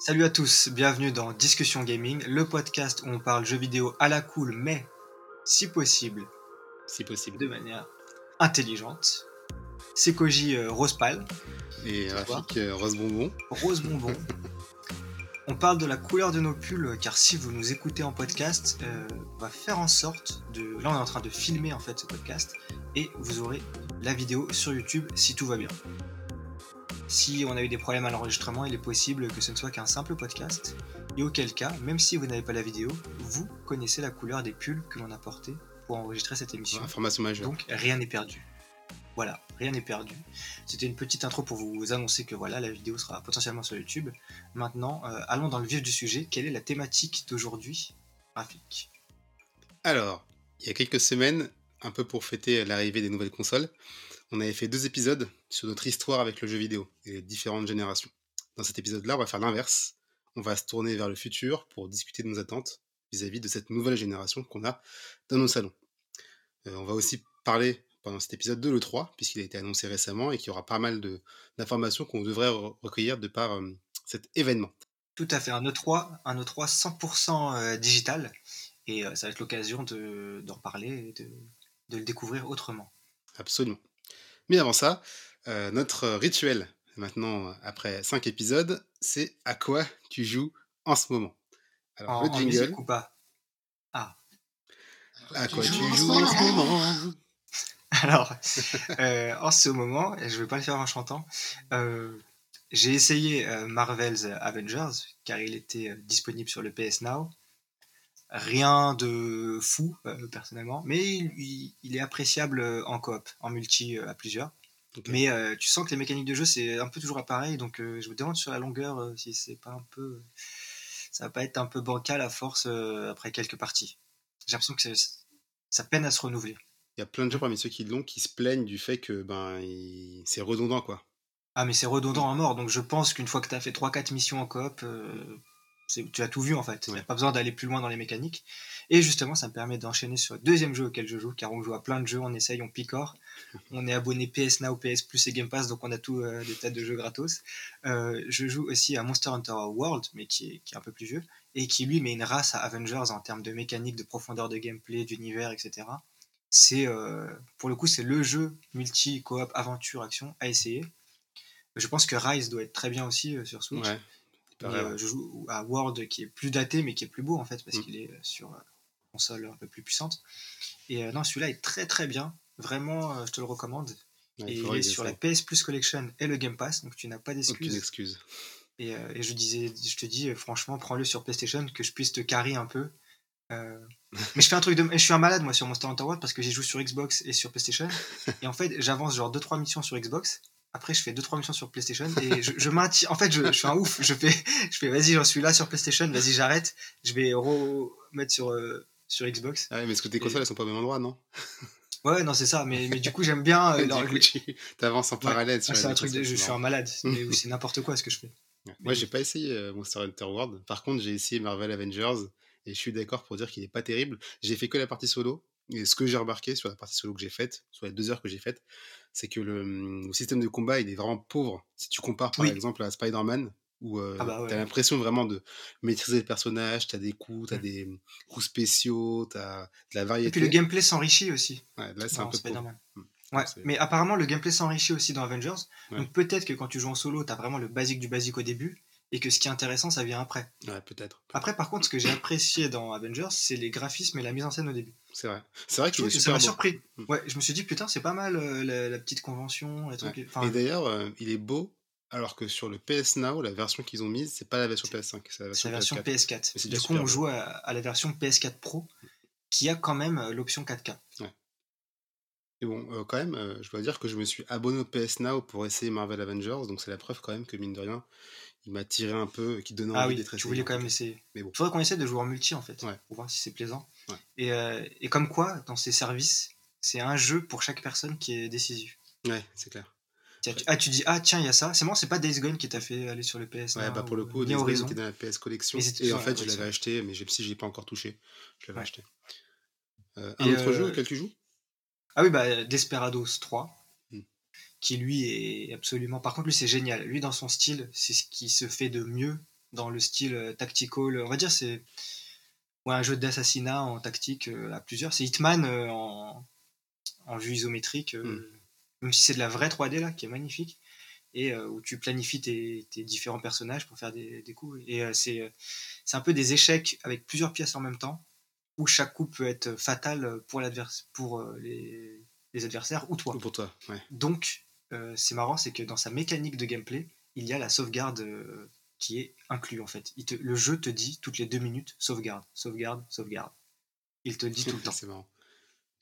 Salut à tous, bienvenue dans Discussion Gaming, le podcast où on parle jeux vidéo à la cool, mais si possible, si possible. de manière intelligente. C'est Koji euh, Rose Pâle, Et Rafik euh, Rose Bonbon. Rose Bonbon. on parle de la couleur de nos pulls, car si vous nous écoutez en podcast, euh, on va faire en sorte de. Là, on est en train de filmer en fait ce podcast, et vous aurez la vidéo sur YouTube si tout va bien. Si on a eu des problèmes à l'enregistrement, il est possible que ce ne soit qu'un simple podcast. Et auquel cas, même si vous n'avez pas la vidéo, vous connaissez la couleur des pulls que l'on a portés pour enregistrer cette émission. Information majeure. Donc rien n'est perdu. Voilà, rien n'est perdu. C'était une petite intro pour vous annoncer que voilà, la vidéo sera potentiellement sur YouTube. Maintenant, euh, allons dans le vif du sujet. Quelle est la thématique d'aujourd'hui, Rafik? Alors, il y a quelques semaines, un peu pour fêter l'arrivée des nouvelles consoles, on avait fait deux épisodes sur notre histoire avec le jeu vidéo et les différentes générations. Dans cet épisode-là, on va faire l'inverse. On va se tourner vers le futur pour discuter de nos attentes vis-à-vis de cette nouvelle génération qu'on a dans nos salons. Euh, on va aussi parler pendant cet épisode de l'E3, puisqu'il a été annoncé récemment et qu'il y aura pas mal d'informations qu'on devrait re- recueillir de par euh, cet événement. Tout à fait, un E3, un E3 100% euh, digital. Et ça va être l'occasion de- d'en reparler et de, de le découvrir autrement. Absolument. Mais avant ça, euh, notre rituel, maintenant après 5 épisodes, c'est à quoi tu joues en ce moment? Alors, En, le jingle, musique ou pas? Ah, à quoi tu joues en joues ce en ce moment? Alors, euh, en ce moment, et je vais pas le faire en chantant, euh, j'ai essayé euh, Marvel's Avengers, car il était euh, disponible sur le PS Now. Rien de fou, euh, personnellement, mais il, il- il est appréciable euh, en coop, en multi euh, à plusieurs. Mais euh, tu sens que les mécaniques de jeu, c'est un peu toujours pareil, donc je me demande sur la longueur si c'est pas un peu. Ça va pas être un peu bancal à force après quelques parties. J'ai l'impression que ça peine à se renouveler. Il y a plein de gens parmi ceux qui l'ont qui se plaignent du fait que ben il- c'est redondant quoi. Ah mais c'est redondant à mort, donc je pense qu'une fois que tu as fait 3-4 missions en coop, euh, tu as tout vu en fait. Il n'y a pas besoin d'aller plus loin dans les mécaniques. Et justement, ça me permet d'enchaîner sur le deuxième jeu auquel je joue, car on joue à plein de jeux, on essaye, on picore. On est abonné PS Now, PS Plus et Game Pass, donc on a tout euh, des tas de jeux gratos. Euh, je joue aussi à Monster Hunter World, mais qui est, qui est un peu plus vieux, et qui lui met une race à Avengers en termes de mécanique, de profondeur de gameplay, d'univers, etc. C'est euh, pour le coup c'est le jeu multi coop aventure action à essayer. Je pense que Rise doit être très bien aussi sur Switch. Ouais. Euh, je joue à World qui est plus daté mais qui est plus beau en fait parce Mm. qu'il est euh, sur euh, console un peu plus puissante. Et non, celui-là est très très bien. Vraiment, je te le recommande. ouais, et il est sur la. PS Plus Collection et le Game Pass, donc tu n'as pas Aucune d'excuses. excuse. Et, euh, et je disais, je te dis franchement, prends-le sur PlayStation que je puisse te carry un peu. Euh, mais je fais un truc de, je suis un malade moi sur Monster Hunter World parce que j'y joue sur Xbox et sur PlayStation. Et en fait, j'avance genre 2-3 missions sur Xbox. Après, je fais 2-3 missions sur PlayStation et je, je maintiens. En fait, je, je suis un ouf. Je fais, je fais vas-y, j'en suis là sur PlayStation, vas-y, j'arrête. Je vais remettre sur, euh, sur Xbox. Ah ouais, mais est-ce que tes consoles elles sont pas au même endroit non? Ouais, non, c'est ça. Mais, mais du coup, j'aime bien. euh, leur- tu avances en Ouais. parallèle Ah, c'est un truc de, je suis un malade. C'est n'importe quoi ce que je fais. Ouais. Moi, j'ai pas essayé euh, Monster Hunter World. Par contre, j'ai essayé Marvel Avengers et je suis d'accord pour dire qu'il est pas terrible. J'ai fait que la partie solo. Et ce que j'ai remarqué sur la partie solo que j'ai faite, sur les deux heures que j'ai faites, c'est que le, le système de combat il est vraiment pauvre. Si tu compares par Oui. exemple à Spider-Man, où euh, Ah bah ouais. tu as l'impression vraiment de maîtriser le personnage, tu as des coups, tu as Mm. des coups spéciaux, tu as de la Et variété. puis le gameplay s'enrichit aussi. Ouais, là, c'est un peu. Spider-Man. Mm. Ouais, mais apparemment le gameplay s'enrichit aussi dans Avengers. Ouais. Donc peut-être que quand tu joues en solo, t'as vraiment le basique du basique au début, et que ce qui est intéressant, ça vient après. Ouais, peut-être. Après, par contre, ce que j'ai apprécié dans Avengers, c'est les graphismes et la mise en scène au début. C'est vrai. C'est vrai Je que ça super m'a surpris. Mm. Ouais, je me suis dit, putain, c'est pas mal euh, la, la petite convention, les trucs. Enfin, Et d'ailleurs, euh, il est beau, alors que sur le PS Now, la version qu'ils ont mise, c'est pas la version PS5, c'est la version, la version PS4. PS4. Mais c'est Du coup, on beau. joue à, à la version PS4 Pro, qui a quand même euh, l'option 4K. Et bon, euh, quand même, euh, je dois dire que je me suis abonné au PS Now pour essayer Marvel Avengers, donc c'est la preuve quand même que mine de rien, m'a tiré un peu, qui donnait Ah envie oui, d'être tu voulais quand même essayer. Mais bon. Faudrait qu'on essaie de jouer en multi en fait, Ouais. pour voir si c'est plaisant. Ouais. Et, euh, et comme quoi, dans ces services, c'est un jeu pour chaque personne qui est décisif. Ouais, c'est clair. Tiens, tu- ah, tu dis, ah tiens, il y a ça. C'est moi, c'est pas Days Gone qui t'a fait aller sur le PS. Ouais, Now bah pour le ou coup, Days Gone était dans la PS Collection, et en fait, je l'avais acheté, mais si j'ai pas encore touché, je l'avais acheté. Euh, un Et, autre jeu euh, auquel tu joues? Ah oui, bah Desperados 3, Hmm. Qui lui est absolument. Par contre, lui, c'est génial. Lui, dans son style, c'est ce qui se fait de mieux dans le style euh, tactical. On va dire c'est ouais, un jeu d'assassinat en tactique euh, à plusieurs. C'est Hitman euh, en, en vue isométrique, euh, Mm. même si c'est de la vraie 3D là, qui est magnifique, et euh, où tu planifies tes, tes différents personnages pour faire des, des coups. Et euh, c'est un peu des échecs avec plusieurs pièces en même temps, où chaque coup peut être fatal pour, pour les, les adversaires ou toi. Ou pour toi, ouais. Donc, c'est marrant, c'est que dans sa mécanique de gameplay, il y a la sauvegarde euh, qui est inclus en fait. Il te- le jeu te dit toutes les deux minutes sauvegarde, sauvegarde, sauvegarde. Il te le dit tout le temps. c'est marrant.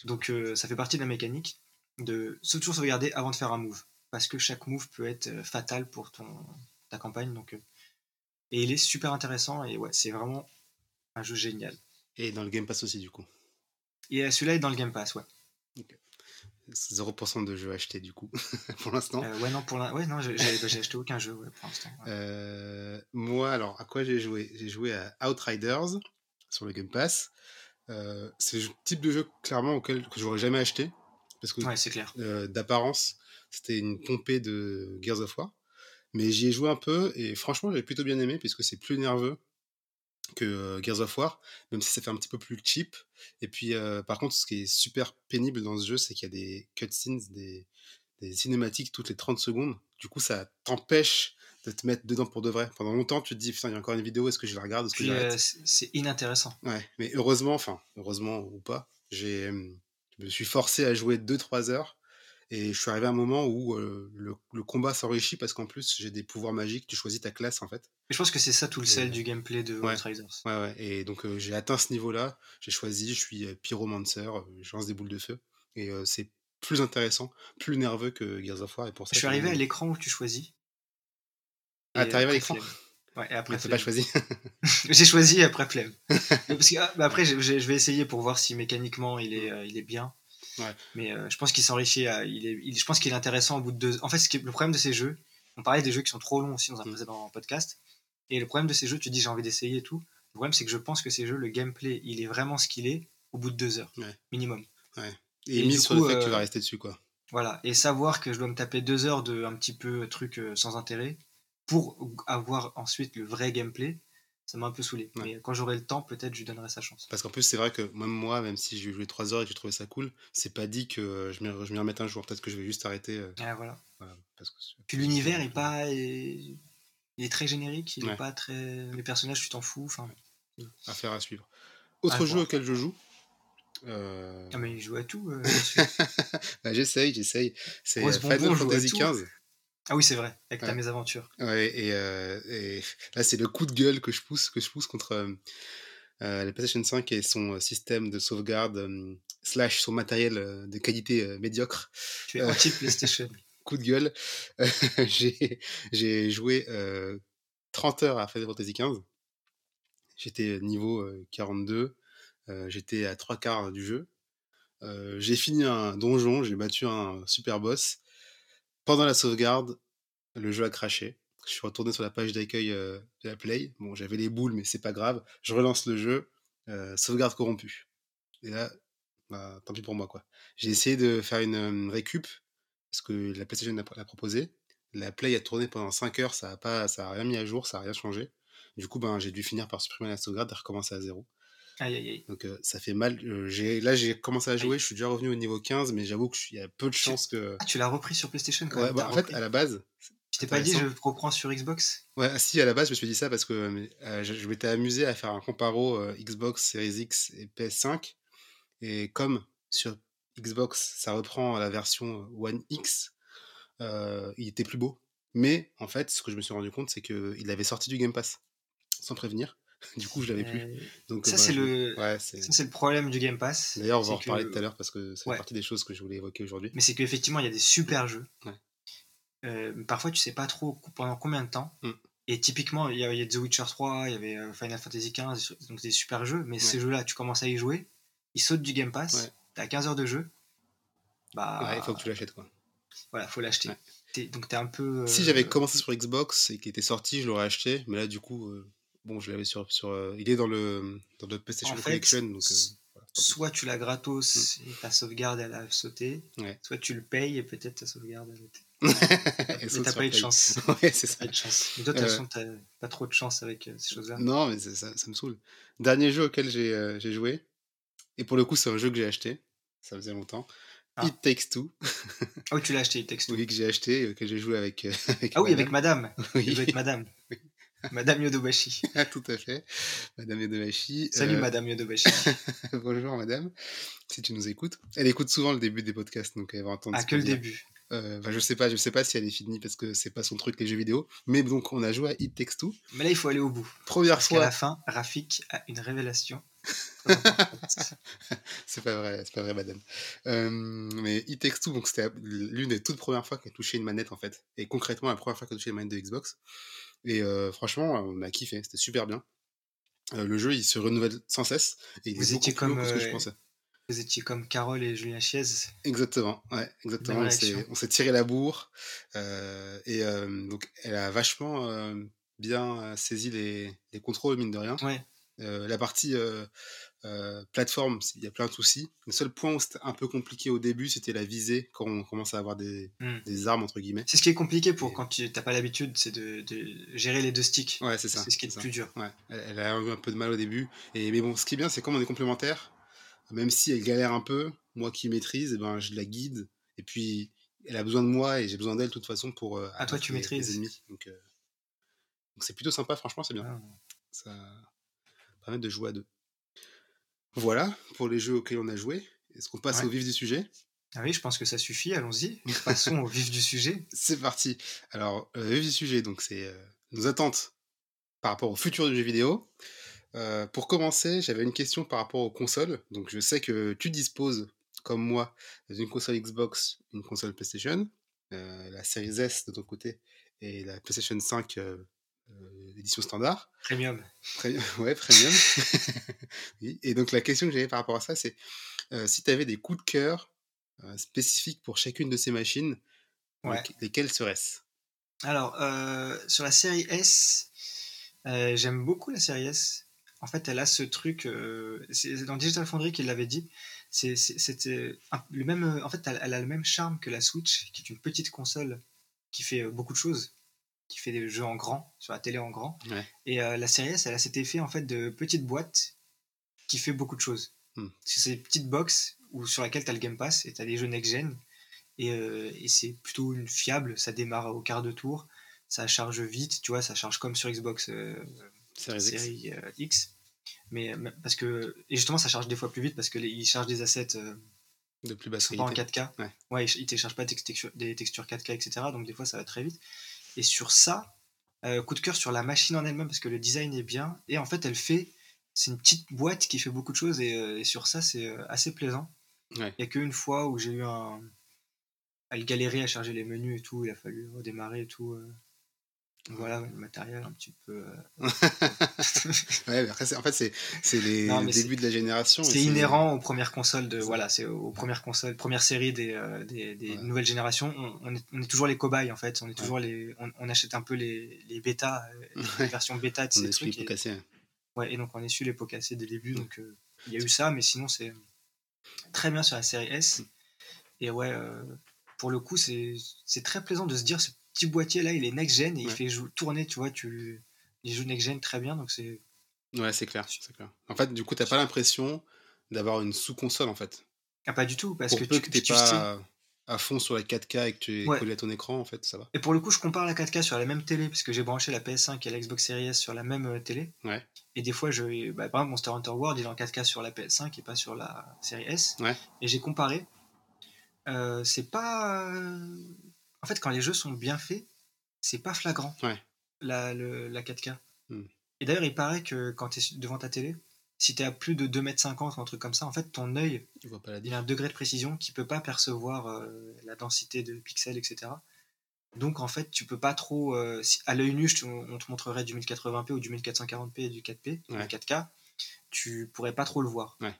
Donc, euh, ça fait partie de la mécanique de toujours sauvegarder avant de faire un move. Parce que chaque move peut être euh, fatal pour ton, ta campagne. Donc, euh, et il est super intéressant et ouais, c'est vraiment un jeu génial. Et dans le Game Pass aussi, du coup. Et euh, celui-là est dans le Game Pass, ouais. 0% de jeux achetés, du coup, pour l'instant. Euh, ouais, non, pour la... ouais, non, j'ai j'ai- acheté aucun jeu ouais, pour l'instant. ouais. Euh, moi, alors, à quoi j'ai joué? J'ai joué à Outriders sur le Game Pass. Euh, c'est le type de jeu, clairement, auquel que j'aurais jamais acheté. Parce que Ouais, clair. d'apparence, c'était une pompée de Gears of War. Mais j'y ai joué un peu et franchement, j'ai plutôt bien aimé puisque c'est plus nerveux que euh, Gears of War, même si ça fait un petit peu plus cheap. Et puis, euh, par contre, ce qui est super pénible dans ce jeu, c'est qu'il y a des cutscenes, des, des cinématiques toutes les 30 secondes. Du coup, ça t'empêche de te mettre dedans pour de vrai. Pendant longtemps, tu te dis, putain, il y a encore une vidéo, est-ce que je la regarde, est-ce que euh, c'est inintéressant. Ouais, mais heureusement, enfin, heureusement ou pas, j'ai, je me suis forcé à jouer 2-3 heures et je suis arrivé à un moment où euh, le, le combat s'enrichit parce qu'en plus j'ai des pouvoirs magiques, tu choisis ta classe en fait. Je pense que c'est ça tout le Et- sel du gameplay de Ouais. Outriders. Ouais, ouais, et donc euh, j'ai atteint ce niveau-là, j'ai choisi, je suis euh, pyromancer, euh, je lance des boules de feu et euh, c'est plus intéressant, plus nerveux que Gears of War et pour ça. Je suis arrivé à l'écran où tu choisis. Ah, t'es arrivé à l'écran. Ouais, et après, t'as pas choisi. J'ai choisi et après flemme. Parce que, ah, bah après, je vais essayer pour voir si mécaniquement il est, euh, il est bien. Ouais. Mais euh, je pense qu'il s'enrichit. Il est, il- je pense qu'il est intéressant au bout de deux. En fait, ce qui est- le problème de ces jeux, on parlait des jeux qui sont trop longs aussi dans un Mm. précédent podcast. Et le problème de ces jeux, tu dis j'ai envie d'essayer et tout. Le problème, c'est que je pense que ces jeux, le gameplay, il est vraiment ce qu'il est au bout de deux heures Ouais. minimum. Et, Et mise du sur coup, le fait que tu euh, vas rester dessus quoi. Voilà, et savoir que je dois me taper deux heures de un petit peu truc euh, sans intérêt pour avoir ensuite le vrai gameplay, ça m'a un peu saoulé. Ouais. Mais quand j'aurai le temps, peut-être je lui donnerai sa chance. Parce qu'en plus, c'est vrai que même moi, même si j'ai joué 3 heures et que j'ai trouvé ça cool, c'est pas dit que euh, je m'y remette un jour. Peut-être que je vais juste arrêter. euh, Ah, voilà. voilà, parce que Puis l'univers est pas, est- il est très générique, il Ouais. est pas très, les personnages tu t'en fous. Enfin, affaire à suivre. Autre À jeu voir. auquel je joue. euh, ah mais il joue à tout. euh, bah, j'essaye, j'essaye. C'est euh, Bonbon Final Fantasy. XV. ah oui c'est vrai, avec ta Ouais. mésaventure. Ouais, et, euh, et là, c'est le coup de gueule que je pousse, que je pousse contre la PlayStation 5 et son système de sauvegarde slash son matériel de qualité médiocre. Tu es Euh. Coup de gueule. J'ai joué euh, 30 heures à Final Fantasy XV. J'étais niveau euh, 42. euh, J'étais à trois quarts du jeu. J'ai fini un donjon, j'ai battu un super boss. Pendant la sauvegarde, le jeu a craché. Je suis retourné sur la page d'accueil de la Play. Bon, j'avais les boules, mais c'est pas grave. Je relance le jeu. sauvegarde corrompue. Et là, bah, tant pis pour moi, quoi. J'ai essayé de faire une euh, récup, parce que la PlayStation l'a proposé. La Play a tourné pendant 5 heures, ça a, pas, ça a rien mis à jour, ça a rien changé. Du coup, ben, j'ai dû finir par supprimer la sauvegarde et recommencer à zéro. Aïe aïe aïe. Donc euh, ça fait mal. Euh, j'ai- là, j'ai commencé à jouer, je suis déjà revenu au niveau 15, mais j'avoue qu'il y a peu de chances que... Ah tu l'as repris sur PlayStation quand Ouais, même. bah, en fait, à la base, Tu t'es pas dit je reprends sur Xbox? Ouais, ah, si, à la base, je me suis dit ça parce que euh, je, je m'étais amusé à faire un comparo Xbox Series X et PS5. Et comme sur Xbox, ça reprend la version One X, euh, il était plus beau. Mais en fait, ce que je me suis rendu compte, c'est qu'il avait sorti du Game Pass sans prévenir. Du coup, je l'avais plus. Euh, Donc, Ça bah, c'est je- le, Ouais, c'est... ça c'est le problème du Game Pass. D'ailleurs, on va en c'est reparler que- tout à l'heure parce que ça Ouais. partie des choses que je voulais évoquer aujourd'hui. Mais c'est qu'effectivement, il y a des super jeux. Ouais. Euh, parfois, tu sais pas trop pendant combien de temps. Mm. Et typiquement, il y, a- il y a The Witcher 3, il y avait euh, Final Fantasy XV, donc des super jeux. Mais ces jeux-là, tu commences à y jouer, ils sautent du Game Pass. T'as 15 heures de jeu. Bah, Ouais, il faut que tu l'achètes, quoi. voilà, faut l'acheter. Ouais. Donc t'es un peu. euh, Si j'avais commencé sur Xbox et qu'il était sorti, je l'aurais acheté. Mais là, du coup, euh, bon, je l'avais sur. sur euh, il est dans le, dans le PlayStation En fait, Collection. Donc, euh, voilà. Soit tu l'as gratos et ta sauvegarde elle a sauté, Ouais. soit tu le payes et peut-être ta sauvegarde elle a Et Mais t'as pas eu de chance. Ouais, c'est ça. Pas de chance. Mais toi, de toute Euh, façon, t'as pas trop de chance avec euh, ces choses-là. Non, mais ça, ça me saoule. Dernier jeu auquel euh, j'ai joué, et pour le coup, c'est un jeu que j'ai acheté, ça faisait longtemps. Ah. It Takes Two, Ah oui, tu l'as acheté, il texte. oui, que j'ai acheté, et auquel j'ai joué avec, euh, avec Ah oui, avec madame. Oui. Il être madame. Madame Yodobashi. Ah, tout à fait. Madame Yodobashi. Salut Euh, Madame Yodobashi. Bonjour madame, si tu nous écoutes. Elle écoute souvent le début des podcasts, donc elle va entendre Ah, que le début. Euh, bah, je sais pas, je sais pas si elle est finie parce que c'est pas son truc les jeux vidéo. Mais donc on a joué à It Takes Two. Mais là, il faut aller au bout. Première Parce fois, la fin, Rafik a une révélation. c'est pas vrai, c'est pas vrai madame. Euh, mais It Takes Two, donc c'était l'une des toutes premières fois qu'elle touchait une manette en fait. Et concrètement la première fois qu'elle touchait une manette de Xbox. Et euh, franchement, on a kiffé, c'était super bien. Euh, le jeu il se renouvelle sans cesse et il Vous est étiez comme, que ce que je pensais. Vous étiez comme Carole et Julien Chiez. Exactement, ouais, exactement. On s'est, tiré la bourre. et donc, elle a vachement bien saisi les, les contrôles, mine de rien. Ouais. Euh, la partie euh, euh, plateforme, il y a plein de soucis. Le seul point où c'était un peu compliqué au début, c'était la visée, quand on commence à avoir des, Hmm. des armes, entre guillemets. C'est ce qui est compliqué pour Et- quand tu n'as pas l'habitude, c'est de, de gérer les deux sticks. Ouais, c'est ça. C'est ce qui est le plus dur. Ouais, elle, a eu un peu de mal au début. Et, mais bon, ce qui est bien, c'est comme on est complémentaires, même si elle galère un peu, moi qui maîtrise, eh ben, je la guide. Et puis, elle a besoin de moi et j'ai besoin d'elle de toute façon pour euh, Ah, toi, tu les- les maîtrises. ennemis. Donc, euh, c'est plutôt sympa, franchement, c'est bien. Ah. Ça de jouer à deux. Voilà pour les jeux auxquels on a joué. Est-ce qu'on passe Ouais. au vif du sujet? Ah oui, je pense que ça suffit, allons-y. Passons au vif du sujet. C'est parti. Alors, le vif du sujet, donc c'est euh, nos attentes par rapport au futur du jeu vidéo. Euh, pour commencer, j'avais une question par rapport aux consoles. Donc, je sais que tu disposes, comme moi, d'une console Xbox, une console PlayStation, euh, la Series S de ton côté et la PlayStation 5 euh, euh, édition standard. Premium. Très, ouais, premium. oui. Et donc, la question que j'avais par rapport à ça, c'est euh, si tu avais des coups de cœur euh, spécifiques pour chacune de ces machines, Ouais. donc, lesquels seraient-ce? Alors, sur la série S, j'aime beaucoup la série S. En fait, elle a ce truc, euh, c'est dans Digital Foundry qu'il l'avait dit. C'était le même. En fait, elle, elle a le même charme que la Switch, qui est une petite console qui fait beaucoup de choses, qui fait des jeux en grand sur la télé en grand. Ouais. Et euh, la série S, elle a cet effet en fait de petite boîte qui fait beaucoup de choses. Hmm. C'est ces petites box où sur laquelle tu as le Game Pass et tu as des jeux next-gen. Et, euh, et c'est plutôt une fiable, ça démarre au quart de tour, ça charge vite, tu vois, ça charge comme sur Xbox euh, Series X. série euh, X. Mais parce que, et justement, ça charge des fois plus vite parce qu'ils chargent des assets de plus basse sont pas en qualité. 4K. Ouais. ils, ils téléchargent pas des textures, des textures 4K, etc. Donc des fois, ça va très vite. Et sur ça, euh, coup de cœur sur la machine en elle-même parce que le design est bien. Et en fait, elle fait, c'est une petite boîte qui fait beaucoup de choses et, euh, et sur ça, c'est euh, assez plaisant. Ouais. Il y a qu'une fois où j'ai eu un. Elle galérait à charger les menus et tout, il a fallu redémarrer et tout. Voilà, le matériel un petit peu. euh, ouais, mais après, c'est- en fait, c'est c'est les Non, débuts de la génération. C'est inhérent aux premières consoles de voilà, c'est aux premières consoles, première série des, euh, des, des Ouais. nouvelles générations. On, on est, on est toujours les cobayes en fait. On est toujours les, on, on achète un peu les, les bêtas, euh, les Ouais. versions bêta de On ces trucs. peut Et, ouais, et donc on est su les pots cassés dès le début. Donc euh, il y a eu ça, mais sinon c'est très bien sur la série S. Et ouais, euh, pour le coup c'est c'est très plaisant de se dire petit boîtier là, il est next gen et il fait tourner, tu vois, tu il joue next gen très bien. Donc c'est Ouais, c'est clair, c'est clair. En fait, du coup, t'as pas l'impression d'avoir une sous-console, en fait. ah, pas du tout parce Pour que peu tu, que t'es tu sais- pas à fond sur la 4K et que tu es Ouais. collé à ton écran, en fait, ça va. Et pour le coup, je compare la 4K sur la même télé, parce que j'ai branché la PS5 et la Xbox Series S sur la même euh, télé. Ouais. Et des fois, je, bah, par exemple, Monster Hunter World, il est en 4K sur la PS5 et pas sur la série S. Ouais. Et j'ai comparé. Euh, c'est pas. En fait, quand les jeux sont bien faits, c'est pas flagrant, Ouais. la, le- la 4K. Hmm. Et d'ailleurs, il paraît que quand tu es devant ta télé, si tu es à plus de 2m50 ou un truc comme ça, en fait, ton œil pas la il a un degré de précision qui peut pas percevoir euh, la densité de pixels, etc. Donc en fait, tu peux pas trop. euh, si- à l'œil nu, je te- on te montrerait du 1080p ou du 1440p et du 4P, du Ouais. 4K, tu pourrais pas trop le voir. Ouais.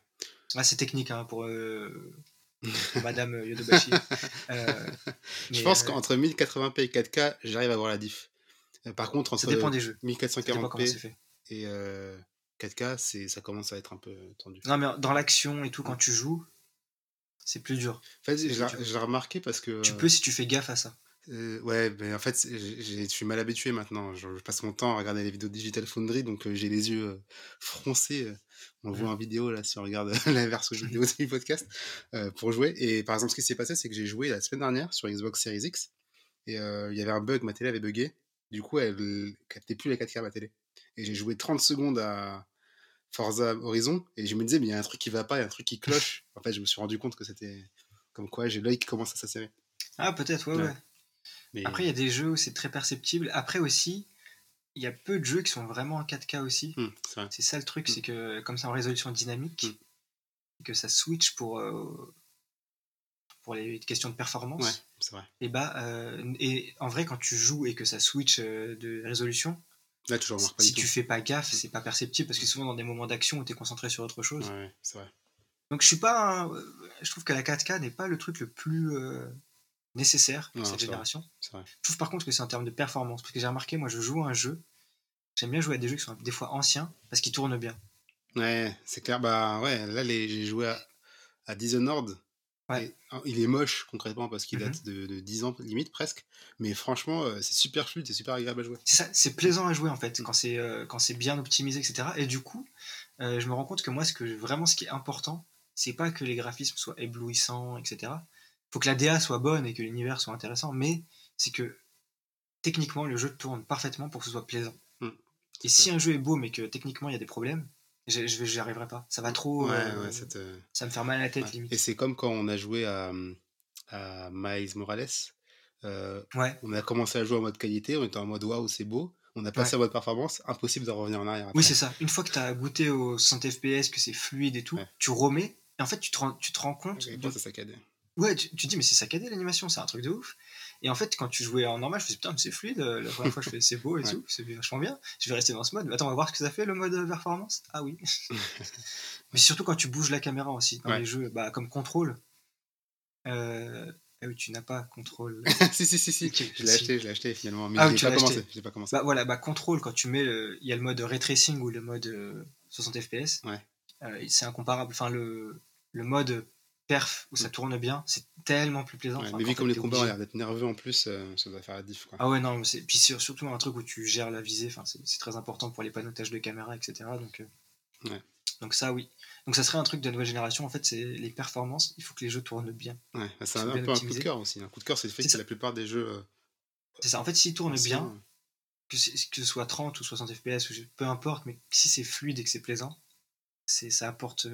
Là, c'est technique hein, pour, euh, pour Madame Yodobashi. Euh, Je pense euh, qu'entre 1080p et 4K, j'arrive à voir la diff. Euh, Par contre, entre ça dépend des jeux. Ça dépend comment c'est 1440p fait. et euh, 4K, c'est ça commence à être un peu tendu. Non, mais dans l'action et tout, quand tu joues, c'est plus dur. En fait, je l'ai remarqué parce que Tu peux si tu fais gaffe à ça. Euh, ouais, mais en fait, je suis mal habitué maintenant. Je, je passe mon temps à regarder les vidéos Digital Foundry, donc euh, j'ai les yeux euh, froncés. On le voit en vidéo là, si on regarde la version vidéo du podcast euh, pour jouer. Et par exemple, ce qui s'est passé, c'est que j'ai joué la semaine dernière sur Xbox Series X et euh, il y avait un bug, ma télé avait bugué. Du coup, elle captait plus les 4K ma télé. Et j'ai joué 30 secondes à Forza Horizon et je me disais, mais il y a un truc qui va pas, il y a un truc qui cloche. en fait, je me suis rendu compte que c'était comme quoi j'ai l'œil qui commence à s'asserrer. Ah, peut-être, ouais, Ouais. ouais. Mais Après, il y a des jeux où c'est très perceptible. Après aussi, il y a peu de jeux qui sont vraiment en 4K aussi. Hmm, c'est ça le truc, c'est que comme c'est en résolution dynamique, que ça switch pour, euh, pour les questions de performance, Ouais, c'est vrai. et bah, euh, et en vrai, quand tu joues et que ça switch euh, de résolution, Là, tu pas si tu fais pas gaffe, c'est pas perceptible parce que souvent dans des moments d'action où tu es concentré sur autre chose. Ouais, ouais, c'est vrai. Donc je suis pas. un- Je trouve que la 4K n'est pas le truc le plus nécessaire pour Non, cette vrai. génération. Vrai. Je trouve par contre que c'est en termes de performance. Parce que j'ai remarqué, moi je joue à un jeu. J'aime bien jouer à des jeux qui sont des fois anciens parce qu'ils tournent bien. Ouais, c'est clair. Bah ouais, là, les... j'ai joué à, à Dishonored. Ouais. Hein, il est moche concrètement parce qu'il Mhm. date de, de 10 ans limite presque. Mais franchement, euh, c'est super fluide, c'est super agréable à jouer. C'est plaisant à jouer en fait quand c'est euh, quand c'est bien optimisé, etc. Et du coup, euh, je me rends compte que moi, ce que vraiment ce qui est important, c'est pas que les graphismes soient éblouissants, etc. Faut que la DA soit bonne et que l'univers soit intéressant, mais c'est que techniquement le jeu tourne parfaitement pour que ce soit plaisant. Mm, et si un jeu est beau mais que techniquement il y a des problèmes, je je- j'y arriverai pas. Ça va trop, Ouais, euh, ouais, ça va me faire mal à la tête ouais. limite. Et c'est comme quand on a joué à, à Miles Morales. Euh, on a commencé à jouer en mode qualité, on était en mode waouh, c'est beau. On a passé en mode performance, impossible de revenir en arrière. Oui, c'est ça. Une fois que tu as goûté au 60 FPS, que c'est fluide et tout, tu remets. Et en fait, tu te rends, tu te rends compte. Quel de- saccadé. Ouais, tu, tu te dis, mais c'est saccadé l'animation, c'est un truc de ouf. Et en fait, quand tu jouais en normal, je faisais putain, mais c'est fluide. euh, La première fois, je fais c'est beau et Ouais. tout, c'est vachement bien. Je vais rester dans ce mode. Mais attends, on va voir ce que ça fait le mode euh, performance. Ah oui. mais surtout quand tu bouges la caméra aussi dans Ouais. les jeux, bah, comme contrôle. Euh... Ah oui, tu n'as pas contrôle. si, si, si, si. Je l'ai si. acheté, je l'ai acheté finalement. Mais Ah je oui, l'ai tu pas commencé. Je l'ai pas commencé. Bah voilà, bah contrôle, quand tu mets le... Il y a le mode ray tracing ou le mode euh, 60 FPS. Ouais. euh, c'est incomparable. Enfin, le, le mode perf où ça tourne bien, c'est tellement plus plaisant. Mm. Ouais, Enfin, mais vu comme les combats ont l'air d'être nerveux en plus, euh, ça doit faire la diff. Quoi. Ah ouais, non, mais c'est... puis sur- surtout un truc où tu gères la visée, enfin, c'est, très important pour les panotages de caméra, etc. Donc, euh, Ouais. donc ça, oui. Donc ça serait un truc de nouvelle génération, en fait, c'est les performances, il faut que les jeux tournent bien. Ouais, bah, c'est Ils un, peu un coup de cœur aussi. Un coup de cœur, c'est le fait que ça. la plupart des jeux. euh, C'est ça, en fait, s'ils tournent anciens, bien, que, que ce soit 30 ou 60 FPS, peu importe, mais si c'est fluide et que c'est plaisant, c'est, ça apporte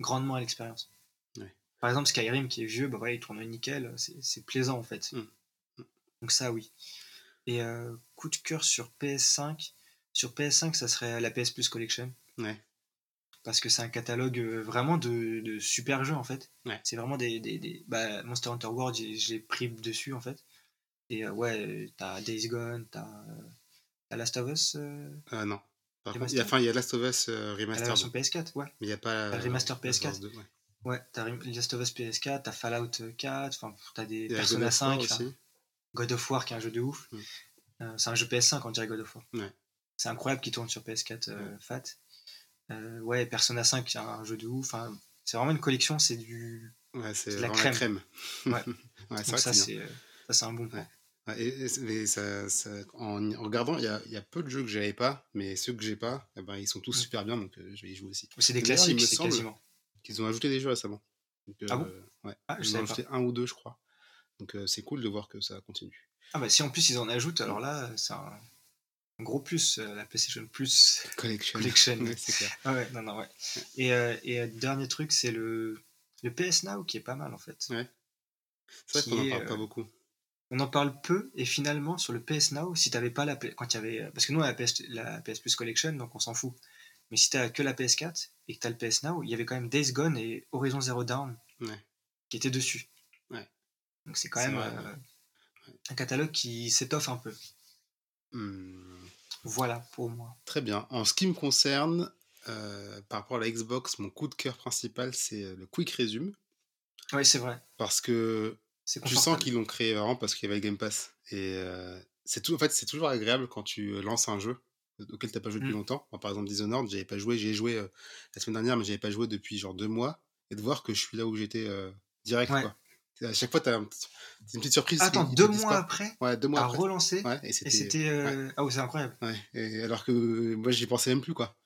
grandement à l'expérience. Par exemple, Skyrim qui est vieux, bah voilà, il tourne nickel, c'est, plaisant en fait. Mm. Donc ça, oui. Et euh, coup de cœur sur PS5, sur PS5, ça serait la PS Plus Collection. Ouais. Parce que c'est un catalogue euh, vraiment de, de super jeux en fait. Ouais. C'est vraiment des. des, des- bah, Monster Hunter World, j'ai- je l'ai pris dessus en fait. Et euh, ouais, t'as Days Gone, t'as euh, Last of Us, euh, non. Par contre, Remastered il y a, enfin, il y a Last of Us euh, la Remastered, version PS4, ouais. mais il n'y a pas. Remaster Last of PS4. Us 2, ouais. Ouais, t'as Last of Us PS4, t'as Fallout 4, enfin t'as des Persona of War 5, enfin, aussi. God of War qui est un jeu de ouf. Mm. Euh, c'est un jeu PS5, on dirait God of War. Ouais. C'est incroyable qu'il tourne sur PS4 euh, Ouais. Fat. Euh, ouais, Persona 5 qui est un jeu de ouf. Enfin, c'est vraiment une collection, c'est du. Ouais, c'est de la vraiment la crème. Ouais. ouais, c'est Donc vrai que ça, c'est euh, un bon point. Et, et ça, ça- en, en regardant, il y y a peu de jeux que j'avais pas, mais ceux que j'ai pas, eh ben, ils sont tous Mm. super bien, donc euh, je vais y jouer aussi. C'est des d'ailleurs, il classiques, me c'est semble- quasiment. Ils ont ajouté des jeux récemment. Donc, Ah bon? euh, ouais. Ah, Ils en ont pas. ajouté un ou deux, je crois. Donc euh, c'est cool de voir que ça continue. Ah bah si en plus ils en ajoutent, alors là, c'est un, un gros plus, euh, la PlayStation Plus. Collection. Collection. Ouais, c'est clair. Ah ouais, non, non, ouais. Et, euh, et euh, dernier truc, c'est le, le PS Now qui est pas mal en fait. Ouais. C'est vrai qu'on en est, parle pas euh, beaucoup. On en parle peu et finalement sur le PS Now, si t'avais pas la quand il y avait parce que nous on a la PS, la PS Plus Collection donc on s'en fout. Mais si t'as que la PS4 et que t'as le PS Now, il y avait quand même Days Gone et Horizon Zero Dawn Ouais. qui étaient dessus. Ouais. Donc c'est quand même vrai, euh, ouais. un catalogue qui s'étoffe un peu. Hmm, Voilà pour moi. Très bien. En ce qui me concerne, euh, par rapport à la Xbox, mon coup de cœur principal, c'est euh, le Quick Resume. Oui, c'est vrai. Parce que tu sens qu'ils l'ont créé vraiment parce qu'il y avait le Game Pass. Et euh, c'est tout, en fait, c'est toujours agréable quand tu lances un jeu auquel tu n'as pas joué depuis Mm. longtemps. Moi, par exemple, Dishonored, j'avais pas joué, j'ai joué euh, la semaine dernière, mais j'avais pas joué depuis genre deux mois. Et de voir que je suis là où j'étais euh, direct, Ouais. quoi. À chaque fois, tu as un petit- une petite surprise. Attends, deux mois après, Ouais, deux mois à après. relancer. Ouais, et c'était. euh, Ah, ouais, c'est incroyable. Et alors que moi, j'y pensais même plus, quoi.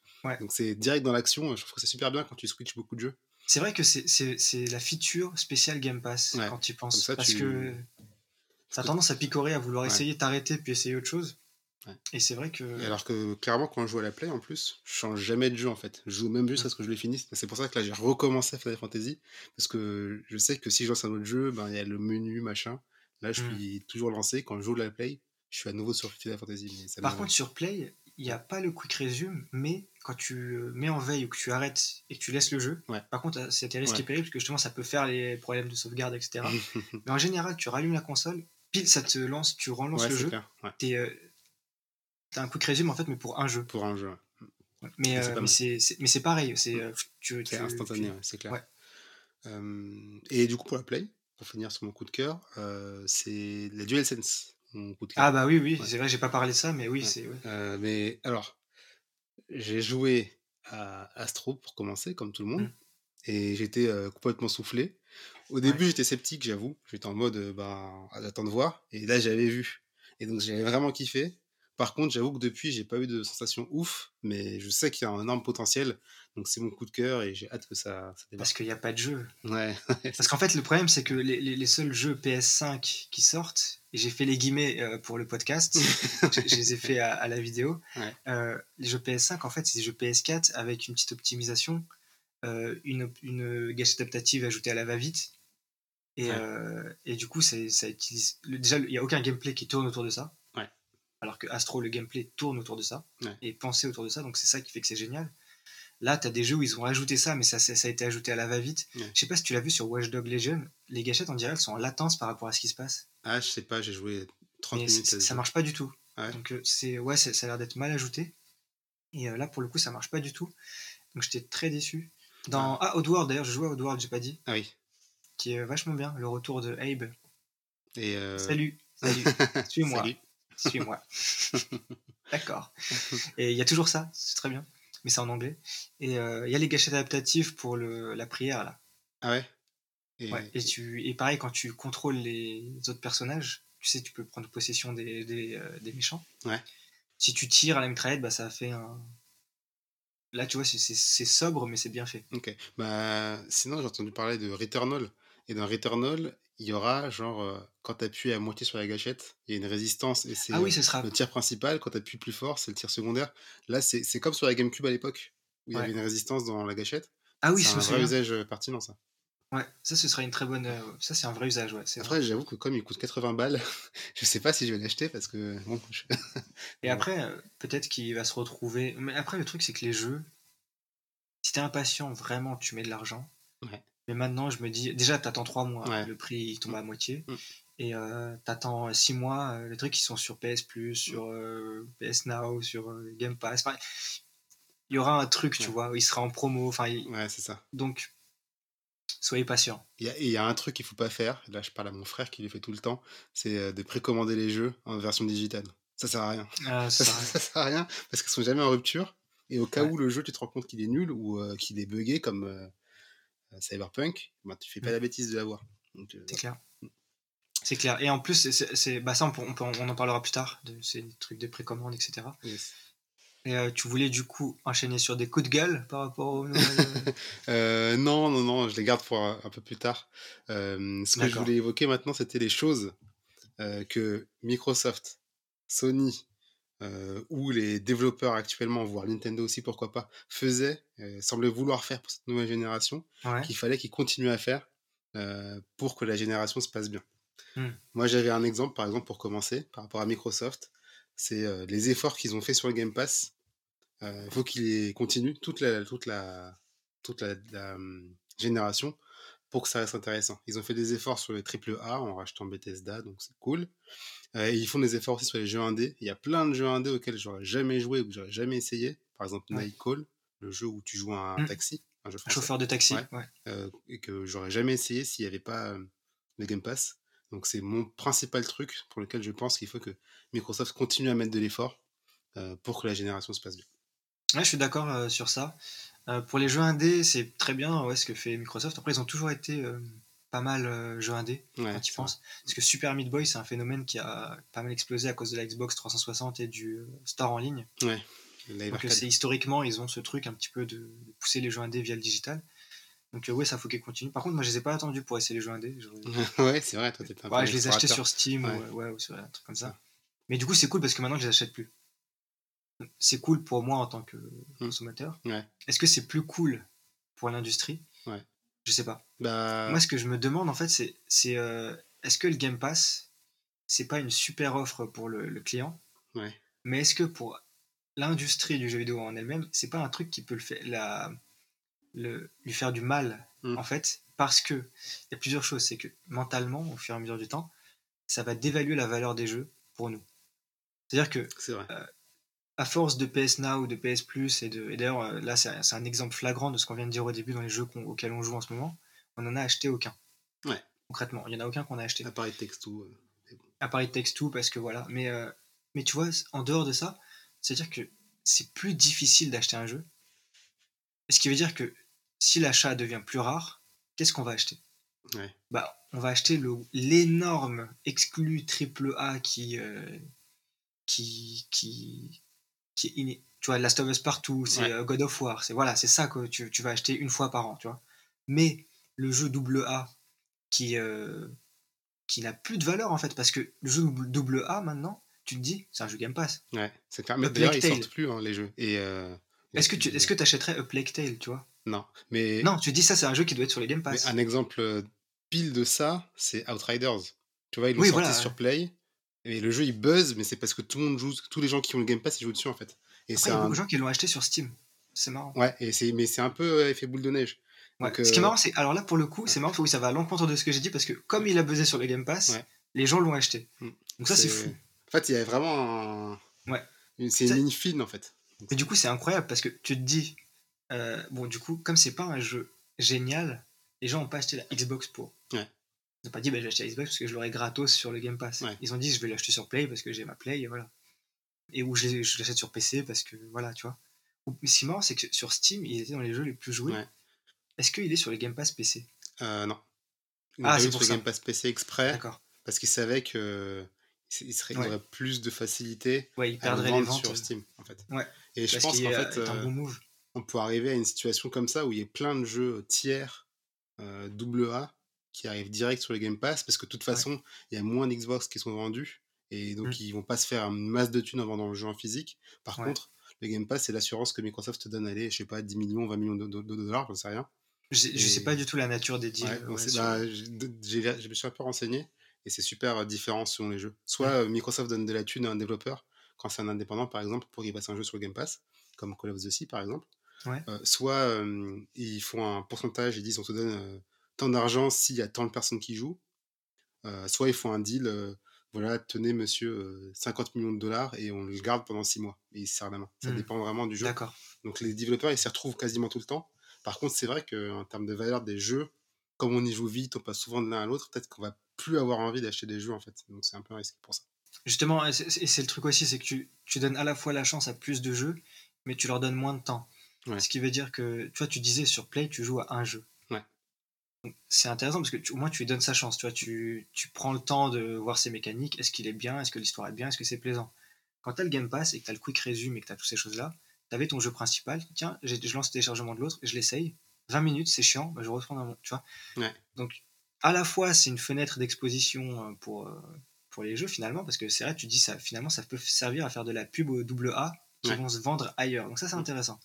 Donc, c'est direct dans l'action. Je trouve que c'est super bien quand tu switches beaucoup de jeux. C'est vrai que c'est- la feature spéciale Game Pass quand tu penses. Ça, parce tu- que ça a tendance à picorer, à vouloir essayer, t'arrêter, puis essayer autre chose. Ouais. Et c'est vrai que. Et alors que clairement, quand je joue à la play, en plus, je change jamais de jeu en fait. Je joue même jeu Mm. jusqu'à ce que je le finisse. C'est pour ça que là, j'ai recommencé à Final Fantasy. Parce que je sais que si je lance un autre jeu, ben, il y a le menu, machin. Là, je Mm. suis toujours lancé. Quand je joue à la play, je suis à nouveau sur Final Fantasy. Mais ça Par contre, sur Play, il n'y a pas le quick resume, mais quand tu euh, mets en veille ou que tu arrêtes et que tu laisses le jeu, Ouais. par contre, euh, c'est tes risques Ouais. et périls, parce que justement, ça peut faire les problèmes de sauvegarde, etc. mais en général, tu rallumes la console, pile, ça te lance, tu relances ouais, le jeu, clair. T'as un quick resume en fait, mais pour un jeu. Pour un jeu, ouais. Mais, c'est euh, mais c'est, pareil, c'est, euh, tu, c'est tu- instantané, tu- c'est clair. ouais. Euh, et du coup, pour la play, pour finir sur mon coup de cœur, euh, c'est la DualSense. Mon coup de cœur. Ah bah oui, oui, Ouais. c'est vrai, j'ai pas parlé de ça, mais oui, c'est. mais alors, j'ai joué à Astro pour commencer, comme tout le monde, Mm. et j'étais complètement soufflé. Au début, j'étais sceptique, j'avoue. J'étais en mode, ben, j'attends de voir. Et là, j'avais vu. Et donc, j'avais vraiment kiffé. Par contre, j'avoue que depuis, j'ai pas eu de sensation ouf, mais je sais qu'il y a un énorme potentiel. Donc, c'est mon coup de cœur et j'ai hâte que ça, ça démarre. Parce qu'il n'y a pas de jeu. Ouais, Parce qu'en fait, le problème, c'est que les, les- les seuls jeux PS5 qui sortent, et j'ai fait les guillemets euh, pour le podcast, je, je les ai fait à, à la vidéo, Ouais. euh, les jeux PS5, en fait, c'est des jeux PS4 avec une petite optimisation, euh, une, une gâchette adaptative ajoutée à la va-vite. Et, Ouais. et du coup, ça utilise. le- déjà, il n'y a aucun gameplay qui tourne autour de ça. Alors que Astro, le gameplay tourne autour de ça. Ouais. Et pensé autour de ça. Donc, c'est ça qui fait que c'est génial. Là, tu as des jeux où ils ont ajouté ça, mais ça, ça, ça a été ajouté à la va-vite. Ouais. Je sais pas si tu l'as vu sur Watch Dog Legion. Les gâchettes, on dirait, elles sont en latence par rapport à ce qui se passe. Ah, je sais pas, j'ai joué 30 Mais minutes. ça marche pas du tout. Ah ouais Donc, euh, c'est ouais, c'est- ça a l'air d'être mal ajouté. Et euh, là, pour le coup, ça marche pas du tout. Donc, j'étais très déçu. Dans... Ah, Oddworld, d'ailleurs, je jouais à Oddworld, j'ai pas dit. Ah oui. Qui est vachement bien. Le retour de Abe. Et euh, Salut, salut, suis-moi. Suis-moi. D'accord. Et il y a toujours ça, c'est très bien. Mais c'est en anglais. Et euh, il y a les gâchettes adaptatives pour le, la prière, là. Ah ouais? Et, Ouais. Et, tu, et pareil, quand tu contrôles les autres personnages, tu sais, tu peux prendre possession des, des, euh, des méchants. Ouais. Si tu tires à la mitraillette, bah, ça fait un. Là, tu vois, c'est sobre, mais c'est bien fait. Ok. Bah, sinon, j'ai entendu parler de Returnal. Et dans Returnal, il y aura, genre, euh, quand tu appuies à moitié sur la gâchette, il y a une résistance et c'est Ah oui, euh, ce sera. le tir principal. Quand tu appuies plus fort, c'est le tir secondaire. Là, c'est c'est comme sur la GameCube à l'époque, où il y avait une résistance dans la gâchette. Ah oui, c'est un vrai usage euh, pertinent, ça. Ouais, ça, ce sera une très bonne. euh, Ça, c'est un vrai usage, ouais. c'est. Après, j'avoue que comme il coûte 80 balles, je sais pas si je vais l'acheter parce que, bon, je- Et après, euh, peut-être qu'il va se retrouver. Mais après, le truc, c'est que les jeux, si t'es impatient, vraiment, tu mets de l'argent. Ouais. Mais maintenant, je me dis, déjà, t'attends 3 mois, Ouais. le prix il tombe à moitié. Mm. Et euh, t'attends 6 mois, euh, les trucs qui sont sur PS Plus, sur euh, PS Now, sur euh, Game Pass. Enfin, il y aura un truc, tu Ouais. vois, où il sera en promo. Enfin, il- ouais, c'est ça. donc, soyez patient. Il y, a, et il y a un truc qu'il faut pas faire, là je parle à mon frère qui le fait tout le temps, c'est de précommander les jeux en version digitale. Ça sert à rien. Euh, Ça, ça- ça sert à rien parce qu'ils sont jamais en rupture. Et au cas Ouais. où le jeu, tu te rends compte qu'il est nul ou euh, qu'il est buggé comme euh, Cyberpunk, ben, tu fais pas Mm. la bêtise de l'avoir. Euh, c'est clair. C'est clair. Et en plus, c'est- bah ça, on, peut- on, peut- on en parlera plus tard, de ces trucs de précommande, etc. yes. Et euh, tu voulais du coup enchaîner sur des coups de gueule par rapport aux nouvelles, euh, non, non, non, je les garde pour un, un peu plus tard. Euh, ce que je voulais évoquer maintenant, c'était les choses que Microsoft, Sony euh, ou les développeurs actuellement, voire Nintendo aussi, pourquoi pas, faisaient, euh, semblaient vouloir faire pour cette nouvelle génération, Ouais. qu'il fallait qu'ils continuent à faire euh, pour que la génération se passe bien. Hmm. Moi, j'avais un exemple, par exemple, pour commencer, par rapport à Microsoft, c'est euh, les efforts qu'ils ont fait sur le Game Pass. Il faut qu'ils continuent toute la, toute la, toute la, la, hum, génération pour que ça reste intéressant. Ils ont fait des efforts sur les AAA en rachetant Bethesda, donc c'est cool. Euh, et ils font des efforts aussi sur les jeux indés. Il y a plein de jeux indés auxquels j'aurais jamais joué ou que j'aurais jamais essayé. Par exemple, Ouais. Nightcall, le jeu où tu joues un Mm. taxi, un jeu chauffeur de taxi. Ouais. Ouais. euh, et que j'aurais jamais essayé s'il n'y avait pas euh, le Game Pass. Donc c'est mon principal truc pour lequel je pense qu'il faut que Microsoft continue à mettre de l'effort pour que la génération se passe bien. Ouais, je suis d'accord sur ça. Euh, pour les jeux indés, c'est très bien ouais, ce que fait Microsoft. Après, ils ont toujours été euh, pas mal euh, jeux indés Ouais, quand tu penses. Parce que Super Meat Boy, c'est un phénomène qui a pas mal explosé à cause de la Xbox 360 et du euh, store en ligne. Ouais. Donc c'est historiquement, ils ont ce truc un petit peu de, de pousser les jeux indés via le digital. Donc euh, ouais, ça faut qu'ils continuent. Par contre, moi je les ai pas attendus pour essayer les jeux indés. Ouais, c'est vrai, toi, un peu Ouais, je les ai achetés sur Steam Ouais. ou, ouais, ou sur un truc comme ça. Mais du coup, c'est cool parce que maintenant je les achète plus. C'est cool pour moi en tant que consommateur. Ouais. Est-ce que c'est plus cool pour l'industrie? Ouais. Je sais pas. Bah, Moi, ce que je me demande en fait, c'est euh, est-ce que le Game Pass, c'est pas une super offre pour le, le client? Ouais. Mais est-ce que pour l'industrie du jeu vidéo en elle-même, c'est pas un truc qui peut le faire, la, le, lui faire du mal Mm. en fait? Parce que il y a plusieurs choses. C'est que mentalement, au fur et à mesure du temps, ça va dévaluer la valeur des jeux pour nous. C'est-à-dire que c'est vrai. À force de PS Now ou de PS Plus, et, de, et d'ailleurs euh, là c'est un, c'est un exemple flagrant de ce qu'on vient de dire au début dans les jeux qu'on- auxquels on joue en ce moment, on n'en a acheté aucun. Ouais. Concrètement, il n'y en a aucun qu'on a acheté. Appareil euh, part Takes Two, parce que voilà. Mais, euh, mais tu vois, en dehors de ça, c'est-à-dire que c'est plus difficile d'acheter un jeu. Ce qui veut dire que si l'achat devient plus rare, qu'est-ce qu'on va acheter? Ouais. bah, On va acheter le- l'énorme exclu triple A qui, euh, qui, qui, qui est iné- tu vois, Last of Us partout, c'est Ouais. euh, God of War, c'est voilà, c'est ça que tu, tu vas acheter une fois par an, tu vois. Mais le jeu double A qui, euh, qui n'a plus de valeur en fait, parce que le jeu double- A maintenant, tu te dis, c'est un jeu Game Pass. Ouais, c'est clair. Mais d'ailleurs, ils sortent plus, hein, les jeux. Et, euh, Est-ce que tu est-ce que achèterais A Plague Tale, tu vois? Non. Mais, Non, tu dis ça, c'est un jeu qui doit être sur les Game mais Pass. un exemple pile de ça, c'est Outriders. Tu vois, ils l'ont Oui, sorti voilà, sur. Play. Et le jeu, il buzz, mais c'est parce que tout le monde joue, tous les gens qui ont le Game Pass, ils jouent dessus, en fait. Et Après, c'est il y a un... beaucoup de gens qui l'ont acheté sur Steam. C'est marrant. Ouais, et c'est... mais c'est un peu euh, effet boule de neige. Ouais. Donc, Ce qui est euh, marrant, c'est. Alors là, pour le coup, c'est marrant, oui, ça va à l'encontre de ce que j'ai dit parce que comme il a buzzé sur le Game Pass, Ouais. les gens l'ont acheté. Mm. Donc ça, c'est fou. En fait, il y a vraiment un... Ouais. une- C'est une ligne fine, en fait. Mais du coup, c'est incroyable parce que tu te dis, euh, bon, du coup, comme c'est pas un jeu génial, les gens n'ont pas acheté la Xbox pour. Ouais. Ils n'ont pas dit, bah, je vais acheter la Xbox parce que je l'aurai gratos sur le Game Pass. Ouais. Ils ont dit, je vais l'acheter sur Play parce que j'ai ma Play et voilà. Et ou je je l'achète sur PC parce que voilà, tu vois. Ou- Mais ce qui est marrant, c'est que sur Steam, il était dans les jeux les plus joués. Ouais. Est-ce qu'il est sur les Game Pass PC Euh, non. Il Ah, c'est sur ça. Game Pass PC exprès, D'accord. parce qu'il savait que il serait, il Ouais. aurait plus de facilité Ouais, il à le perdrait les ventes. sur euh, Steam, en fait. Ouais. Et je pense qu'en fait, est un euh, bon move. on peut arriver à une situation comme ça où il y a plein de jeux tiers euh, double A qui arrivent direct sur le Game Pass parce que de toute Ouais. façon, il y a moins d'Xbox qui sont vendus et donc Mm. ils vont pas se faire une masse de thunes en vendant le jeu en physique. Par Ouais. contre, le Game Pass, c'est l'assurance que Microsoft te donne, allez, je sais pas, 10 millions, 20 millions de, de- de dollars, j'en sais rien. Je, je sais et- pas du tout la nature des deals. Ouais, sur- bah, je me suis un peu renseigné et c'est super euh, différent selon les jeux. Soit Mm. euh, Microsoft donne de la thune à un développeur quand c'est un indépendant, par exemple, pour qu'il passe un jeu sur le Game Pass, comme Call of the Sea, par exemple. Ouais. Euh, soit euh, ils font un pourcentage, ils disent on te donne tant d'argent s'il y a tant de personnes qui jouent. Euh, soit ils font un deal, euh, voilà, tenez monsieur euh, 50 millions de dollars et on le garde pendant 6 mois. Et il se serre la main. Ça Mm. dépend vraiment du jeu. D'accord. Donc les développeurs, ils s'y retrouvent quasiment tout le temps. Par contre, c'est vrai qu'en termes de valeur des jeux, comme on y joue vite, on passe souvent de l'un à l'autre, peut-être qu'on va plus avoir envie d'acheter des jeux en fait. Donc c'est un peu un risque pour ça. Justement, et c'est et c'est le truc aussi, c'est que tu, tu donnes à la fois la chance à plus de jeux, mais tu leur donnes moins de temps. Ouais. Ce qui veut dire que, tu vois, tu disais sur Play, tu joues à un jeu. C'est intéressant parce que tu- au moins tu lui donnes sa chance. Tu vois, tu, tu prends le temps de voir ses mécaniques. Est-ce qu'il est bien? Est-ce que l'histoire est bien? Est-ce que c'est plaisant? Quand tu as le Game Pass et que tu as le quick resume et que tu as toutes ces choses-là, tu avais ton jeu principal. Tiens, je lance le téléchargement de l'autre, je l'essaye. 20 minutes, c'est chiant, bah, je reprends dans mon. Tu vois Ouais. Donc, à la fois, c'est une fenêtre d'exposition euh, pour, euh, pour les jeux finalement, parce que c'est vrai, tu dis ça, finalement, ça peut servir à faire de la pub au double A qui Ouais. vont se vendre ailleurs. Donc, ça, c'est Mm. intéressant.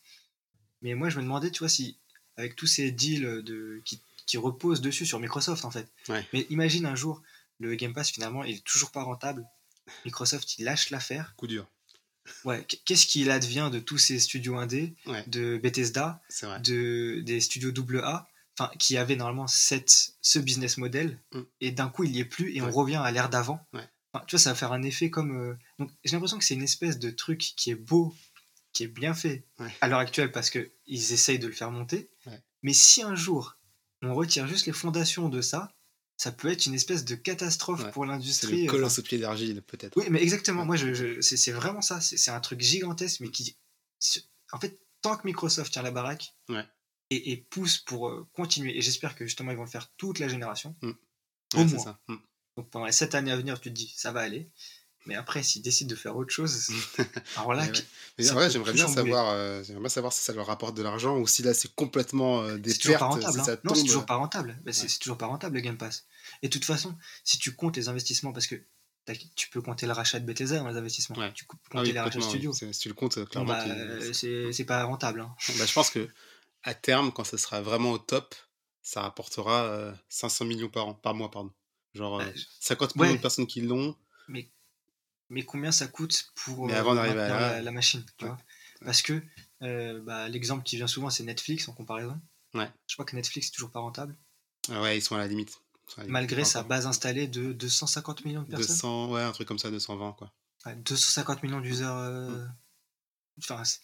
Mais moi, je me demandais, tu vois, si avec tous ces deals de, qui, qui reposent dessus sur Microsoft en fait. Ouais. Mais imagine un jour, le Game Pass finalement, il est toujours pas rentable. Microsoft, il lâche l'affaire. Coup dur. Ouais, qu'est-ce qu'il advient de tous ces studios indés, Ouais, de Bethesda, de, des studios AA, enfin, qui avaient normalement cette, ce business model, Mm. et d'un coup il n'y est plus, et on revient à l'ère d'avant. Ouais. Enfin, tu vois, ça va faire un effet comme. euh, Donc j'ai l'impression que c'est une espèce de truc qui est beau, qui est bien fait à l'heure actuelle parce qu'ils essayent de le faire monter. Mais si un jour on retire juste les fondations de ça, ça peut être une espèce de catastrophe Ouais. pour l'industrie. le enfin, colosse au pied d'argile, peut-être. oui, mais exactement. Moi, je, je- c'est vraiment ça. C'est un truc gigantesque, mais qui. En fait, tant que Microsoft tient la baraque Ouais. et, et poussent pour euh, continuer. Et j'espère que justement ils vont le faire toute la génération. Mm. Au moins. ça. Mm. Donc pendant les 7 années à venir, tu te dis ça va aller. Mais après, s'ils décident de faire autre chose, alors là, Ouais, ouais. Mais vrai, peut j'aimerais bien savoir, euh, j'aimerais bien savoir si ça leur rapporte de l'argent ou si là c'est complètement euh, des c'est toujours pas pertes, rentable. si hein. ça Non, c'est toujours pas rentable. Bah, c'est Ouais. toujours pas rentable le Game Pass. Et de toute façon, si tu comptes les investissements, parce que tu peux compter le rachat de Bethesda dans les investissements, Ouais. tu peux Ah compter oui, les rachats de oui. C'est- Si tu le comptes, euh, clairement. bah, euh, c'est pas rentable. hein. Bah, je pense que à terme, quand ça sera vraiment au top, ça rapportera euh, 500 millions par an, par mois, pardon. Genre euh, Bah, je- 50 millions ouais. de personnes qui l'ont. mais, mais combien ça coûte pour Mais euh, avant d'arriver à maintenir là, la, la machine tu ouais. vois Parce que euh, bah, l'exemple qui vient souvent, c'est Netflix en comparaison. Ouais. Je crois que Netflix, c'est toujours pas rentable, Ah ouais, ils sont à la limite. Ils sont à la limite. malgré sa base installée de 250 millions de personnes. 200, ouais, un truc comme ça, 220 quoi. Ouais, 250 millions d'users. euh, Mm. Enfin, c'est-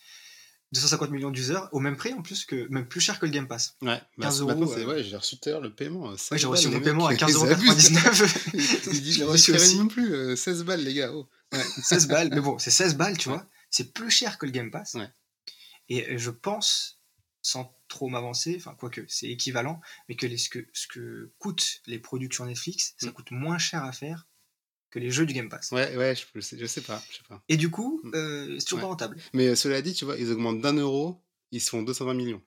250 millions d'users au même prix en plus que même plus cher que le Game Pass. Ouais, bah, 15 c'est- maintenant, euros, euh. ouais, j'ai reçu tout à l'heure le paiement. 16 Ouais, j'ai reçu mon paiement à mecs, ils abusent. 15,99€. Il dit, je Je l'ai l'ai reçu reçu aussi. même plus, euh, 16 balles les gars. oh. 16 balles, mais bon, c'est 16 balles, tu Ouais. vois. C'est plus cher que le Game Pass. Ouais. Et je pense, sans trop m'avancer, enfin, quoique, c'est équivalent, mais que les- ce, que ce que coûtent les productions Netflix, ça Mm. coûte moins cher à faire que les jeux du Game Pass. Ouais, ouais, je, je sais, je sais pas, je sais pas. Et du coup, Mm. euh, c'est toujours Ouais. pas rentable. Mais euh, cela dit, tu vois, ils augmentent d'un euro, ils se font 220 millions.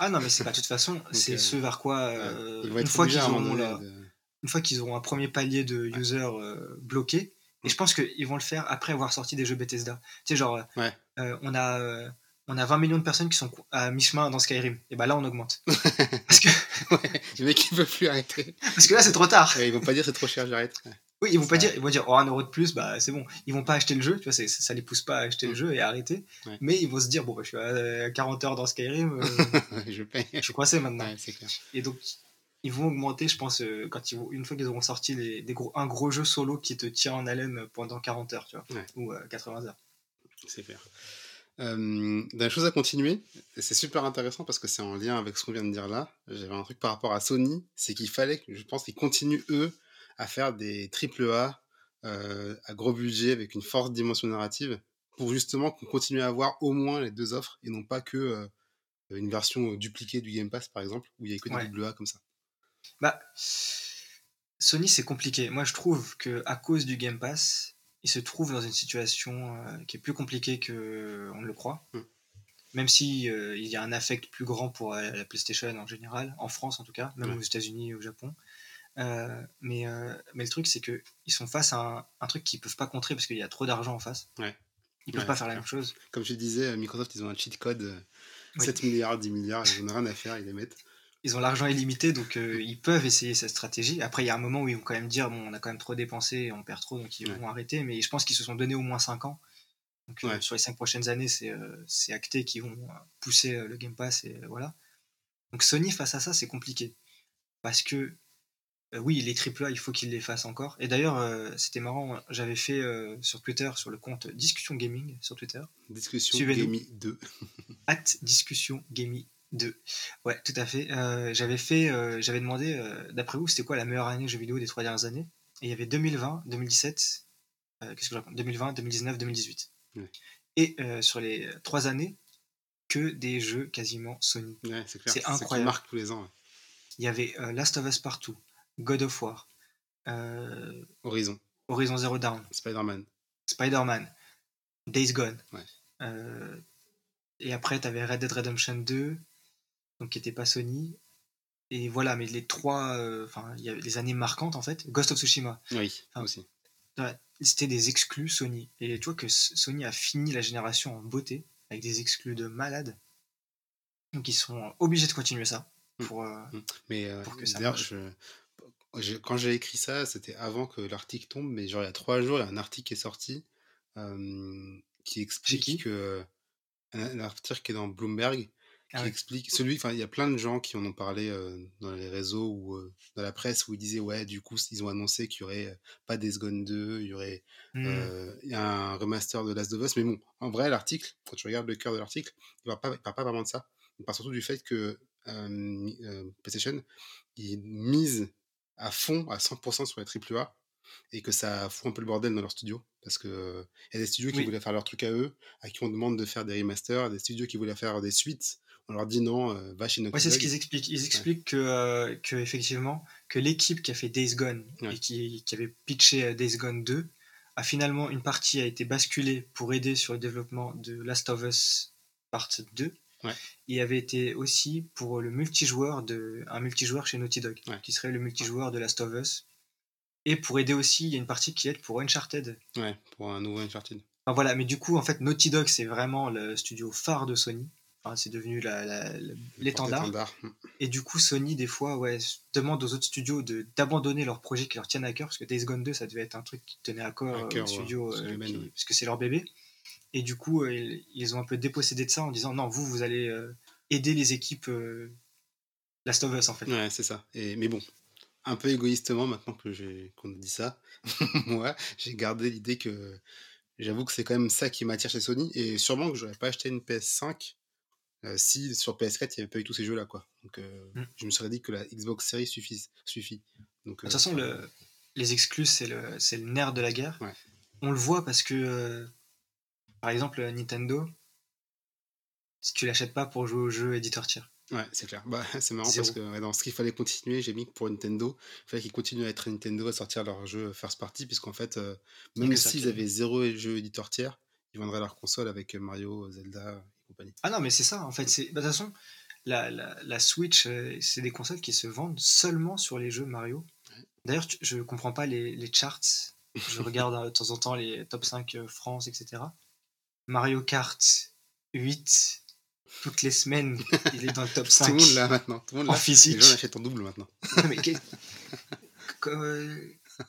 Ah non, mais c'est pas de toute façon, c'est euh, ce vers quoi, Ouais, euh, une, fois qu'ils auront de- une fois qu'ils auront un premier palier de Ouais. users euh, bloqués, et je pense qu'ils vont le faire après avoir sorti des jeux Bethesda. Tu sais, genre, euh, Ouais. euh, on, a, euh, on a 20 millions de personnes qui sont à mi-chemin dans Skyrim. Et bah là, on augmente. parce, que, Ouais, les mecs ils peuvent plus arrêter. parce que là, c'est trop tard. Ouais, ils vont pas dire c'est trop cher, j'arrête. Oui, ils vont pas dire, ils vont dire, oh, un euro de plus, bah c'est bon. Ils vont pas acheter le jeu, tu vois, ça, ça les pousse pas à acheter le Mm. jeu et à arrêter. Mais ils vont se dire, bon, bah, je suis à 40 heures dans Skyrim, euh, je paye. je suis coincé maintenant. Clair. Et donc, ils vont augmenter, je pense, euh, quand ils vont, une fois qu'ils auront sorti les, des gros, un gros jeu solo qui te tient en haleine pendant 40 heures, tu vois, Ouais. ou euh, 80 heures. C'est clair. Euh, dans chose à continuer, c'est super intéressant parce que c'est en lien avec ce qu'on vient de dire là. J'avais un truc par rapport à Sony, c'est qu'il fallait je pense qu'ils continuent eux à faire des triple A euh, à gros budget avec une forte dimension narrative pour justement qu'on continue à avoir au moins les deux offres et non pas que euh, une version dupliquée du Game Pass par exemple où il y a que des double A comme ça. Bah, Sony, c'est compliqué. Moi, je trouve que à cause du Game Pass, ils se trouvent dans une situation euh, qui est plus compliquée que on ne le croit. Mm. Même si euh, il y a un affect plus grand pour euh, la PlayStation en général, en France en tout cas, même Ouais. aux États-Unis et au Japon. Euh, mais, euh, mais le truc, c'est que ils sont face à un, un truc qu'ils peuvent pas contrer parce qu'il y a trop d'argent en face. Ouais. Ils peuvent Ouais, pas faire la clair. même chose. Comme je te disais, Microsoft ils ont un cheat code euh, Oui. 7 milliards, 10 milliards, ils n'ont rien à faire, ils les mettent. Ils ont l'argent illimité, donc euh, ils peuvent essayer cette stratégie. Après, il y a un moment où ils vont quand même dire, bon, on a quand même trop dépensé, on perd trop, donc ils Ouais. vont arrêter. Mais je pense qu'ils se sont donné au moins 5 ans. Donc euh, sur les 5 prochaines années, c'est euh, acté qu'ils vont euh, pousser le Game Pass et voilà. Donc Sony face à ça, c'est compliqué parce que oui, les AAA, il faut qu'ils les fassent encore. Et d'ailleurs, c'était marrant, j'avais fait sur Twitter, sur le compte Discussion Gaming sur Twitter, Discussion. Gaming 2. at discussion gaming 2. Ouais, tout à fait. Euh, j'avais fait, euh, j'avais demandé, euh, d'après vous, c'était quoi la meilleure année jeux vidéo des trois dernières années? Et il y avait 2020, 2017, euh, qu'est-ce que je raconte? 2020, 2019, 2018. Ouais. Et sur les trois années, que des jeux quasiment Sony. Ouais, c'est clair. C'est incroyable. marque tous les ans. ouais. Il y avait Last of Us Partout, God of War, Horizon, Horizon Zero Dawn, Spider-Man. Spider-Man, Days Gone. Et après, tu avais Red Dead Redemption 2, donc qui n'était pas Sony. Et voilà, mais les trois, euh, enfin, il y avait les années marquantes en fait. Ghost of Tsushima, Oui, aussi. c'était des exclus Sony. Et tu vois que Sony a fini la génération en beauté, avec des exclus de malades. Donc ils sont obligés de continuer ça. Mm. Pour, euh, Mais euh, Pour que ça quand j'ai écrit ça, c'était avant que l'article tombe, mais genre il y a trois jours, il y a un article qui est sorti euh, qui explique qui? que. Un, un article qui est dans Bloomberg qui Ah ouais. explique. Celui, enfin, il y a plein de gens qui en ont parlé euh, dans les réseaux ou euh, dans la presse où ils disaient, ouais, du coup, ils ont annoncé qu'il y aurait euh, pas Days Gone 2, il y aurait a un remaster de Last of Us, mais bon, en vrai, l'article, quand tu regardes le cœur de l'article, il ne parle, pas- il parle pas vraiment de ça. Il parle surtout du fait que PlayStation, il mise à fond, à 100% sur les AAA, et que ça fout un peu le bordel dans leur studio, parce que euh, il y a des studios qui Oui. voulaient faire leur truc à eux, à qui on demande de faire des remasters, des studios qui voulaient faire des suites, On leur dit non, euh, va chez Naughty Ouais, c'est ce qu'ils expliquent. Ils expliquent que, euh, que, effectivement, que l'équipe qui a fait Days Gone Ouais. et qui, qui avait pitché euh, Days Gone 2 a finalement une partie a été basculée pour aider sur le développement de Last of Us Part 2 Ouais. et avait été aussi pour le multijoueur de un multijoueur chez Naughty Dog qui serait le multijoueur de Last of Us et pour aider aussi il y a une partie qui aide pour Uncharted Ouais, pour un nouveau Uncharted. Enfin, voilà, mais du coup, en fait, Naughty Dog, c'est vraiment le studio phare de Sony. Enfin, c'est devenu l'étendard. Et du coup, Sony, des fois, ouais, demande aux autres studios de- d'abandonner leurs projets qui leur tiennent à cœur, parce que Days Gone 2, ça devait être un truc qui tenait à cœur, euh, aux ouais, studios, euh, qui- ouais. parce que c'est leur bébé. Et du coup, euh, ils, ils ont un peu dépossédé de ça en disant non, vous, vous allez euh, aider les équipes euh, Last of Us, en fait. Ouais, c'est ça. Et, mais bon, un peu égoïstement, maintenant que qu'on a dit ça, moi, j'ai gardé l'idée que j'avoue que c'est quand même ça qui m'attire chez Sony. Et sûrement que j'aurais pas acheté une PS5 euh, si sur PS4 il n'y avait pas eu tous ces jeux-là. quoi. Donc euh, Mm. je me serais dit que la Xbox Series suffit. suffit. Donc, De euh, toute façon, le- les exclus, c'est le, c'est le nerf de la guerre. Ouais. On le voit parce que, par exemple, Nintendo, si tu l'achètes pas pour jouer au jeu éditeur tiers. Ouais, c'est clair. Bah, c'est marrant Zéro. parce que ouais, dans ce qu'il fallait continuer, j'ai mis que pour Nintendo, il fallait qu'ils continuent à être Nintendo à sortir leurs jeux first party, puisqu'en fait, même s'ils avaient zéro jeu éditeur tiers, ils vendraient leur console avec Mario, Zelda compagnie. Ah non, mais c'est ça, en fait. c'est- bah, De toute façon, la, la, la Switch, euh, c'est des consoles qui se vendent seulement sur les jeux Mario. D'ailleurs, je comprends pas les, les charts. Je regarde euh, de temps en temps les top 5 euh, France, etc. Mario Kart 8, toutes les semaines, il est dans le top 5. Tout le monde là maintenant. Tout le monde En physique. Les gens l'achètent en double maintenant. Non, mais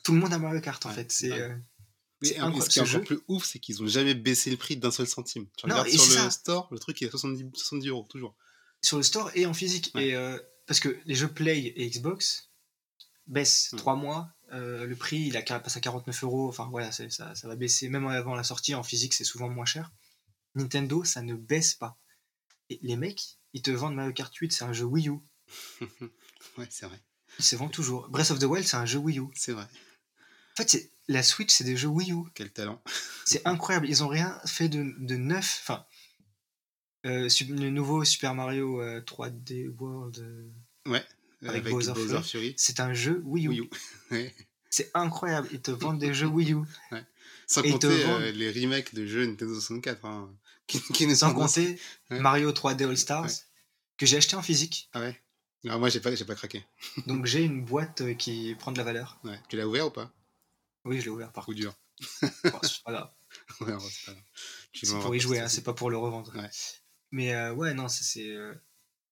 tout le monde a Mario Kart en Ouais, fait. C'est ouais. euh, Et incroyable, ce qui est encore plus ouf, c'est qu'ils ont jamais baissé le prix d'un seul centime. Tu Non, regardes sur le ça. store, le truc il est à 70, 70 euros, toujours. sur le store et en physique. Ouais. Et, euh, parce que les jeux Play et Xbox baissent Ouais. 3 mois. euh, le prix, il a passe à 49 euros. Enfin voilà, ça va baisser. Même avant la sortie, en physique, c'est souvent moins cher. Nintendo, ça ne baisse pas. Et les mecs, ils te vendent Mario Kart 8, c'est un jeu Wii U. ouais, c'est vrai. Ils se vendent toujours. Breath of the Wild, c'est un jeu Wii U. C'est vrai. En fait, c'est- la Switch, c'est des jeux Wii U. Quel talent. C'est incroyable. Ils ont rien fait de, de neuf. Enfin, euh, le nouveau Super Mario euh, 3D World, euh, Ouais. Avec Avec, Bowser Bowser, Fury. C'est un jeu Wii U. Wii U. Ouais. C'est incroyable. Ils te vendent des jeux Wii U. Sans Et ils te compter vendent- euh, les remakes de jeux Nintendo 64. Hein, qui, qui ne Sans compter Ouais. Mario 3D All Stars, Ouais. que j'ai acheté en physique. Ah ouais Non, moi j'ai pas, j'ai pas craqué. Donc j'ai une boîte euh, qui prend de la valeur. Ouais. Tu l'as ouvert ou pas? Oui, je l'ai ouvert par Coup dur. Bon, c'est pas grave. Ouais, ouais, c'est pas grave. C'est pour y jouer, hein, c'est- pas pour le revendre. Ouais. Mais euh, ouais, non, c'est. euh,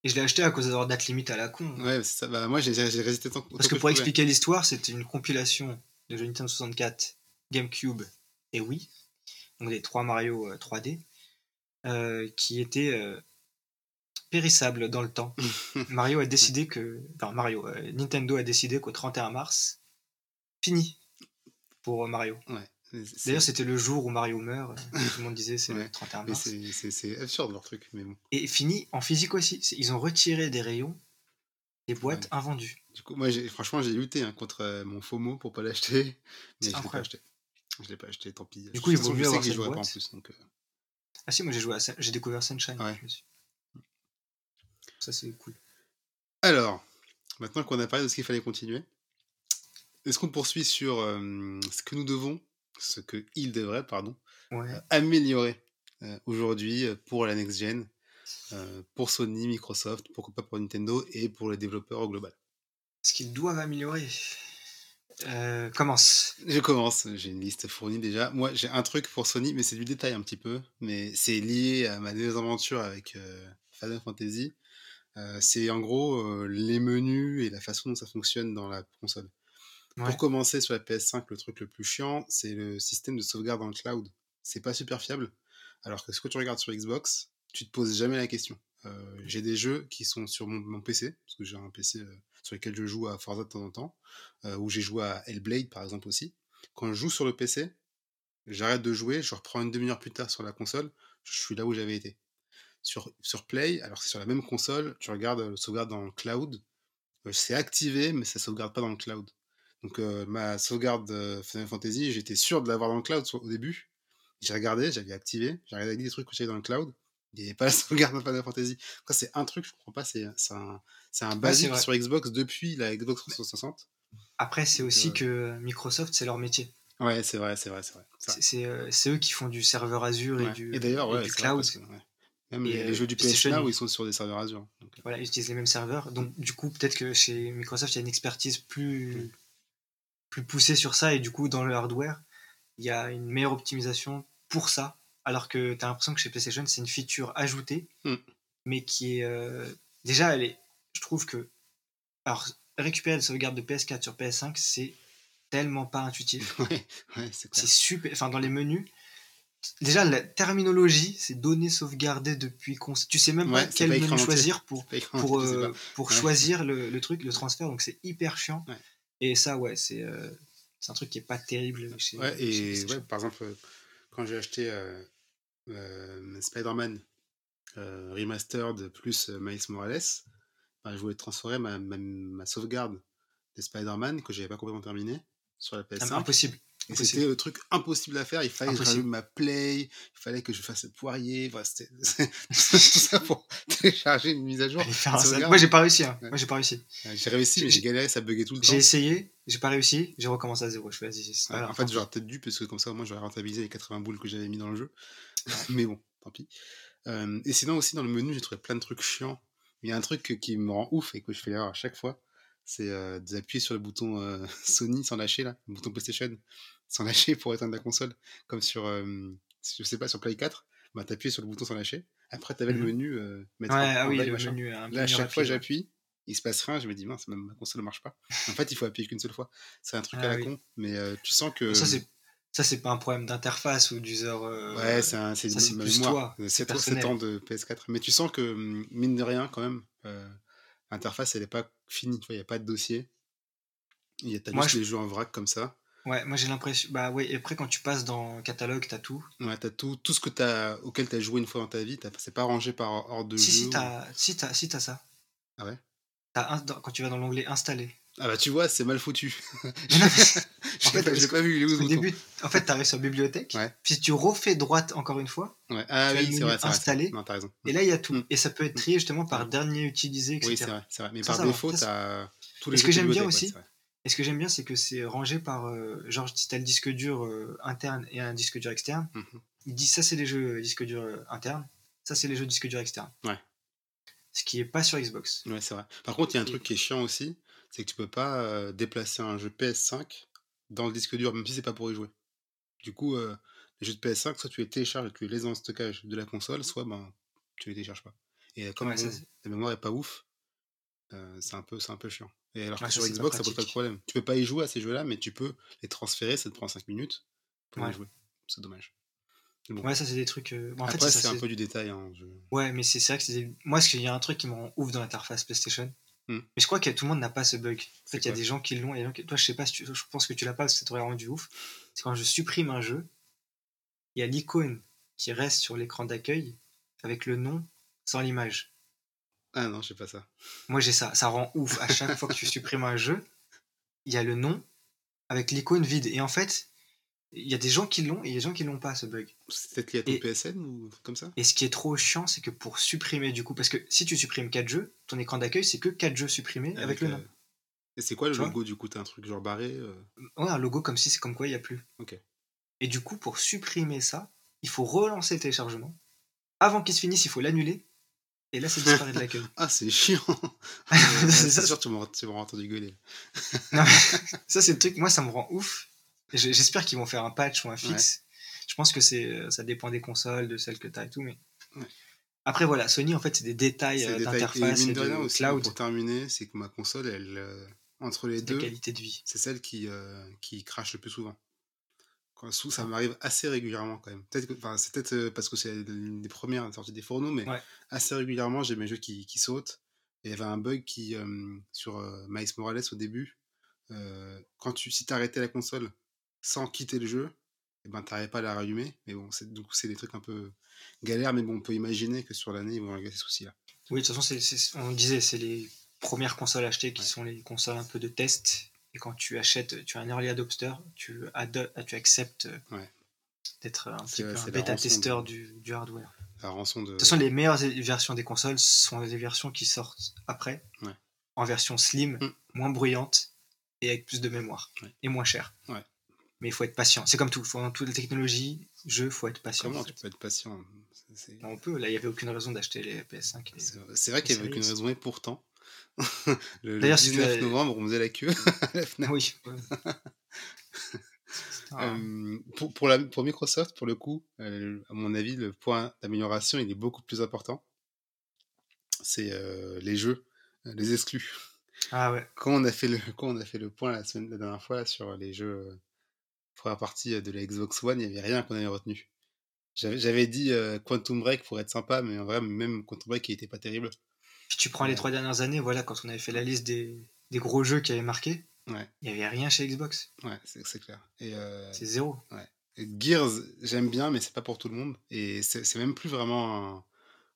Et je l'ai acheté à cause de leur date limite à la con. Ouais, c'est ça. Bah, moi j'ai résisté tant Parce que pour expliquer l'histoire, c'était une compilation de jeux Nintendo 64, GameCube et Wii, donc les trois Mario euh, 3D, euh, qui étaient périssables dans le temps. Mario a décidé que. Enfin, Mario, Nintendo a décidé qu'au 31 mars, fini pour euh, Mario. D'ailleurs, c'était le jour où Mario meurt. euh, Tout le monde disait c'est Ouais, le 31 Mais mars. c'est- absurde leur truc, mais bon. Et fini en physique aussi. Ils ont retiré des rayons des boîtes Ouais. invendues. Du coup, moi franchement j'ai lutté hein, contre euh, mon FOMO pour pas l'acheter, mais je l'ai pas acheté. Je l'ai pas acheté, tant pis. Du coup, il vaut mieux avoir que cette jouerai pas en boîte. plus. Donc, euh, Ah si, moi j'ai joué à j'ai découvert Sunshine. Ouais. Ça c'est cool. Alors, maintenant qu'on a parlé de ce qu'il fallait continuer, est-ce qu'on poursuit sur euh, ce que nous devons, ce que il devrait, pardon, Ouais. euh, améliorer euh, aujourd'hui pour la next gen, euh, pour Sony, Microsoft, pourquoi pas pour Nintendo et pour les développeurs au global? Ce qu'ils doivent améliorer. Euh, commence. Je commence, j'ai une liste fournie déjà. Moi, j'ai un truc pour Sony, mais c'est du détail un petit peu. Mais c'est lié à ma désaventure avec Final Fantasy. C'est en gros les menus et la façon dont ça fonctionne dans la console. Ouais. Pour commencer sur la PS5, le truc le plus chiant, c'est le système de sauvegarde dans le cloud. C'est pas super fiable. Alors que ce que tu regardes sur Xbox, tu te poses jamais la question. Euh, j'ai des jeux qui sont sur mon, mon PC, parce que j'ai un PC euh, sur lequel je joue à Forza de temps en temps, euh, où j'ai joué à Hellblade par exemple aussi. Quand je joue sur le PC, j'arrête de jouer, je reprends une demi-heure plus tard sur la console, je suis là où j'avais été. Sur, sur Play, alors c'est sur la même console, tu regardes le sauvegarde dans le cloud, c'est activé, mais ça sauvegarde pas dans le cloud. Donc euh, ma sauvegarde Final Fantasy, j'étais sûr de l'avoir dans le cloud au début. J'ai regardé, j'avais activé, j'ai regardé des trucs que j'avais dans le cloud. Il n'y avait pas la sauvegarde dans Final Fantasy. Quoi, c'est un truc, je comprends pas, c'est c'est un, c'est un basique sur Xbox depuis la Xbox 360. Après, c'est aussi euh, que Microsoft, c'est leur métier. Ouais, c'est vrai, c'est vrai, c'est vrai. Ça. C'est c'est, euh, eux qui font du serveur Azure et du, Et d'ailleurs, ouais, du vrai, cloud. parce que, ouais. Même Et, les, euh, jeux du PS Now, ils- sont sur des serveurs Azure. Donc, euh, Voilà, ils utilisent les mêmes serveurs. Donc, du coup, peut-être que chez Microsoft, il y a une expertise plus, plus poussée sur ça. Et du coup, dans le hardware, il y a une meilleure optimisation pour ça. Alors que tu as l'impression que chez PlayStation, c'est une feature ajoutée, Mm. mais qui est. euh, déjà, elle est. Je trouve que. Alors, récupérer la sauvegarde de PS4 sur PS5, c'est tellement pas intuitif. ouais, ouais, c'est super. Enfin, dans les menus. Déjà, la terminologie, c'est données sauvegardées depuis. cons- Tu sais même Ouais, pas quel pas menu choisir pour, pour, euh, pour choisir le, le truc, le transfert. Donc c'est hyper chiant. Et ça, ouais, c'est euh, c'est un truc qui est pas terrible chez, Ouais, et ouais, par exemple, euh, quand j'ai acheté euh, euh, Spider-Man Remastered plus Miles Morales, ben, je voulais transférer ma, ma, ma sauvegarde de Spider-Man que j'avais pas complètement terminé sur la Ah, PS5. Impossible. Et c'était le truc impossible à faire. Il fallait que je ma Play, il fallait que je fasse le poirier. Voilà, c'était tout ça pour télécharger une mise à jour. Moi, j'ai pas réussi. hein. Ouais. Moi, j'ai pas réussi. J'ai réussi, mais J'ai- galéré, ça buguait tout le temps. J'ai essayé, j'ai pas réussi, j'ai recommencé à zéro. Je fais, en fait, j'aurais peut-être dû, parce que comme ça, moi, j'aurais rentabilisé les 80 boules que j'avais mis dans le jeu. Mais bon, tant pis. Euh, et sinon, aussi, dans le menu, j'ai trouvé plein de trucs chiants. Il y a un truc qui me rend ouf et que je fais l'erreur à chaque fois. C'est euh, d'appuyer sur le bouton euh, Sony sans lâcher, là, le bouton PlayStation, sans lâcher pour éteindre la console. Comme sur, euh, je sais pas, sur Play 4, bah, t'appuies sur le bouton sans lâcher. Après, t'avais le menu euh, mettre Ouais, ah oui, le machin. menu. un Là, à chaque fois, rapide, ouais. j'appuie, il se passe rien, je me dis, mince, ma console ne marche pas. En fait, il faut appuyer qu'une seule fois. C'est un truc Ah à la oui. con, mais euh, tu sens que. Ça, c'est ça, c'est pas un problème d'interface ou d'user. Ouais, c'est un- c'est plus mémoire. toi, c'est 7 personnel. ans de PS4. Mais tu sens que, hum, mine de rien, quand même, l'interface, elle est pas finie. Tu vois, il n'y a pas de dossier. Il y a t'as Moi, juste je- les jeux en vrac comme ça. Ouais, moi j'ai l'impression. Bah ouais, et après quand tu passes dans catalogue, t'as tout. Ouais, t'as tout, tout ce que t'as, auquel tu as joué une fois dans ta vie. t'as- C'est pas rangé par ordre de Si, jeu. si, ou- t'as si, t'as si, t'as ça. Ah ouais? T'as un- quand tu vas dans l'onglet installer. Ah bah tu vois, c'est mal foutu. Non, mais- en fait, l'ai pas vu, il est où ce Au début, en fait, t'arrives sur bibliothèque, Ouais. puis tu refais droite encore une fois, Ouais. Ah oui, c'est vrai, installé, Non, t'as raison. et là il y a tout. Mm. Et ça peut être trié justement par dernier utilisé, etc. Oui, c'est vrai, vrai. Mais Ça, par ça défaut, t'as tous les ce que j'aime bien aussi. Et ce que j'aime bien, c'est que c'est rangé par, euh, genre, si t'as le disque dur euh, interne et un disque dur externe, Mhm. il dit ça c'est les jeux euh, disque dur interne, ça c'est les jeux disque dur externe. Ouais. Ce qui est pas sur Xbox. Ouais, c'est vrai. Par contre, il y a un Et- truc qui est chiant aussi, c'est que tu peux pas euh, déplacer un jeu PS5 dans le disque dur, même si c'est pas pour y jouer. Du coup, les jeux de PS5, soit tu les télécharges et tu les laisses dans le stockage de la console, soit ben, tu les télécharges pas. Et comme Ouais, ça, la mémoire est pas ouf, euh, c'est un, peu- c'est un peu chiant. Et alors que Ouais, ça, sur Xbox, ça pose pas de problème. Tu peux pas y jouer à ces jeux-là, mais tu peux les transférer, ça te prend 5 minutes pour Ouais. y jouer. C'est dommage. bon. Ouais, ça c'est des trucs. euh, bon, en fait, Après, c'est un peu du détail. hein, je- Ouais, mais c'est vrai que c'est des- moi, ce qu'il y a un truc qui me rend ouf dans l'interface PlayStation. Hmm. Mais je crois que tout le monde n'a pas ce bug. En fait, il y a des gens qui l'ont et toi, je sais pas, si tu- je pense que tu l'as pas parce que ça t'aurait rendu ouf. C'est quand je supprime un jeu, il y a l'icône qui reste sur l'écran d'accueil avec le nom sans l'image. Ah non, je sais pas ça. Moi, j'ai ça. Ça rend ouf. À chaque fois que tu supprimes un jeu, il y a le nom avec l'icône vide. Et en fait, il y a des gens qui l'ont et il y a des gens qui l'ont pas, ce bug. C'est peut-être lié à ton Et- PSN ou comme ça? Et ce qui est trop chiant, c'est que pour supprimer du coup, parce que si tu supprimes 4 jeux, ton écran d'accueil, c'est que 4 jeux supprimés avec, le euh, nom. Et c'est quoi le Tu logo du coup? T'as un truc genre barré euh, Ouais, un logo comme si c'est comme quoi il n'y a plus. Ok. Et du coup, pour supprimer ça, il faut relancer le téléchargement. Avant qu'il se finisse, il faut l'annuler. Et là, ça disparaît de l'accueil. Ah, c'est chiant c'est C'est ça, sûr, tu m'auras entendu gueuler. Non, mais ça, c'est le truc, moi, ça me rend ouf. Et J'espère qu'ils vont faire un patch ou un fixe. Je pense que c'est, euh, ça dépend des consoles, de celles que tu as et tout. Mais... Ouais. Après, voilà, Sony, en fait, c'est des détails euh. Et d'interface et, mine de de rien aussi, cloud, pour terminer, c'est que ma console, elle, euh, entre les de deux, qualité de vie. c'est celle qui, euh, qui crache le plus souvent. Sous, ça m'arrive assez régulièrement quand même. Peut-être que- enfin, c'est peut-être euh, parce que c'est l'une des premières sorties des fourneaux, mais Ouais. assez régulièrement, j'ai mes jeux qui, qui sautent. Et il y avait un bug qui, euh, sur euh, Miles Morales au début, euh, quand tu, si t'arrêtais la console sans quitter le jeu, eh ben, t'arrivais pas à la rallumer. Mais bon, c'est- du coup, c'est des trucs un peu galères, mais bon, on peut imaginer que sur l'année, ils vont régler ces soucis-là. Oui, de toute façon, c'est- c'est- on disait, c'est les premières consoles achetées qui Ouais. sont les consoles un peu de test. Et quand tu achètes, tu es un early adopter, tu, acceptes euh, Ouais. d'être un, petit peu un c'est la bêta rançon testeur de- du, du hardware. la rançon de. De toute façon, les meilleures versions des consoles sont des versions qui sortent après, Ouais. en version slim, Mm. moins bruyante et avec plus de mémoire Ouais. et moins cher. Ouais. Mais il faut être patient. C'est comme tout. Faut, dans toute la technologie, jeu, faut être patient. Comment en tu peux être patient? C'est- On peut. Là, il n'y avait aucune raison d'acheter les PS5. et- C'est vrai qu'il n'y avait aucune raison, et pourtant, le, le D'ailleurs, si tu 19 as- novembre, on faisait la queue à la Fnac. Oui. ouais. Euh, pour, pour, la, pour Microsoft, pour le coup, euh, à mon avis, le point d'amélioration, il est beaucoup plus important. C'est euh, les jeux, euh, les exclus. Ah ouais. Quand on a fait le, quand on a fait le point la, semaine, la dernière fois sur les jeux euh, première partie de la Xbox One, il n'y avait rien qu'on avait retenu. J'avais dit Quantum Break pour être sympa, mais en vrai, même Quantum Break, il était pas terrible. Puis tu prends les trois dernières années, voilà, quand on avait fait la liste des, des gros jeux qui avaient marqué, Ouais, il n'y avait rien chez Xbox. ouais, c'est clair. Et, euh, C'est zéro. Gears, j'aime bien, mais c'est pas pour tout le monde. Et c'est même plus vraiment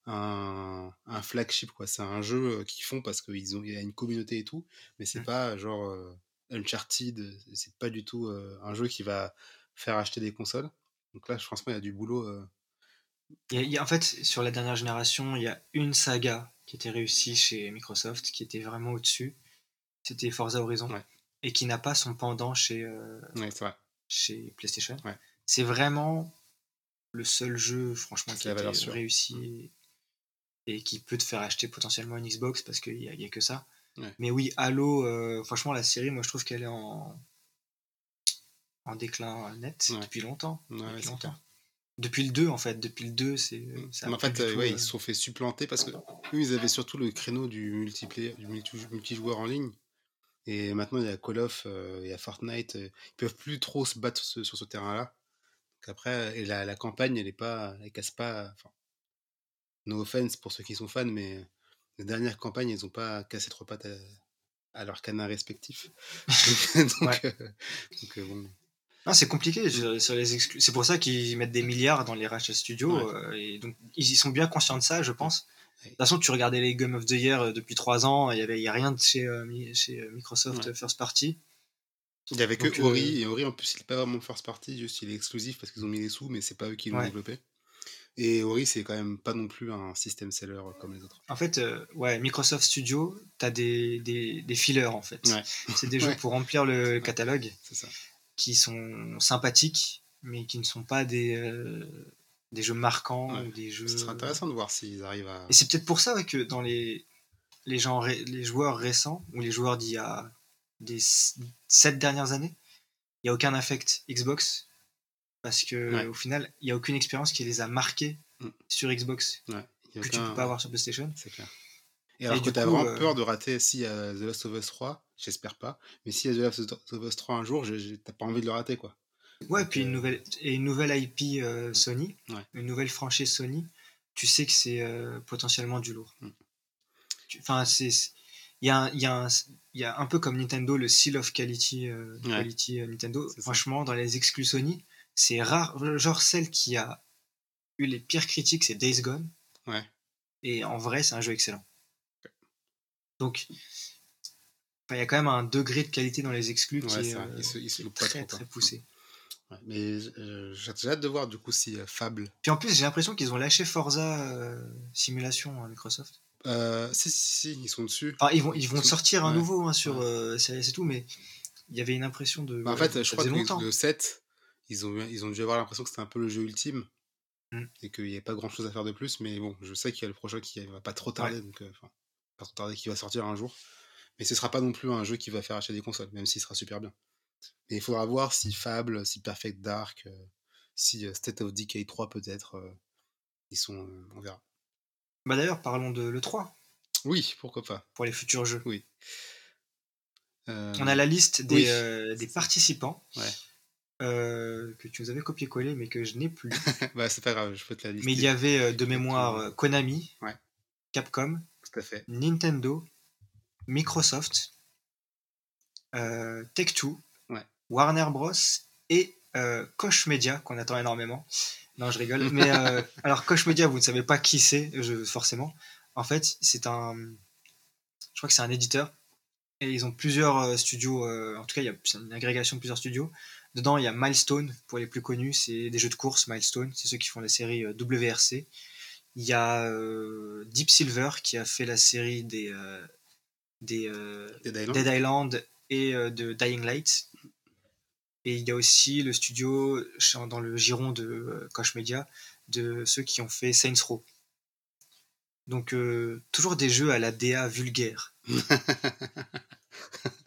un, un, un flagship, quoi. C'est un jeu euh, qu'ils font parce qu'il ont- il y a une communauté et tout, mais c'est pas genre euh, Uncharted, c'est pas du tout euh, un jeu qui va faire acheter des consoles. Donc là, franchement, il y a du boulot. Y a- y a- en fait, sur la dernière génération, il y a une saga qui était réussie chez Microsoft, qui était vraiment au-dessus. C'était Forza Horizon. Ouais. Et qui n'a pas son pendant chez, euh, Ouais, c'est vrai. chez PlayStation. Ouais. C'est vraiment le seul jeu, franchement, qui a été réussi et, et qui peut te faire acheter potentiellement une Xbox parce qu'il n'y a, a que ça. Mais oui, Halo, euh, franchement, la série, moi, je trouve qu'elle est en, en déclin net depuis longtemps. Depuis longtemps. Depuis le 2, en fait. Depuis le 2, c'est. Mais en fait, euh, tout, ouais, euh, ils se sont fait supplanter parce que eux, ils avaient surtout le créneau du multiplayer, du multi- multijoueur en ligne. Et maintenant, il y a Call of, euh, il y a Fortnite. ils peuvent plus trop se battre sur ce, sur ce terrain-là. Après, et la, la campagne, elle est pas, elle casse pas. Enfin, no offense pour ceux qui sont fans, mais les dernières campagnes, elles ont pas cassé trois pattes à, à leurs canards respectifs. donc, Ouais. euh, donc, euh, bon. Non, c'est compliqué sur, sur les exclus. C'est pour ça qu'ils mettent des milliards dans les rachats studios. Ouais. euh, et donc, ils sont bien conscients de ça, je pense. De toute façon, tu regardais les Game of the Year euh, depuis trois ans, il n'y avait y a rien de chez, euh, chez Microsoft Ouais. First Party. Il y avait que Donc, Ori, et Ori en plus il est pas vraiment first party, juste il est exclusif parce qu'ils ont mis les sous, mais c'est pas eux qui l'ont Ouais. développé. Et Ori c'est quand même pas non plus un système seller comme les autres. En fait, euh, ouais, Microsoft Studio, tu as des, des, des fillers en fait. Ouais. C'est des jeux pour remplir le catalogue C'est ça. Qui sont sympathiques, mais qui ne sont pas des, euh, des jeux marquants Ouais. ou des jeux. Ce serait intéressant de voir s'ils arrivent à. Et c'est peut-être pour ça ouais, que dans les, les, gens, ré- les joueurs récents, ou les joueurs d'il y a des sept dernières années, il n'y a aucun affect Xbox. Parce que Ouais. au final, il n'y a aucune expérience qui les a marqués Mm. sur Xbox que tu aucun- peux pas avoir sur PlayStation. C'est clair. Et alors Et que t'as vraiment euh, peur de rater y a The Last of Us 3, j'espère pas, mais a The Last of Us 3 un jour, t'as pas envie de le rater quoi. Ouais, Donc, puis une euh, nouvelle, et une nouvelle IP euh, Sony, Ouais. une nouvelle franchise Sony, tu sais que c'est euh, potentiellement du lourd. Mm. Tu- Enfin, c'est. Il y a, un- il y, a un- il y a un peu comme Nintendo, le seal of quality, euh, Ouais. quality euh, Nintendo. Franchement, dans les exclus Sony, c'est rare. Genre, celle qui a eu les pires critiques, c'est Days Gone. Ouais. Et en vrai, c'est un jeu excellent. Donc, il y a quand même un degré de qualité dans les exclus qui est euh, se- se très, très poussé. Ouais, mais euh, j'ai hâte de voir du coup si euh, Fable. Puis en plus, j'ai l'impression qu'ils ont lâché Forza euh, Simulation à Microsoft. Euh, si, si, si, ils sont dessus. Enfin, ils vont, ils vont Ils sont- sortir un ouais, nouveau hein, sur Series et tout, mais il y avait une impression de. Bah, en fait, je crois que longtemps. le 7, ils ont, ils ont dû avoir l'impression que c'était un peu le jeu ultime Mm. et qu'il n'y avait pas grand chose à faire de plus. Mais bon, je sais qu'il y a le prochain qui va pas trop tarder, donc pas trop tarder, qui va sortir un jour. Mais ce sera pas non plus un jeu qui va faire acheter des consoles, même s'il sera super bien. Mais il faudra voir si Fable, si Perfect Dark, euh, si euh, State of Decay 3 peut-être, euh, ils sont, euh, on verra. Bah d'ailleurs, parlons de l'E3 Oui, pourquoi pas. pour les futurs jeux. Oui. On a la liste des, oui. des participants Ouais. euh, que tu nous avais copié-collé, mais que je n'ai plus. bah, c'est pas grave, je peux te la lister. mais il y avait euh, de mémoire euh, Konami, Ouais. Capcom, Tout à fait. Nintendo, Microsoft, euh, Tech2, Ouais. Warner Bros. et euh, Koch Media, qu'on attend énormément. Non, je rigole. Mais euh, alors, Koch Media, vous ne savez pas qui c'est, forcément. En fait, c'est un. Je crois que c'est un éditeur. Et ils ont plusieurs euh, studios. en tout cas, il y a une agrégation de plusieurs studios. Dedans, il y a Milestone, pour les plus connus. C'est des jeux de course, Milestone. C'est ceux qui font la série euh, WRC. Il y a euh, Deep Silver qui a fait la série des, euh, des euh, Dead Island. Dead Island et de Dying Light. Et il y a aussi le studio dans le giron de Koch Media de ceux qui ont fait Saints Row. Donc toujours des jeux à la DA vulgaire.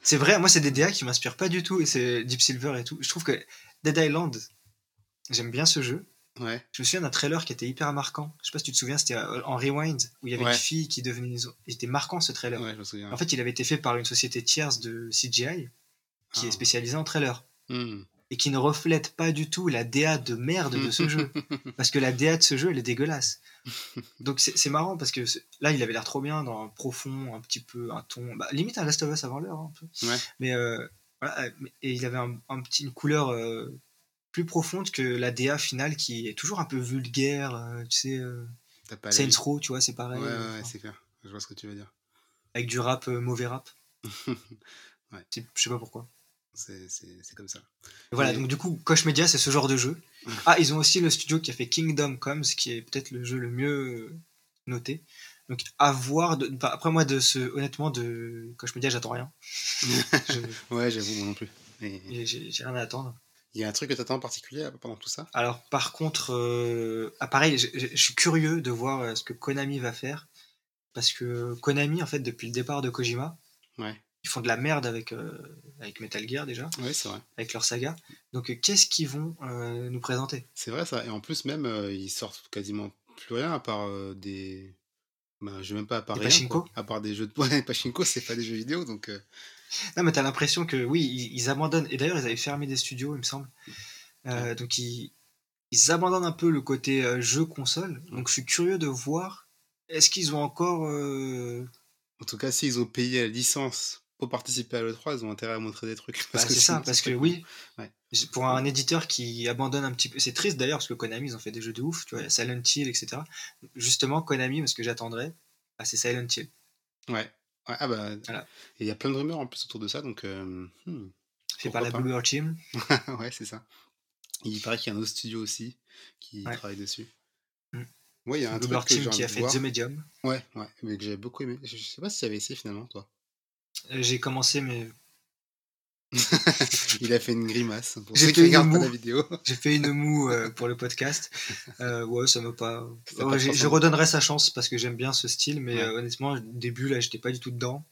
c'est vrai, moi c'est des DA qui m'inspirent pas du tout et c'est Deep Silver et tout. Je trouve que Dead Island, j'aime bien ce jeu. Ouais. Je me souviens d'un trailer qui était hyper marquant. Je sais pas si tu te souviens, c'était euh, en Rewind où il y avait Ouais. une fille qui devenait. une Il était marquant ce trailer. Ouais, je me souviens. En fait, il avait été fait par une société tierce de CGI qui Ah. est spécialisée en trailer Hmm. et qui ne reflète pas du tout la DA de merde de ce jeu. Parce que la DA de ce jeu, elle est dégueulasse. Donc c'est marrant parce que là, il avait l'air trop bien dans un profond, un petit peu, un ton. Bah, limite un Last of Us avant l'heure. hein, un peu. Mais euh, voilà, euh, mais- et il avait un, un petit, une couleur euh, plus profonde que la DA finale qui est toujours un peu vulgaire. euh, tu sais, euh, Saints Row, tu vois, c'est pareil. Ouais, ouais, euh, ouais, c'est clair. Je vois ce que tu veux dire. avec du rap, euh, mauvais rap. Ouais. Je sais pas pourquoi. C'est comme ça. Voilà, Mais- donc du coup, Koch Media, c'est ce genre de jeu. Ah, ils ont aussi le studio qui a fait Kingdom Comes, qui est peut-être le jeu le mieux noté. Donc, à voir. De... enfin, après, moi, de ce... honnêtement, de Koch Media, j'attends rien. Je- Ouais, j'avoue, moi non plus. J'ai rien à attendre. Il y a un truc que t'attends en particulier pendant tout ça? Alors, par contre, euh, ah, pareil, je suis curieux de voir euh, ce que Konami va faire. Parce que Konami, en fait, depuis le départ de Kojima, Ouais. ils font de la merde avec, euh, avec Metal Gear déjà, Ouais, c'est vrai. avec leur saga. Donc, euh, qu'est-ce qu'ils vont euh, nous présenter? C'est vrai ça. Et en plus, même, euh, ils sortent quasiment plus rien à part euh, des. Bah, je vais même pas à part Des rien. À part des jeux de. Ouais, Pachinko, c'est pas des jeux vidéo donc. Non, mais t'as l'impression que oui, ils, ils abandonnent. Et d'ailleurs, ils avaient fermé des studios, il me semble. Euh, Donc, ils, ils abandonnent un peu le côté euh, jeu console. Donc, je suis curieux de voir est-ce qu'ils ont encore. euh, En tout cas, s'ils ont payé la licence pour participer à l'E3, ils ont intérêt à montrer des trucs. bah, c'est ça, parce que oui, Ouais. pour un éditeur qui abandonne un petit peu. C'est triste d'ailleurs, parce que Konami, ils ont fait des jeux de ouf, tu vois, Silent Hill, etc. Justement, Konami, parce que j'attendrais, bah, c'est Silent Hill. Ouais. Ouais, ah bah. Voilà. Et il y a plein de rumeurs en plus autour de ça donc. euh, hmm. Pourquoi par la World Team. ouais, c'est ça. Il paraît qu'il y a un autre studio aussi qui Ouais. travaille dessus. Mm. Ouais, il y a un Blue truc que Team qui a fait voir. The Medium. Ouais, ouais, mais que j'avais beaucoup aimé. Je, je sais pas si tu avais essayé finalement, toi. Euh, J'ai commencé, mais Il a fait une grimace pour J'ai fait une moue. la vidéo. J'ai fait une moue euh, pour le podcast. Euh, ouais, ça m'a pas. Ça Ouais, je redonnerai sa chance parce que j'aime bien ce style, mais Ouais. euh, honnêtement, au début là, j'étais pas du tout dedans.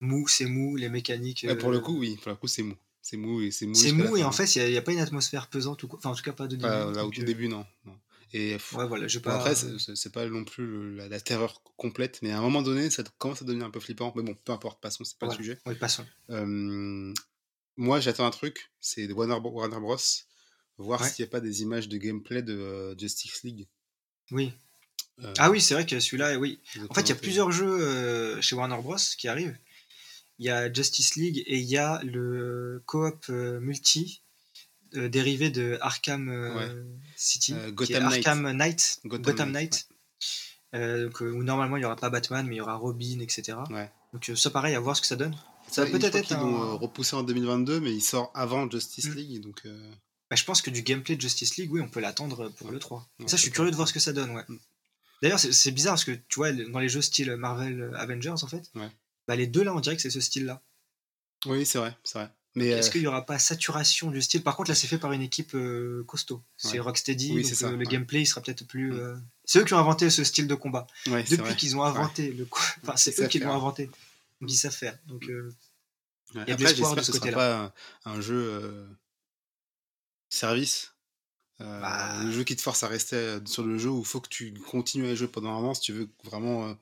Mou, c'est mou, les mécaniques. Ouais, pour le euh, coup, oui, pour le coup, c'est mou. C'est mou et c'est mou. c'est mou et en fait, il n'y a, pas une atmosphère pesante ou quoi. Enfin, en tout cas, pas de début. Là au tout euh, début, non. non. Et Ouais, voilà, je bon, pas. après, c'est- pas non plus la, la terreur complète, mais à un moment donné, ça commence à devenir un peu flippant. Mais bon, peu importe, passons, c'est pas Ouais. le sujet. Passons. Euh, moi, j'attends un truc, c'est Warner, Warner Bros. Voir s'il n'y a pas des images de gameplay de euh, Justice League. Oui. Euh, Ah oui, c'est vrai que celui-là, oui. ils ont En fait, il y a plusieurs jeux chez Warner Bros. qui arrivent. Il y a Justice League et il y a le coop multi euh, dérivé de Arkham euh, City, Euh, Gotham Knight. Arkham Knight, Gotham Gotham, Knight, Euh, donc, où normalement il n'y aura pas Batman, mais il y aura Robin, etc. Ouais. Donc ça, pareil, à voir ce que ça donne. Ça va peut-être être l'ont un- repoussé en 2022, mais il sort avant Justice Mm. League, donc Bah, je pense que du gameplay de Justice League, oui, on peut l'attendre pour le 3. Ouais, ça, je suis curieux de voir ce que ça donne, ouais. Mm. D'ailleurs, c'est bizarre parce que tu vois, dans les jeux style Marvel Avengers, en fait, Ouais. bah, les deux là, on dirait que c'est ce style-là. oui, c'est vrai, c'est vrai. Mais Est-ce euh, qu'il n'y aura pas saturation du style? Par contre, là, c'est fait par une équipe euh, costaud. C'est Ouais. Rocksteady, Oui, donc ça, euh, le ouais. gameplay, il sera peut-être plus. Euh, C'est eux qui ont inventé ce style de combat. ouais, Depuis qu'ils ont inventé le. Enfin, c'est eux qui l'ont inventé. Donc ils savent faire. Donc Il y a de l'espoir de ce côté-là. pas un, un jeu service. Bah. Le jeu qui te force à rester sur le jeu où il faut que tu continues à jouer pendant un moment si tu veux vraiment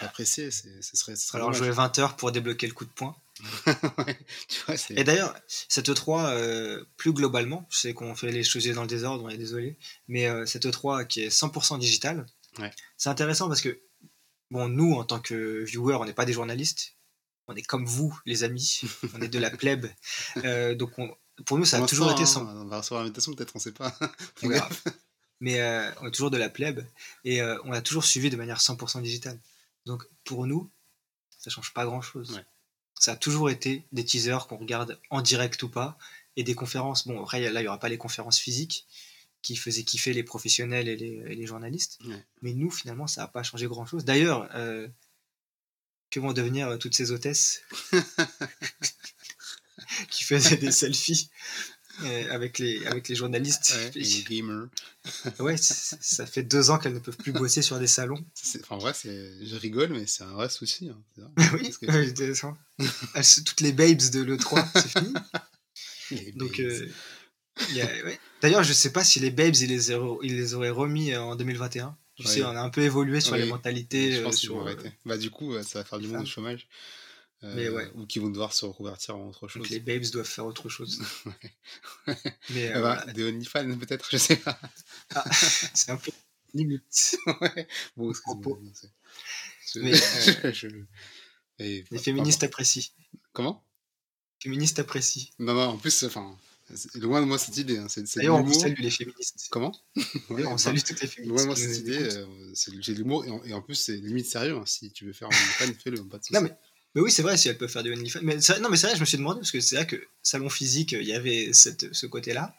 apprécier. Ce serait, ce serait alors jouer 20 heures pour débloquer le coup de poing. Ouais, tu vois, c'est- Et d'ailleurs, cette E3, euh, plus globalement, je sais qu'on fait les choses dans le désordre, on est désolé, mais euh, cette E3 qui est 100% digitale, Ouais. c'est intéressant parce que, bon, nous, en tant que viewers, on n'est pas des journalistes, on est comme vous, les amis, on est de la plèbe. Euh, donc, on- pour nous, ça a toujours été l'instant, 100%. hein, On va recevoir l'invitation, peut-être, on sait pas. Mais on est toujours de la plèbe et on a toujours suivi de manière 100% digitale. Donc pour nous, ça change pas grand chose. Ouais. Ça a toujours été des teasers qu'on regarde en direct ou pas et des conférences. Bon, après là, il y aura pas les conférences physiques qui faisait kiffer les professionnels et les, et les journalistes. Ouais. Mais nous, finalement, ça n'a pas changé grand-chose. D'ailleurs, euh, que vont devenir euh, toutes ces hôtesses qui faisaient des selfies? Euh, avec, les, avec les journalistes Ouais, et les gamers. Ouais, ça fait deux ans qu'elles ne peuvent plus bosser sur des salons. En vrai, je rigole, mais c'est un vrai souci. hein, oui, que- intéressant. Elles se- toutes les babes de l'E3, c'est fini. Les Donc, euh, ouais. D'ailleurs, je sais pas si les babes, ils les, auraient- ils les auraient remis euh, en 2021. Tu Ouais. sais, on a un peu évolué sur Oui. les mentalités. je pense sur, euh, arrêter. Bah, du coup, ça va faire du monde au chômage. Euh, Mais ouais. Ou qui vont devoir se reconvertir en autre chose. donc les babes doivent faire autre chose. Mais euh, Ah bah, voilà. Des OnlyFans, peut-être, je sais pas. Ah, c'est un peu limite. ouais. Bon, propos. je- Mais, euh, je- et- Les féministes apprécient. Comment? Les féministes apprécient. Non, non, en plus, enfin, loin de moi cette idée. hein, C'est D'ailleurs, on salue les féministes. Comment? Ouais, on salue toutes les féministes. loin de moi cette idée. euh, c'est- J'ai l'humour et, en- et en plus, c'est limite sérieux. hein, Si tu veux faire un OnlyFans, fais-le, pas de soucis. Non, mais, mais oui, c'est vrai, si elles peuvent faire des OnlyFans. Mais vrai- non, mais c'est vrai, je me suis demandé, parce que c'est vrai que salon physique, il y avait cette, ce côté-là.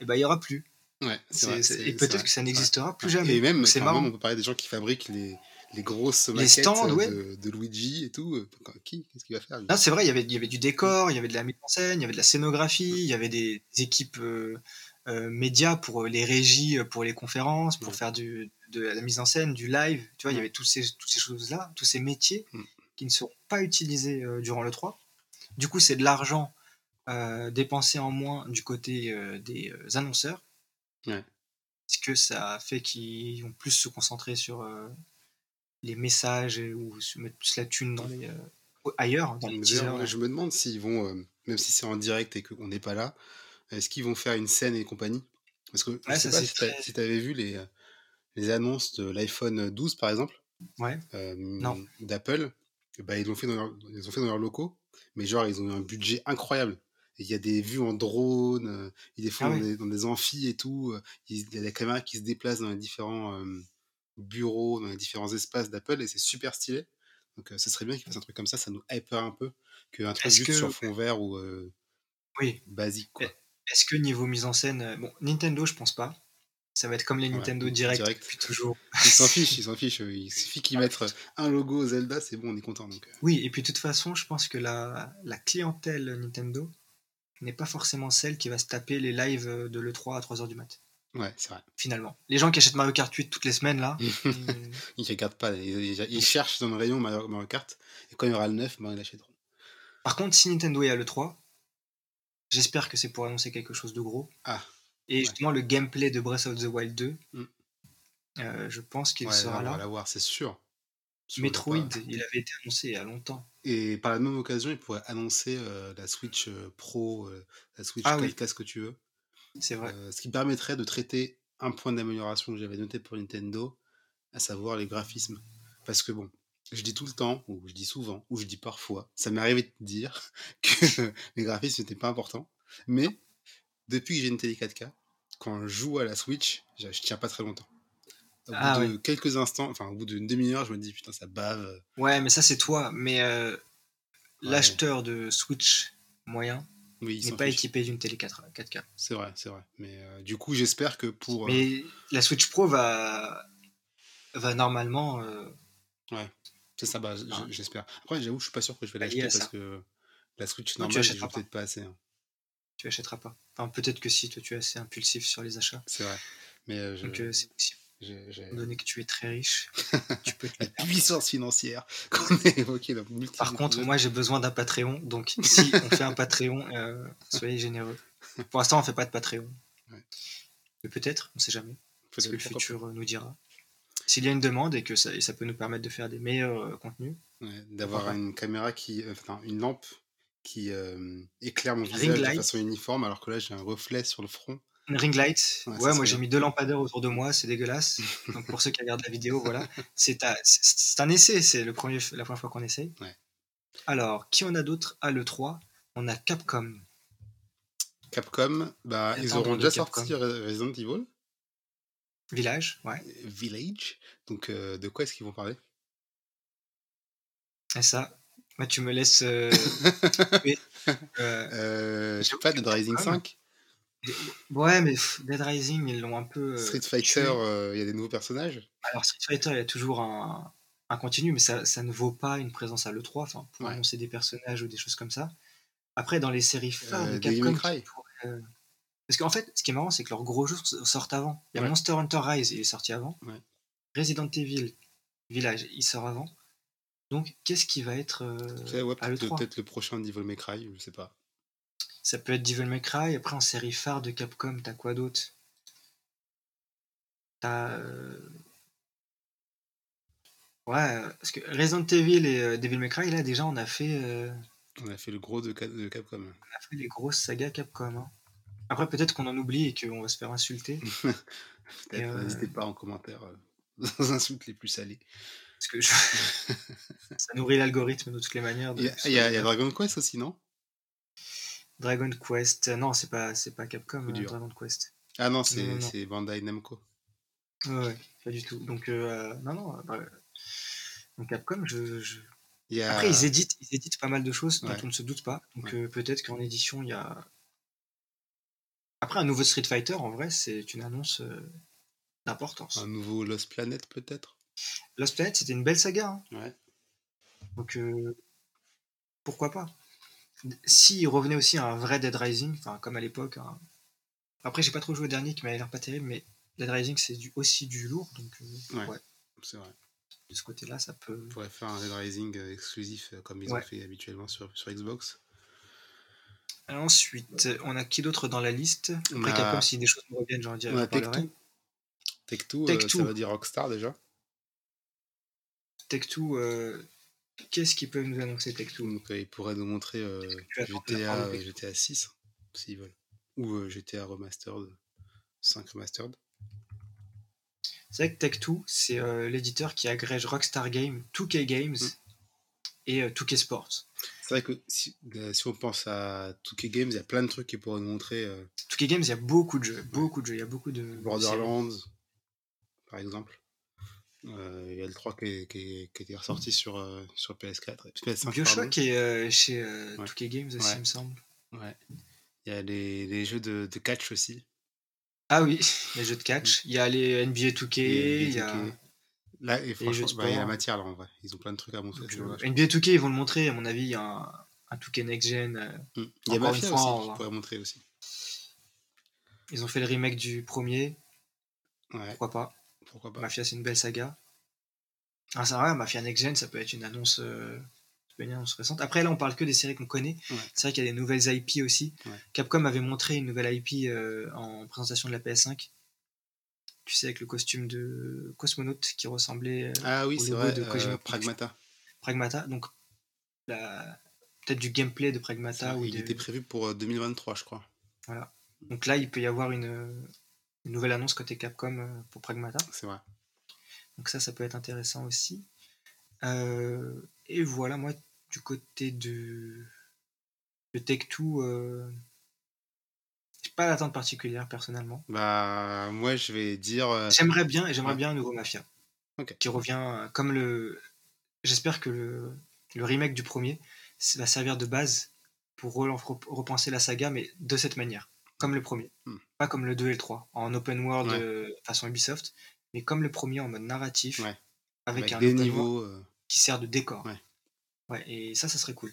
Et ben, il y aura plus. Ouais, c'est- et peut-être que ça n'existera plus jamais. Et même, c'est marrant. on peut parler des gens qui fabriquent les, les grosses Les maquettes stands, euh, ouais. de, de Luigi et tout. euh, Qui Qu'est-ce qu'il va faire Non, c'est vrai, il y avait, il y avait du décor, il y avait de la mise en scène, il y avait de la scénographie, il y avait des équipes euh, euh, médias pour les régies, pour les conférences, pour Ouais. faire du, de la mise en scène, du live. Tu vois, il y avait tous ces, toutes ces choses-là, tous ces métiers Mm. Qui ne seront pas utilisés euh, durant le 3. Du coup, c'est de l'argent euh, dépensé en moins du côté euh, des annonceurs. Ouais. Parce que ça fait qu'ils vont plus se concentrer sur les messages ou se mettre plus la thune dans les, ailleurs, dans les Donc, teasers. d'ailleurs, Je me demande s'ils vont, euh, même si c'est en direct et qu'on n'est pas là, est-ce qu'ils vont faire une scène et compagnie? Parce que je sais pas si très- tu avais vu les, les annonces de l'iPhone 12 par exemple, Ouais. euh, d'Apple. Ben, ils l'ont fait dans leur- ils ont fait dans leurs locaux, mais genre ils ont eu un budget incroyable. Il y a des vues en drone, euh, ils les font Ah dans, des, dans des amphis et tout. euh, Il y a des caméras qui se déplacent dans les différents euh, bureaux, dans les différents espaces d'Apple et c'est super stylé. Donc euh, ce serait bien qu'ils fassent un truc comme ça, ça nous hyper un peu qu'un truc juste que- sur fond vert ou Oui. basique quoi. Est-ce que niveau mise en scène, bon, Nintendo, je pense pas. Ça va être comme les Ouais, Nintendo Direct, Direct. depuis toujours. Ils s'en fichent, ils s'en fichent. Il suffit qu'ils mettent un logo Zelda, c'est bon, on est content. Donc, euh, Oui, et puis de toute façon, je pense que la, la clientèle Nintendo n'est pas forcément celle qui va se taper les lives euh, de l'E3 à 3h du mat. ouais, c'est vrai. Finalement. Les gens qui achètent Mario Kart 8 toutes les semaines, là, ils- Ils regardent pas, ils, ils- ils cherchent dans le rayon Mario, Mario Kart, et quand il y aura le 9, ben, ils l'achèteront. Par contre, si Nintendo est à l'E3, j'espère que c'est pour annoncer quelque chose de gros. Ah, Et justement, le gameplay de Breath of the Wild 2, Mm. euh, je pense qu'il sera on va là. l'avoir, c'est sûr. Metroid, il pas- il avait été annoncé il y a longtemps. Et par la même occasion, ils pourraient annoncer euh, la Switch euh, Pro, euh, la Switch Ah 4K, oui. ce que tu veux. C'est vrai. Ce qui permettrait de traiter un point d'amélioration que j'avais noté pour Nintendo, à savoir les graphismes. Parce que bon, je dis tout le temps, ou je dis souvent, ou je dis parfois, ça m'est arrivé de dire que les graphismes n'étaient pas importants. Mais depuis que j'ai une télé 4K, quand je joue à la Switch, je, je tiens pas très longtemps. Au Ah bout de quelques instants, enfin au bout d'une demi-heure, je me dis putain ça bave. Ouais, mais ça c'est toi. Mais euh, Ouais. l'acheteur de Switch moyen Oui, n'est pas équipé d'une télé 4, 4K. C'est vrai, c'est vrai. Mais euh, du coup, j'espère que pour. euh, Mais la Switch Pro va, va normalement. euh, C'est ça, bah, Ah. j'espère. Après, j'avoue, je suis pas sûr que je vais Bah, l'acheter parce ça. que la Switch normale, je peut-être pas assez. hein. Tu achèteras pas. Enfin, peut-être que si, toi tu es assez impulsif sur les achats. C'est vrai. Mais euh, je- Donc euh, c'est possible. donné que tu es très riche, tu peux te la puissance financière qu'on a évoquée Par contre, moi j'ai besoin d'un Patreon. Donc si on fait un Patreon, euh, soyez généreux. Pour l'instant, on fait pas de Patreon. Ouais. Mais peut-être, on sait jamais. Parce que le futur nous dira. S'il y a une demande et que ça, et ça peut nous permettre de faire des meilleurs euh, contenus. Ouais, D'avoir une caméra qui. Enfin, une lampe qui euh, éclaire mon visage de light. façon uniforme, alors que là, j'ai un reflet sur le front. Une ring light. Ouais, moi j'ai mis deux lampadaires autour de moi, c'est dégueulasse. Donc pour ceux qui regardent la vidéo, voilà. C'est un essai, c'est le premier, la première fois qu'on essaye. Ouais. Alors, qui on a d'autre à l'E3 On a Capcom. Capcom, bah, ils auront déjà Capcom. sorti Re- Resident Evil Village, ouais. Village. Donc, euh, de quoi est-ce qu'ils vont parler? Et ça, moi tu me laisses. euh, euh, euh, Je sais pas, Dead Rising Capcom, 5 Ouais, mais pff, Dead Rising, ils l'ont un peu. euh, Street. Fighter, il y a des nouveaux personnages. Alors, Street Fighter, il y a toujours un, un continu, mais ça, ça ne vaut pas une présence à l'E3, enfin, pour Ouais. annoncer des personnages ou des choses comme ça. Après, dans les séries phares de Capcom, parce qu'en fait, ce qui est marrant, c'est que leurs gros jeux sortent avant. Il y a Ouais. Monster Hunter Rise, il est sorti avant. Ouais. Resident Evil Village, il sort avant. Donc, qu'est-ce qui va être euh, ouais, à peut-être l'E3 peut-être le prochain Devil May Cry, je sais pas. Ça peut être Devil May Cry. Après, en série phare de Capcom, t'as quoi d'autre? T'as. euh, Ouais, parce que Resident Evil et euh, Devil May Cry, là, déjà, on a fait, On a fait le gros de, Ca- de Capcom. on a fait les grosses sagas Capcom. hein. Après, peut-être qu'on en oublie et qu'on va se faire insulter. N'hésitez pas en commentaire nos insultes les plus salées. Parce que je- ça nourrit l'algorithme de toutes les manières. Il y, a, y y Dragon Quest aussi, non? Dragon Quest. euh, Non, c'est pas, c'est pas Capcom, dur. Dragon Quest. Ah non, c'est Bandai Namco. Ouais, ouais, pas du tout. Donc, euh, non, non. euh, bah, donc Capcom, je- a... Après, ils éditent, ils éditent pas mal de choses dont Ouais. on ne se doute pas. Donc Ouais. euh, peut-être qu'en édition, il y a. Après, un nouveau Street Fighter, en vrai, c'est une annonce euh, d'importance. un nouveau Lost Planet, peut-être? Lost Planet, c'était une belle saga. hein. Ouais. Donc euh, pourquoi pas S'il revenait aussi à un vrai Dead Rising, comme à l'époque. un- Après, j'ai pas trop joué au dernier qui m'avait l'air pas terrible, mais Dead Rising, c'est du, aussi du lourd. Donc euh, Ouais. ouais, C'est vrai. de ce côté-là, ça peut. On pourrait faire un Dead Rising euh, exclusif comme ils Ouais. ont fait habituellement sur, sur Xbox. Ensuite, on a qui d'autre dans la liste? Après, a- Capcom, si des choses me reviennent, j'en dirai. On a j'en parlerai. Tech2. Tech2, Tech2. ça veut dire Rockstar déjà. Tech2, euh, qu'est-ce qu'ils peuvent nous annoncer Tech2 Donc euh, ils pourraient nous montrer GTA, part de Tech2 GTA 6, s'ils veulent. Ou euh, GTA Remastered, 5 Remastered. C'est vrai que Tech2, c'est l'éditeur qui agrège Rockstar Games, 2K Games Mm. et euh, 2K Sports. C'est vrai que si, euh, si on pense à 2K Games, il y a plein de trucs qu'ils pourraient nous montrer. euh, 2K Games, il y a beaucoup de jeux, beaucoup de jeux, il y a beaucoup de. Borderlands, par exemple. Euh, Il y a le 3 qui, est- qui, est- qui était ressorti sur, euh, sur PS4. et PS5, pardon. Bioshock est euh, chez Ouais. 2K Games aussi, Ouais. il me semble. Ouais. Il y a les, les jeux de, de catch aussi. Ah oui, les jeux de catch. Il y a les NBA 2K, Et il y a. 2K. Là, et franchement, bah, il y a la matière là en vrai. Ils ont plein de trucs à montrer. euh, NBA 2K, ils vont le montrer, à mon avis, il y a un, un 2K Next Gen. euh, je pense. Mm. Il y a Mafia fois, aussi va- qui pourrait montrer aussi. Ils ont fait le remake du premier, Ouais, pourquoi pas. Pourquoi pas. Mafia, c'est une belle saga. Ah, c'est vrai, Mafia Next Gen, ça peut être une annonce, euh, ça peut être une annonce récente. Après, là, on parle que des séries qu'on connaît. Ouais. C'est vrai qu'il y a des nouvelles IP aussi. Ouais. Capcom avait montré une nouvelle IP euh, en présentation de la PS5. Tu sais, avec le costume de cosmonaute qui ressemblait euh, Ah oui, au logo vrai, de euh, Kojima Pragmata. Pragmata. Donc, la- peut-être du gameplay de Pragmata. ou il des- était prévu pour euh, 2023, je crois. Donc là, il peut y avoir une, une nouvelle annonce côté Capcom euh, pour Pragmata. C'est vrai. Donc ça, ça peut être intéressant aussi. Euh, et voilà, moi, du côté de, de Tech2, euh, j'ai pas d'attente particulière personnellement. Bah, moi, je vais dire. euh, J'aimerais bien, et j'aimerais Ouais. bien un nouveau Mafia. Ok. Qui revient comme le. J'espère que le, le remake du premier va servir de base pour repenser la saga, mais de cette manière. Comme le premier. Hmm. Pas comme le 2 et le 3, en open world Ouais. euh, façon Ubisoft, mais comme le premier en mode narratif, Ouais. avec, avec un des niveaux. euh, qui sert de décor. Ouais. Ouais, et ça, ça serait cool.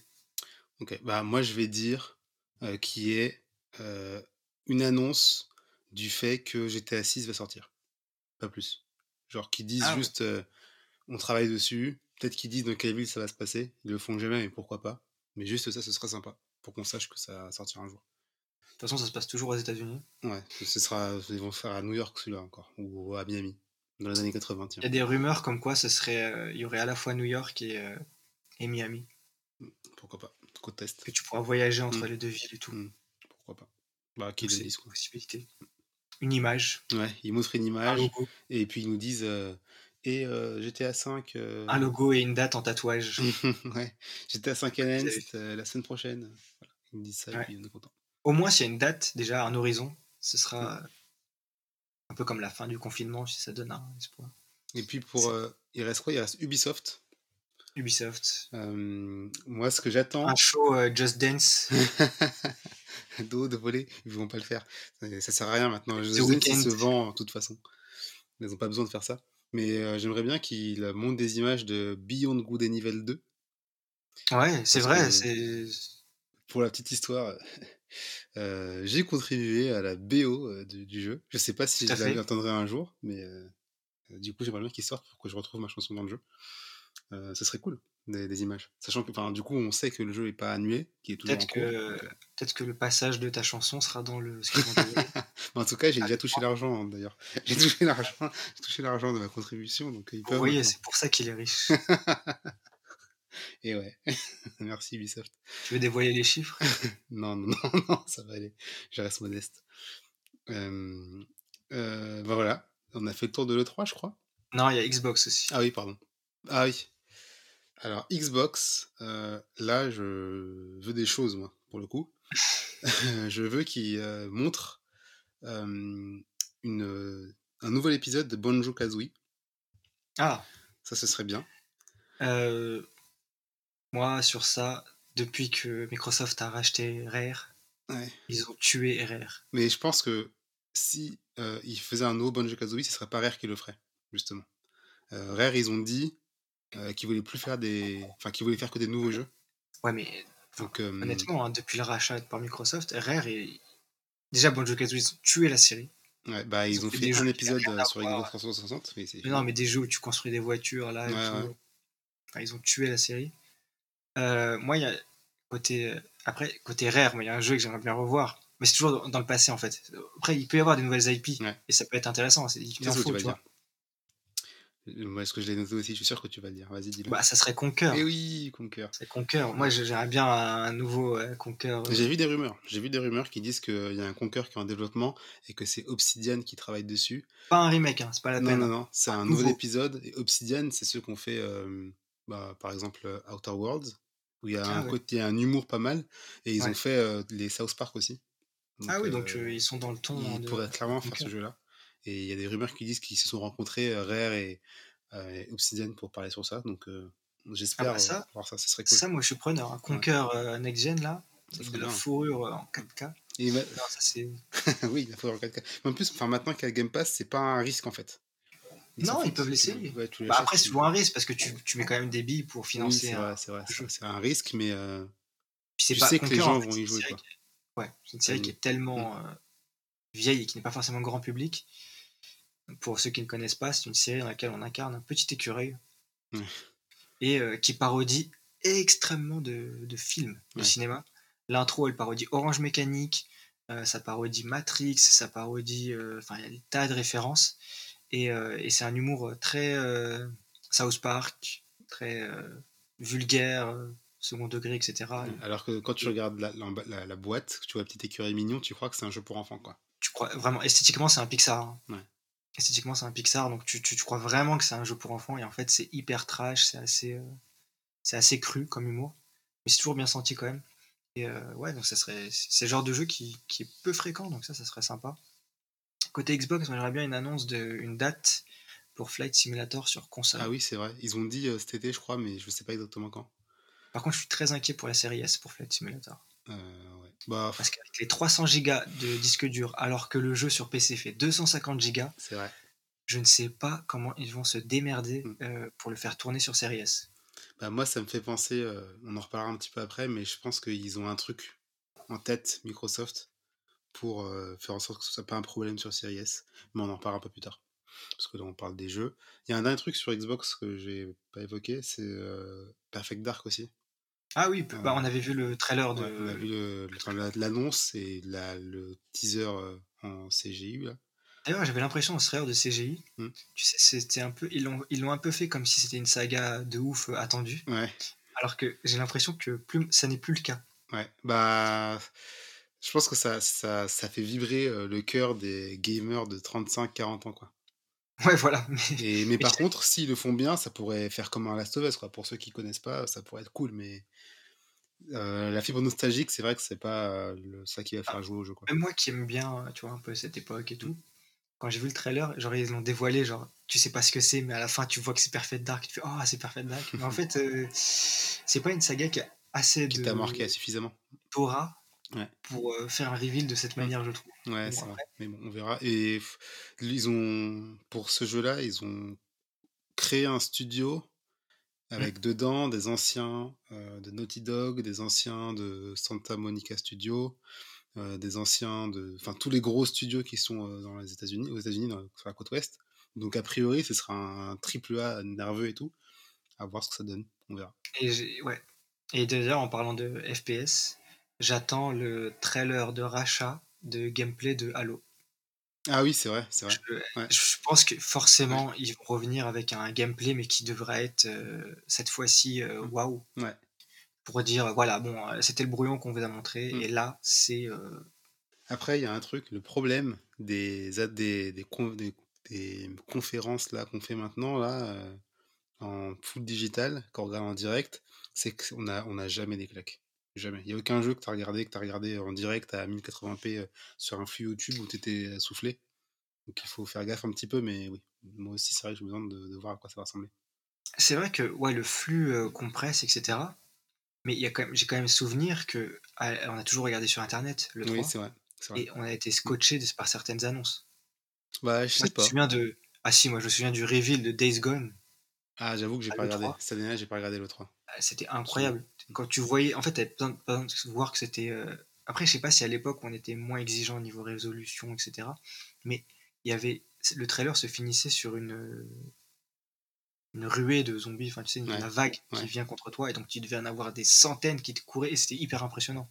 Ok, bah moi je vais dire euh, qui est euh, une annonce du fait que GTA 6 va sortir. Pas plus. Genre qu'ils disent Ah juste on travaille dessus, peut-être qu'ils disent dans quelle ville ça va se passer, ils le font jamais mais pourquoi pas. Mais juste ça ce serait sympa pour qu'on sache que ça sortira un jour. De toute façon, ça se passe toujours aux États-Unis. Ouais, ce sera ils vont faire à New York celui-là encore ou à Miami dans les années 80 tiens. Il y a des rumeurs comme quoi ce serait, euh, il y aurait à la fois New York et, euh, et Miami. Pourquoi pas Côte test. Que tu pourras voyager entre Mm. les deux villes et tout. Mm. Pourquoi pas Bah Donc, le disent quoi. possibilité. Une image, Ouais, ils montrent une un image et puis ils nous disent euh, et euh, GTA 5 un logo et une date en tatouage. ouais, à 5 Vous avez Announced euh, la semaine prochaine. Voilà. Ils me disent ça Ouais. et puis on est content. Au moins, s'il y a une date, déjà un horizon, ce sera un peu comme la fin du confinement, si ça donne un espoir. Et puis pour. euh, il reste quoi? Il reste Ubisoft. Ubisoft. Euh, moi, ce que j'attends. Un show euh, Just Dance. d'eau, de voler, ils vont pas le faire. Ça, sert à rien maintenant. Il Weeknd. se vend de toute façon. Ils ont pas besoin de faire ça. Mais euh, j'aimerais bien qu'il monte des images de Beyond Good and Evil 2. Ouais, c'est vrai, que-. Pour la petite histoire, euh, j'ai contribué à la BO euh, du, du jeu. Je sais pas si je l'entendrai un jour, mais euh, du coup, j'aimerais bien qu'il sorte pour que je retrouve ma chanson dans le jeu. Ce serait cool, des, des images. Sachant que, du coup, on sait que le jeu est pas annulé, qu'il est toujours en Peut-être cours. que, peut-être que le passage de ta chanson sera dans le. en tout cas, j'ai déjà touché l'argent, d'ailleurs. J'ai touché l'argent, j'ai touché l'argent de ma contribution, donc ils peuvent. maintenant. c'est pour ça qu'il est riche. Et ouais. Merci Ubisoft. Tu veux dévoiler les chiffres? Non, non, non, non, ça va aller. Je reste modeste. Euh, euh, bah voilà, on a fait le tour de l'E3, je crois. Non, il y a Xbox aussi. Ah oui, pardon. Ah oui. Alors, Xbox, euh, là, je veux des choses, moi, pour le coup. je veux qu'il euh, montre euh, une, un nouvel épisode de Bonjo Kazooie. Ah, Ça, ce serait bien. euh, moi, sur ça, depuis que Microsoft a racheté Rare, Ouais. ils ont tué Rare. Mais je pense que si euh, ils faisaient un nouveau Banjo Kazooie, ce serait pas Rare qui le ferait, justement. Euh, Rare, ils ont dit euh, qu'ils voulaient plus faire des. Enfin, qu'ils voulaient faire que des nouveaux jeux. Ouais, mais Donc, euh, honnêtement, hein, depuis le rachat par Microsoft, Rare est. Déjà, Banjo Kazooie, ils ont tué la série. ouais, bah, ils ils ont ont fait fait des jeux un épisode sur. Xbox 360, mais Mais non, mais des jeux où tu construis des voitures, là, et Ouais, tout. Enfin, ils ont tué la série. Euh, moi, il y a côté. Après, côté Rare, il y a un jeu que j'aimerais bien revoir. Mais c'est toujours dans, dans le passé, en fait. Après, il peut y avoir des nouvelles IP. Ouais. Et ça peut être intéressant. c'est- Il en tu faut, vas tu vois. dire Moi, est-ce que je l'ai noté aussi Je suis sûr que tu vas le dire. Vas-y, dis-le. Bah, ça serait Conquer. Eh oui, Conquer. C'est Conquer. Moi, j'aimerais bien un nouveau euh, Conquer. euh, J'ai vu des rumeurs. J'ai vu des rumeurs qui disent qu'il y a un Conquer qui est en développement et que c'est Obsidian qui travaille dessus. Pas un remake, hein, c'est pas la Non, peine. non, non, c'est un nouveau. nouvel épisode. Et Obsidian, c'est ceux qu'on fait, euh, bah, par exemple, euh, Outer Worlds, où il y a Ah un ouais. côté, un humour pas mal. Et ils Ouais. ont fait euh, les South Park aussi. ah oui, donc euh, ils sont dans le ton. hein, ils de- pourraient clairement faire ce jeu-là. Et il y a des rumeurs qui disent qu'ils se sont rencontrés, Rare et, et Obsidian, pour parler sur ça. Donc euh, j'espère Ah bah ça, voir ça, ce serait cool. Ça, moi, je suis preneur. Un Conquer euh, Next Gen, là, Ça avec de la bien. fourrure en 4K. Et ma- Non, ça, c'est. oui, il faut en 4K. Mais en plus, enfin, maintenant qu'il y a le Game Pass, c'est pas un risque en fait. Non, ils peuvent l'essayer. ouais, Bah, après, c'est toujours un risque parce que tu, tu mets quand même des billes pour Oui, financer c'est un. vrai, c'est un risque, mais euh, Puis tu pas sais que les gens vont c'est y une jouer. série Quoi. qui- Ouais, c'est une série Mm. qui est tellement euh, vieille et qui n'est pas forcément grand public. Pour ceux qui ne connaissent pas, c'est une série dans laquelle on incarne un petit écureuil et euh, qui parodie extrêmement de, de films de Ouais. cinéma. L'intro, elle parodie Orange Mécanique, euh, ça parodie Matrix, ça parodie. euh, Enfin, il y a des tas de références. Et, euh, et c'est un humour très euh, South Park, très euh, vulgaire, euh, second degré, etc. Alors que quand tu regardes la, la, la- la boîte, tu vois petit écureuil mignon, tu crois que c'est un jeu pour enfants. quoi. tu crois vraiment esthétiquement c'est un Pixar hein. Ouais. esthétiquement c'est un Pixar donc tu, tu, tu crois vraiment que c'est un jeu pour enfants et en fait c'est hyper trash c'est assez euh, c'est assez cru comme humour mais c'est toujours bien senti quand même et euh, ouais donc ça serait c'est le genre de jeu qui, qui est peu fréquent donc ça ça serait sympa côté Xbox moi, j'aimerais bien une annonce de une date pour Flight Simulator sur console Ah oui, c'est vrai. Ils ont dit euh, cet été, je crois, mais je sais pas exactement quand. par contre je suis très inquiet pour la série S pour Flight Simulator Euh, ouais. Bah, parce qu'avec les 300 gigas de disque dur alors que le jeu sur PC fait 250 gigas c'est vrai. je ne sais pas comment ils vont se démerder Mm. euh, pour le faire tourner sur Series S. Bah, moi, ça me fait penser, on en reparlera un petit peu après, mais je pense qu'ils ont un truc en tête, Microsoft, pour euh, faire en sorte que ce soit pas un problème sur Series S. Mais on en parlera un peu plus tard. Parce que là, on parle des jeux. Il y a un dernier truc sur Xbox que j'ai pas évoqué, c'est euh, Perfect Dark aussi. Ah oui, bah, on avait vu le trailer de. On a vu l'annonce et la- le teaser euh, en CGI. Là. D'ailleurs, j'avais l'impression au trailer de CGI, Mm. tu sais, c'était un peu, ils l'ont, ils l'ont un peu fait comme si c'était une saga de ouf euh, attendue, Ouais, alors que j'ai l'impression que plus, ça n'est plus le cas. ouais. Bah, je pense que ça, ça, ça fait vibrer le cœur des gamers de 35-40 ans. Quoi. Ouais, voilà. Mais, Et, mais par contre, s'ils le font bien, ça pourrait faire comme un Last of Us. Quoi. Pour ceux qui connaissent pas, ça pourrait être cool. Mais euh, la fibre nostalgique, c'est vrai que c'est pas euh, le- ça qui va faire jouer au jeu. Quoi. même moi qui aime bien, tu vois, un peu cette époque et tout, quand j'ai vu le trailer, genre ils l'ont dévoilé, genre tu sais pas ce que c'est, mais à la fin tu vois que c'est Perfect Dark, tu fais oh c'est Perfect Dark. Mais en fait, euh, c'est pas une saga qui a assez Qui de t'a marqué suffisamment. d'aura Ouais. pour euh, faire un reveal de cette manière, je trouve. Ouais, c'est vrai. Mais bon, on verra. Et ils ont, pour ce jeu-là, ils ont créé un studio hmm, avec dedans des anciens euh, de Naughty Dog, des anciens de Santa Monica Studio, euh, des anciens de, enfin tous les gros studios qui sont dans les États-Unis, aux États-Unis, sur la côte ouest. Donc a priori, ce sera un triple A nerveux et tout. À voir ce que ça donne. On verra. et ouais. Et d'ailleurs, en parlant de FPS, j'attends le trailer de rachat de gameplay de Halo. Ah oui, c'est vrai, c'est vrai. Je, Ouais. je pense que Ouais. forcément, ils vont revenir avec un gameplay, mais qui devrait être euh, cette fois-ci euh, Mm. waouh. Ouais. Pour dire, voilà, bon, euh, c'était le brouillon qu'on vous a montré, Mm. et là, c'est. euh, Après, il y a un truc, le problème des, des, des, con- des- des conférences là qu'on fait maintenant là euh, en full digital, qu'on regarde en direct, c'est qu'on a, on a jamais des claques. Jamais. Il n'y a aucun jeu que tu as regardé, que tu regardé en direct à 1080p euh, sur un flux YouTube où tu étais soufflé. Donc il faut faire gaffe un petit peu, mais oui. Moi aussi, c'est vrai que j'ai besoin de, de voir à quoi ça va ressembler. C'est vrai que ouais, le flux euh, compresse, etc. Mais j'ai quand même souvenir que ah, on a toujours regardé sur Internet le 3, Oui, c'est vrai. et on a été scotché de- par certaines annonces. Bah, je Moi, sais je me pas. souviens de. Ah si, moi je me souviens du reveal de Days Gone. Ah, j'avoue que j'ai à pas regardé. l'E3. Cette année-là, j'ai pas regardé le 3. Ah, C'était incroyable. Quand tu voyais, en fait, t'avais besoin, de- besoin de voir que c'était. euh, Après, je sais pas si à l'époque on était moins exigeant au niveau résolution, etc. Mais il y avait. Le trailer se finissait sur une une ruée de zombies, enfin tu sais, une Ouais, la vague ouais. qui vient contre toi, et donc tu devais en avoir des centaines qui te couraient, et c'était hyper impressionnant.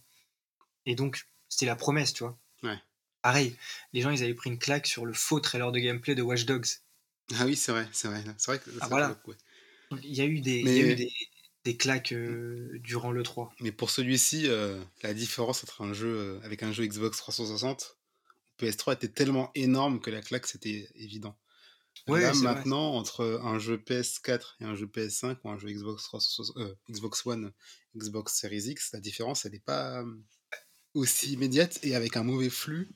Et donc, c'était la promesse, tu vois. Ouais. Pareil, les gens ils avaient pris une claque sur le faux trailer de gameplay de Watch Dogs. Ah oui, c'est vrai, c'est vrai. C'est vrai que Ah, voilà. coup, ouais. Il y a eu des, il y a Mais- eu des, des claques euh, durant le 3. Mais pour celui-ci, euh, la différence entre un jeu euh, avec un jeu Xbox 360 PS3 était tellement énorme que la claque c'était évident. Ouais, Là vrai. maintenant, entre un jeu PS4 et un jeu PS5 ou un jeu Xbox 360, euh, Xbox One, Xbox Series X, la différence elle n'est pas aussi immédiate et avec un mauvais flux,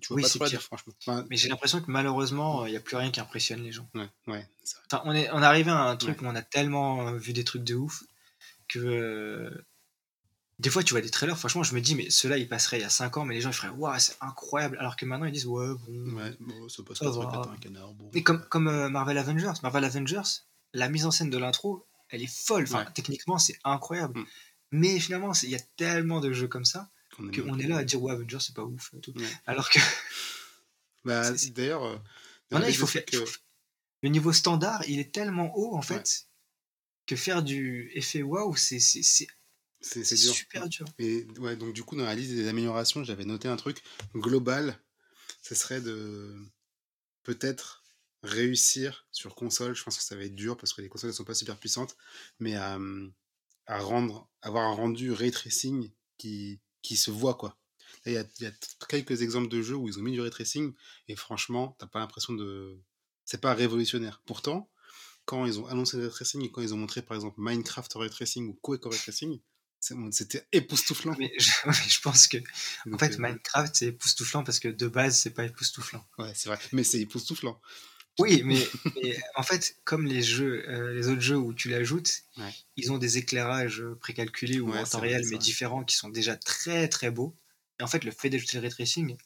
tu vois Oui, pas c'est trop la pire. dire franchement. Enfin, Mais j'ai l'impression que malheureusement, il n'y a plus rien qui impressionne les gens. ouais, ouais, c'est vrai. Enfin, on est, on est arrivé à un truc Ouais. où on a tellement euh, vu des trucs de ouf que euh, des fois tu vois des trailers, franchement, je me dis, mais ceux-là ils passeraient il y a 5 ans, mais les gens ils feraient, waouh, c'est incroyable. Alors que maintenant ils disent, ouais, bon. Ouais, bon, ça passe pas éclater un canard. Bon. Mais comme, comme euh, Marvel Avengers, Marvel Avengers, la mise en scène de l'intro, elle est folle. Enfin, Ouais. techniquement, c'est incroyable. Mm. Mais finalement, il y a tellement de jeux comme ça On est là à dire, ouais, Avengers, c'est pas ouf. et tout. Ouais. Alors que Bah, d'ailleurs, euh, Non, avec il faut le faire. Le niveau standard, il est tellement haut en fait Ouais. que faire du effet waouh, c'est c'est- super dur. Et ouais, donc du coup, dans la liste des améliorations, j'avais noté un truc global. Ce serait de peut-être réussir sur console. Je pense que ça va être dur parce que les consoles ne sont pas super puissantes, mais à, hum, à rendre, avoir un rendu ray tracing qui, qui se voit quoi. Il y a, il y a t- quelques exemples de jeux où ils ont mis du ray tracing et franchement, t'as pas l'impression de. C'est pas révolutionnaire. Pourtant, quand ils ont annoncé le ray tracing et quand ils ont montré par exemple Minecraft ray tracing ou Quake ray tracing, c'était époustouflant. Mais je, je pense que en fait euh, Minecraft c'est époustouflant parce que de base c'est pas époustouflant. Ouais, c'est vrai. Mais c'est époustouflant. Oui, mais, mais en fait comme les jeux, euh, les autres jeux où tu l'ajoutes, Ouais. ils ont des éclairages précalculés ou Ouais, en temps réel mais différents qui sont déjà très très beaux. Et en fait le fait d'ajouter le ray tracing,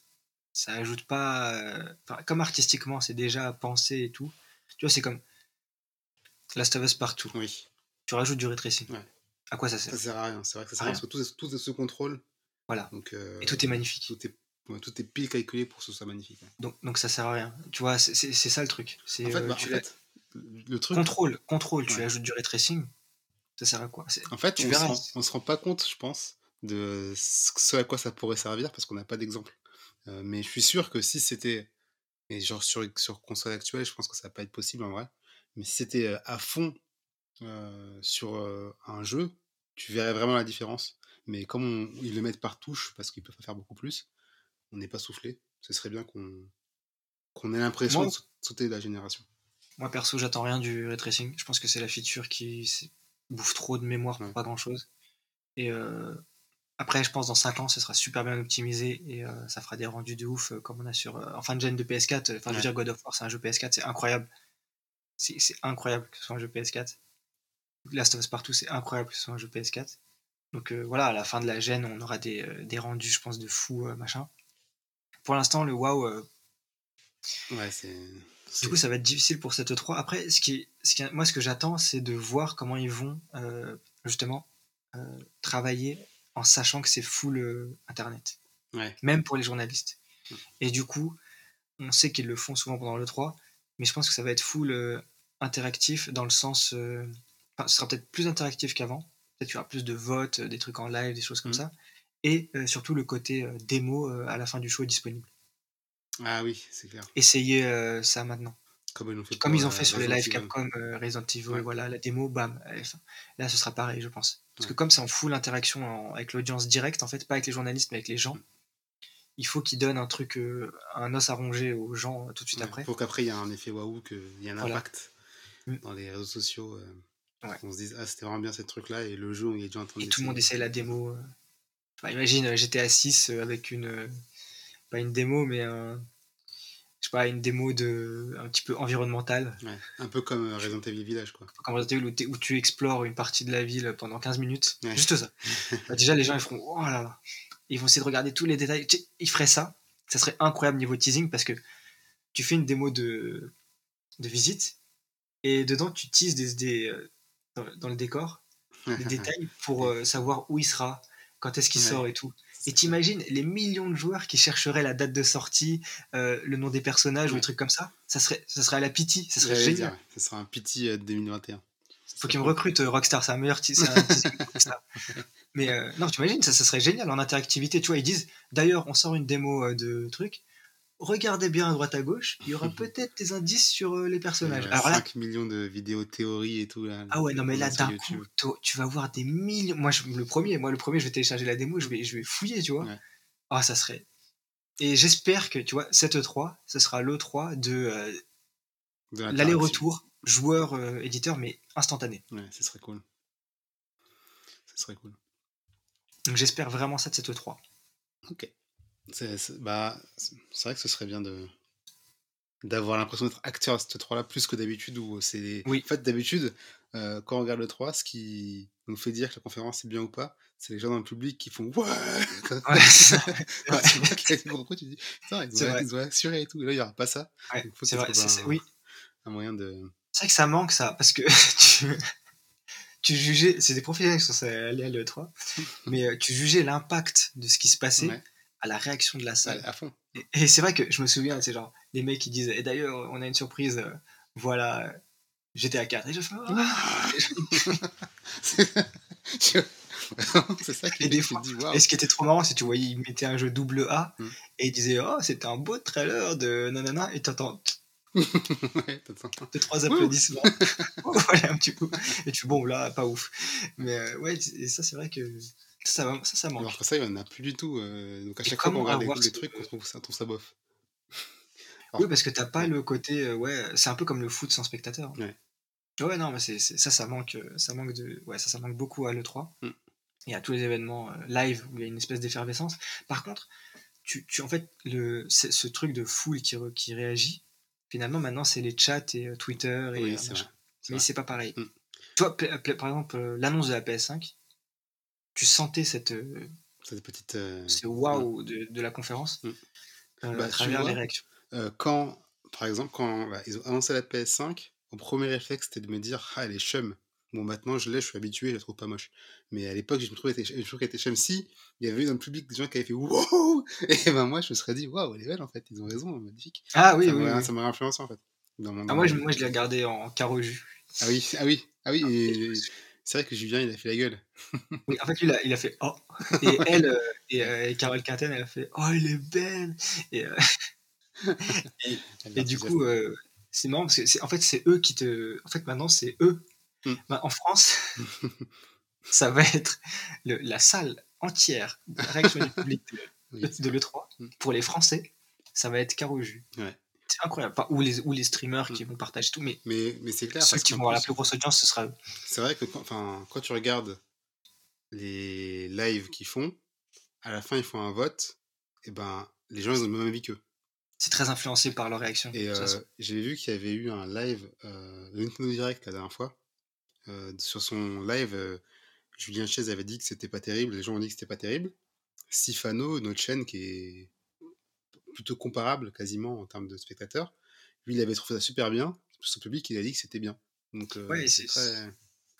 ça ajoute pas, euh, comme artistiquement c'est déjà pensé et tout. Tu vois c'est comme Last of Us partout. Oui. tu rajoutes du ray tracing. Ouais. À quoi ça sert? Ça sert à rien. C'est vrai que ça sert à Rien. parce que tout, est- tout sous contrôle. Voilà. Donc, euh, Et tout est magnifique. Tout est, tout est pile calculé pour que ce soit magnifique. Donc, donc ça sert à rien. Tu vois, c'est ça le truc. En fait, euh, bah, en tu fait, le truc. contrôle, contrôle. Tu Ouais. ajoutes du ray tracing. Ça sert à quoi? En fait, tu on, verras. se rend, on se rend pas compte, je pense, de ce à quoi ça pourrait servir parce qu'on n'a pas d'exemple. Euh, mais je suis sûr que si c'était. Et genre sur, sur console actuelle, je pense que ça va pas être possible en vrai. Mais si c'était euh, à fond euh, sur euh, un jeu, tu verrais vraiment la différence. Mais comme on- ils le mettent par touche, parce qu'ils peuvent pas faire beaucoup plus, on n'est pas soufflé. Ce serait bien qu'on qu'on ait l'impression de sau- sauter de la génération. Moi perso, j'attends rien du ray tracing. Je pense que c'est la feature qui bouffe trop de mémoire pour Ouais. pas grand chose. Et euh, après, je pense dans 5 ans, ce sera super bien optimisé et euh, ça fera des rendus de ouf euh, comme on a sur en fin de gen de PS4. Enfin, je veux Ouais. dire, God of War, c'est un jeu PS4, c'est incroyable. C'est incroyable que ce soit un jeu PS4. Last of Us Partout, c'est incroyable que ce soit un jeu PS4. Donc voilà, à la fin de la gêne, on aura des, des rendus, je pense, de fou, machin. Pour l'instant, le WoW, euh, Ouais, c'est. du coup, ça va être difficile pour cette 3. Après, ce qui, ce qui, moi, ce que j'attends, c'est de voir comment ils vont, euh, justement, euh, travailler en sachant que c'est full Internet. Ouais. Même pour les journalistes. Mm. Et du coup, on sait qu'ils le font souvent pendant le 3, mais je pense que ça va être full interactif dans le sens. Enfin, ce sera peut-être plus interactif qu'avant. Peut-être qu'il y aura plus de votes, des trucs en live, des choses comme Mm. ça. Et euh, surtout le côté euh, démo euh, à la fin du show est disponible. Ah oui, c'est clair. Essayez ça maintenant. Comme ils ont fait, Comme pour, ils ont fait sur les Evil. Capcom, Resident Evil, Ouais. voilà, la démo, bam. Là, ce sera pareil, je pense. Parce que comme c'est en full interaction en- avec l'audience directe, en fait, pas avec les journalistes, mais avec les gens, Mm. il faut qu'ils donnent un truc, euh, un os à ronger aux gens tout de suite Ouais, après. Faut qu'après il y ait un effet waouh, qu'il y ait un Voilà. impact Mm. dans les réseaux sociaux. euh. On se dise, ah, c'était vraiment bien ce truc-là, et le jeu, il est déjà en train Et tout le monde essaye la démo. euh. Enfin, imagine euh, GTA 6 euh, avec une. euh, pas une démo, mais un. Je sais pas, une démo de, un petit peu environnementale. Ouais. Un peu comme Resident Evil Village, quoi. Comme Resident Evil où, tu explores une partie de la ville pendant 15 minutes. Ouais. Juste ça. Bah, déjà, les gens, ils feront Oh là là. Ils vont essayer de regarder tous les détails. Ils feraient ça. Ça serait incroyable niveau teasing parce que tu fais une démo de, de visite et dedans, tu teases des, des, dans, dans le décor des détails pour euh, savoir où il sera, quand est-ce qu'il Ouais. sort et tout. Et t'imagines les millions de joueurs qui chercheraient la date de sortie, euh, le nom des personnages ou des trucs comme ça. Ça serait, ça serait à la pity, ça serait génial. dire, Ce sera un pity euh, 2021. Faut qu'ils me recrutent euh, Rockstar, c'est un meilleur c'est un. Mais euh, non, tu imagines, ça, ça serait génial en interactivité. Tu vois, ils disent, d'ailleurs, on sort une démo euh, de truc. Regardez bien à droite à gauche, il y aura peut-être des indices sur euh, les personnages. Alors là, 5 millions de vidéos théories et tout. Là, ah ouais, non, mais là, d'un coup, tu vas voir des millions. Moi, je- le premier, moi, le premier, je vais télécharger la démo, je vais, je vais fouiller, tu vois. Ouais. Ah, ça serait. Et j'espère que, tu vois, cette E3, ce sera l'E3 de euh, De l'aller-retour, joueur-éditeur, mais instantané. Ouais, ce serait cool. Ce serait cool. Donc j'espère vraiment ça de cette E E3. Ok. C'est bah, c'est vrai que ce serait bien de d'avoir l'impression d'être acteur à cette 3 là plus que d'habitude où c'est Oui. en fait d'habitude euh, quand on regarde le 3 ce qui nous fait dire que la conférence est bien ou pas c'est les gens dans le public qui font ouais Ouais, quand tu vois dis putain ils assuré et tout et là il n'y aura pas ça Ouais, c'est vrai, c'est- oui. un moyen de C'est vrai que ça manque ça, parce que tu, tu jugeais, c'est des professionnels qui sont aller à l'E3, mais euh, tu jugeais l'impact de ce qui se passait. À la réaction de la salle. Ouais, à fond Et, et c'est vrai que je me souviens, c'est genre, les mecs qui disent, et d'ailleurs, on a une surprise, euh, voilà, euh, GTA 4. Et je fais, Ah c'est ça qui des fois- dis waouh Et ce qui était trop marrant, c'est que tu voyais, ils mettaient un jeu double A, Mm. et ils disaient, oh, c'était un beau trailer de nanana, et t'entends Ouais, deux, trois applaudissements. voilà, un petit peu. Et tu bon, là, pas ouf. Mais euh, ouais, et ça, c'est vrai que ça, ça, ça, manque. Alors que ça, il n'y en a plus du tout. euh, donc à Et chaque fois qu'on regarde des, des trucs, on trouve ça, on trouve ça bof. Oui, parce que t'as pas Ouais. le côté, euh, ouais, c'est un peu comme le foot sans spectateur. Ouais. Ouais, non, mais c'est, ça, ça manque, euh, ça manque de, ouais, ça, ça manque beaucoup à l'E3 Mm. et à tous les événements euh, live où il y a une espèce d'effervescence. Par contre, tu, tu en fait, le, ce truc de foule qui, qui réagit, finalement, maintenant, c'est les chats et euh, Twitter et Oui, euh, vrai. Mais c'est pas pareil. Mm. Toi, par exemple, euh, l'annonce de la PS5, tu sentais cette, euh, Cette petite. euh, ce waouh de, de la conférence Mm. euh, Bah, à travers vois, les réactions? quand, par exemple, quand bah, ils ont annoncé la PS5, mon premier réflexe c'était de me dire Ah, elle est chum. Bon, maintenant je l'ai, je suis habitué, je la trouve pas moche. Mais à l'époque, je me trouvais qu'elle était chum. Si, il y avait eu dans le public des gens qui avaient fait Wow Et ben moi, je me serais dit Waouh, elle est belle en fait, ils ont raison, magnifique. Ah oui, ça oui, ça m'aurait influencé en fait. Dans mon, Ah, moi, je, mon- moi, je l'ai regardé en carreau jus. Ah oui, ah oui, ah oui, et c'est vrai que Julien, il a fait la gueule. Oui, en fait, lui, il a, il a fait Oh Et elle, euh, et, euh, et Carole Quinten, elle a fait Oh, elle est belle Et, euh, et du l'a coup, c'est marrant parce que, en fait, c'est eux qui te. En fait, maintenant, c'est eux. Mm. Ben, en France, ça va être le- la salle entière de réaction du public de, Oui, de l'E3. Mm. Pour les Français, ça va être carreau jus. Ouais. C'est incroyable. Enfin, ou, les, ou les streamers qui Mm. vont partager tout, mais Mais, mais c'est clair, ceux parce qui vont avoir la plus, grosse audience, ce sera eux. c'est vrai que quand, enfin, quand tu regardes les lives qu'ils font, à la fin, ils font un vote, et ben, les gens, ils ont le même avis qu'eux. C'est très influencé par leur réaction. Et euh, j'ai vu qu'il y avait eu un live euh, Nintendo Direct la dernière fois. Euh, sur son live, euh, Julien Chaise avait dit que c'était pas terrible, les gens ont dit que c'était pas terrible. Sifano, notre chaîne qui est plutôt comparable quasiment en termes de spectateurs, lui il avait trouvé ça super bien. Son public il a dit que c'était bien. Donc euh, Ouais, c'est très.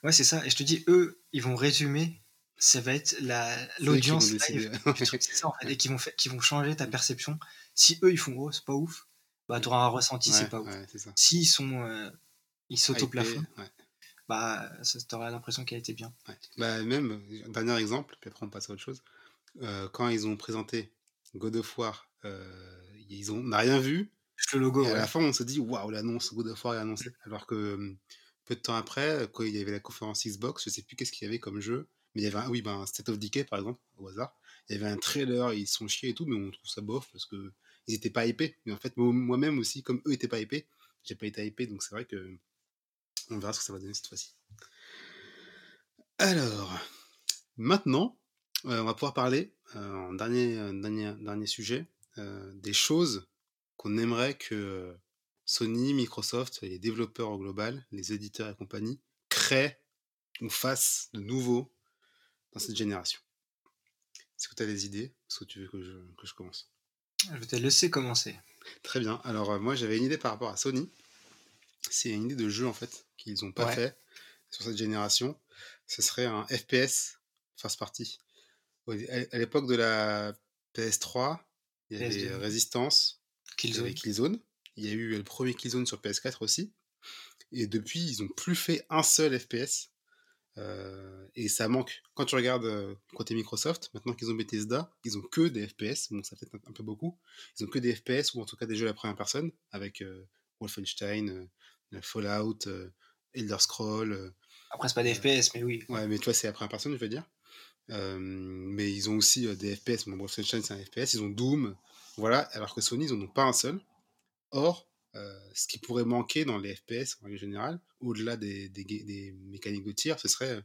Ouais, c'est ça. Et je te dis, eux, ils vont résumer. Ça va être la- l'audience live du truc, c'est ça, en fait, et qui vont, qui vont changer ta perception. Si eux, ils font oh, c'est pas ouf, bah, tu auras un ressenti, Ouais, c'est pas ouf. S'ils sont. euh, ils sautent au plafond, bah, t'auras l'impression qu'elle a été bien. Bah, même, un dernier exemple, puis après on passe à autre chose. Euh, quand ils ont présenté God of War, euh, ils ont, on n'a rien vu, le logo, Et à ouais. la fin, on se dit, waouh, l'annonce God of War est annoncée. Alors que euh, peu de temps après, quand il y avait la conférence Xbox, je sais plus qu'est-ce qu'il y avait comme jeu, mais il y avait un, oui, ben, State of Decay par exemple, au hasard. Il y avait un trailer, ils sont chiés et tout, mais on trouve ça bof parce que ils étaient pas hypés. Mais en fait, moi- moi-même aussi, comme eux étaient pas hypés, j'ai pas été hypé, donc c'est vrai que on verra ce que ça va donner cette fois-ci. Alors, maintenant, euh, on va pouvoir parler, euh, en dernier, euh, dernier, dernier sujet, euh, des choses qu'on aimerait que Sony, Microsoft, les développeurs au global, les éditeurs et compagnie, créent ou fassent de nouveau dans cette génération. Est-ce que tu as des idées Est-ce que tu veux que je, que je commence? Je vais te laisser commencer. Très bien. Alors, euh, moi, j'avais une idée par rapport à Sony. C'est une idée de jeu, en fait, qu'ils n'ont pas Ouais. fait sur cette génération. Ce serait un FPS first party. À l'époque de la PS3, il y avait PS2. euh, Resistance, il y avait Killzone. Killzone. Il y a eu le premier Killzone sur PS4 aussi. Et depuis, ils n'ont plus fait un seul FPS. Euh, et ça manque. Quand tu regardes euh, côté Microsoft, maintenant qu'ils ont Bethesda, ils ont que des FPS. Bon, ça fait un, un peu beaucoup. Ils ont que des FPS ou en tout cas des jeux à la première personne avec euh, Wolfenstein, euh, Fallout, euh, Elder Scroll. euh, Après, c'est pas des FPS, mais oui. Ouais, mais tu vois, c'est la première personne, je veux dire. Mais ils ont aussi des FPS. Bon, Wolfenstein, c'est un FPS. Ils ont Doom. Voilà. Alors que Sony, ils n'en ont pas un seul. Or, ce qui pourrait manquer dans les FPS en règle générale, au-delà des, mécaniques de tir, ce serait,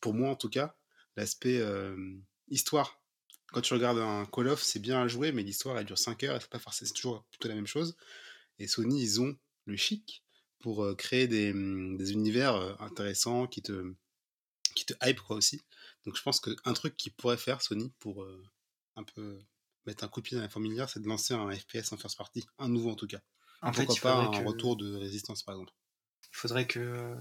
pour moi en tout cas, l'aspect histoire. Quand tu regardes un Call of, c'est bien à jouer, mais l'histoire elle dure 5 heures pas c'est toujours plutôt la même chose. Et Sony, ils ont le chic pour créer des, hum, des univers intéressants qui te, qui te hype quoi aussi. Donc je pense qu'un truc qu'ils pourrait faire Sony pour euh, un peu mettre un coup de pied dans la fourmilière, c'est de lancer un FPS en first party, un nouveau en tout cas. En fait, Pourquoi il pas un que, retour de résistance par exemple. il faudrait que,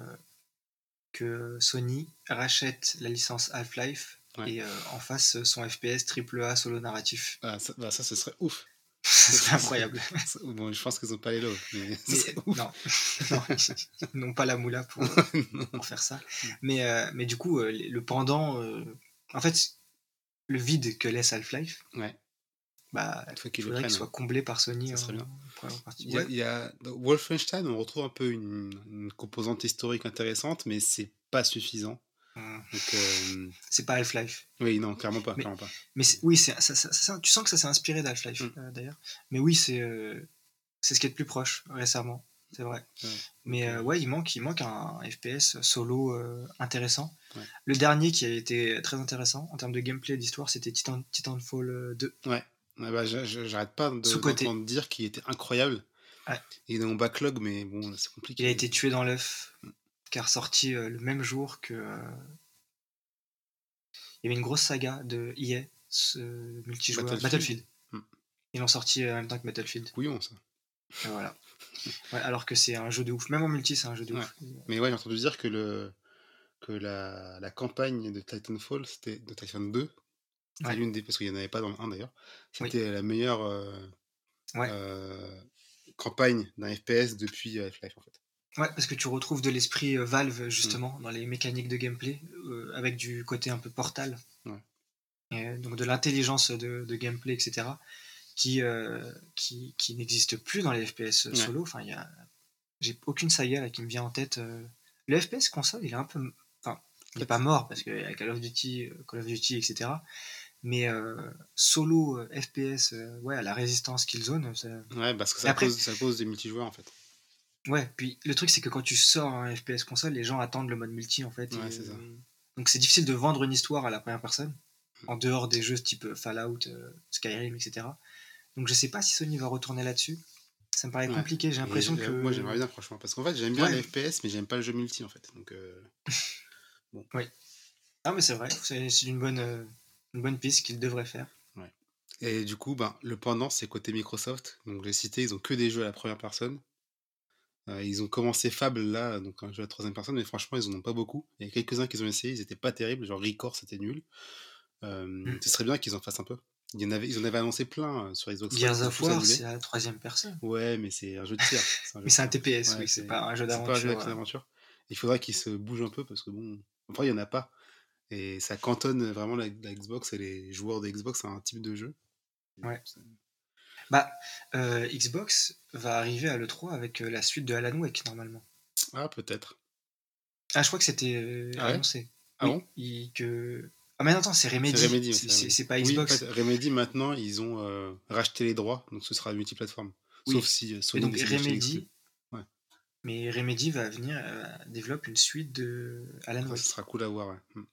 que Sony rachète la licence Half-Life Ouais. et euh, en fasse son FPS AAA solo narratif. Ah, ça, bah, ça, ce serait ouf. Ce serait incroyable. Bon, je pense qu'ils n'ont pas les lots, mais Mais, non, non, ils n'ont pas la moula pour, pour faire ça. Mais, euh, mais du coup, euh, le pendant. euh, en fait, le vide que laisse Half-Life, Ouais. bah, Il faudrait qu'il prennent. soit comblé par Sony. Ça serait en- bien. Il y a, il y a- Wolfenstein, on retrouve un peu une, une composante historique intéressante, mais c'est pas suffisant. Donc, euh, C'est pas Half-Life. oui, non, clairement pas, Mais- clairement pas. Mais oui, ça, ça- ça- tu sens que ça s'est inspiré d'Half-Life Mm. euh, d'ailleurs. Mais oui, c'est, euh, c'est ce qui est le plus proche récemment, c'est vrai. Ouais. Mais ouais, il manque, il manque un FPS solo intéressant. Ouais. Le dernier qui a été très intéressant en termes de gameplay et d'histoire, c'était Titan, Titanfall euh, 2. Ouais, bah, je- je- j'arrête pas de- dire qu'il était incroyable. Ouais. Il est dans mon backlog, mais bon, c'est compliqué. Il a été tué dans l'œuf, car sorti le même jour que. Il y avait une grosse saga de EA, ce multijoueur Battlefield. Battlefield. Mm. Ils l'ont sorti euh, en même temps que Battlefield. Couillon, ça. Et voilà. Ouais, alors que c'est un jeu de ouf. Même en multi, c'est un jeu de Ouais. ouf. Mais ouais, j'ai entendu dire que, le, que la, la campagne de Titanfall, c'était de Titan 2, c'était Ouais. l'une des, parce qu'il n'y en avait pas dans le 1 d'ailleurs, c'était la meilleure euh, Ouais. euh, campagne d'un FPS depuis Half-Life en fait. Ouais, parce que tu retrouves de l'esprit euh, Valve justement dans les mécaniques de gameplay, euh, avec du côté un peu portal. Ouais. Et, euh, donc de l'intelligence de, de gameplay, etc. qui, euh, qui, qui n'existe plus dans les FPS Ouais. solo. Enfin, y a... J'ai aucune saga là, qui me vient en tête. Le FPS console, il est un peu. Enfin, il n'est pas mort parce qu'il y a Call of Duty, Call of Duty, etc. Mais euh, solo FPS, ouais, à la résistance Killzone, ça, Ouais, parce que ça, après- cause, ça cause des multijoueurs en fait. Ouais, puis le truc c'est que quand tu sors un FPS console, les gens attendent le mode multi en fait. Ouais, et, ça. euh, Donc c'est difficile de vendre une histoire à la première personne, en dehors des jeux type Fallout, euh, Skyrim, etc. Donc je sais pas si Sony va retourner là-dessus. Ça me paraît Ouais. compliqué, j'ai l'impression que. euh, Moi j'aimerais bien franchement, parce qu'en fait j'aime bien Ouais. les FPS, mais j'aime pas le jeu multi en fait. Donc, euh, Ah, mais c'est vrai, c'est c'est une bonne, euh, une bonne piste qu'ils devraient faire. Et du coup, ben, le pendant, c'est côté Microsoft. Donc, j'ai cité, ils ont que des jeux à la première personne. Euh, ils ont commencé Fable là, donc un jeu à troisième personne, mais franchement, ils en ont pas beaucoup. Il y a quelques-uns qu'ils ont essayé, ils étaient pas terribles. Genre Record, c'était nul. Euh, Mm. Ce serait bien qu'ils en fassent un peu. Il y en avait, ils en avaient annoncé plein euh, sur Xbox One, Gears of War, c'est la troisième personne. Ouais, mais c'est un jeu de tir. un jeu Mais c'est un. TPS, Ouais, oui, c'est pas un jeu c'est pas un jeu d'aventure. Il faudrait qu'il se bouge un peu parce que bon, enfin il y en a pas et ça cantonne vraiment la, la Xbox et les joueurs de Xbox à un type de jeu. Ouais. Bah, euh, Xbox va arriver à l'E3 avec euh, la suite de Alan Wake, normalement. Ah peut-être. Ah, je crois que c'était euh, Ah ouais annoncé. Ah Oui, bon il- que... Ah, mais attends, c'est Remedy. C'est Remedy. C'est- pas Oui, Xbox. en fait, Remedy maintenant ils ont racheté les droits donc ce sera multiplateforme. Oui. Sauf si Et Sony donc Remedy. Ouais. mais Remedy va venir développer une suite de Alan Ça, Wake. ce sera cool à voir. Ouais.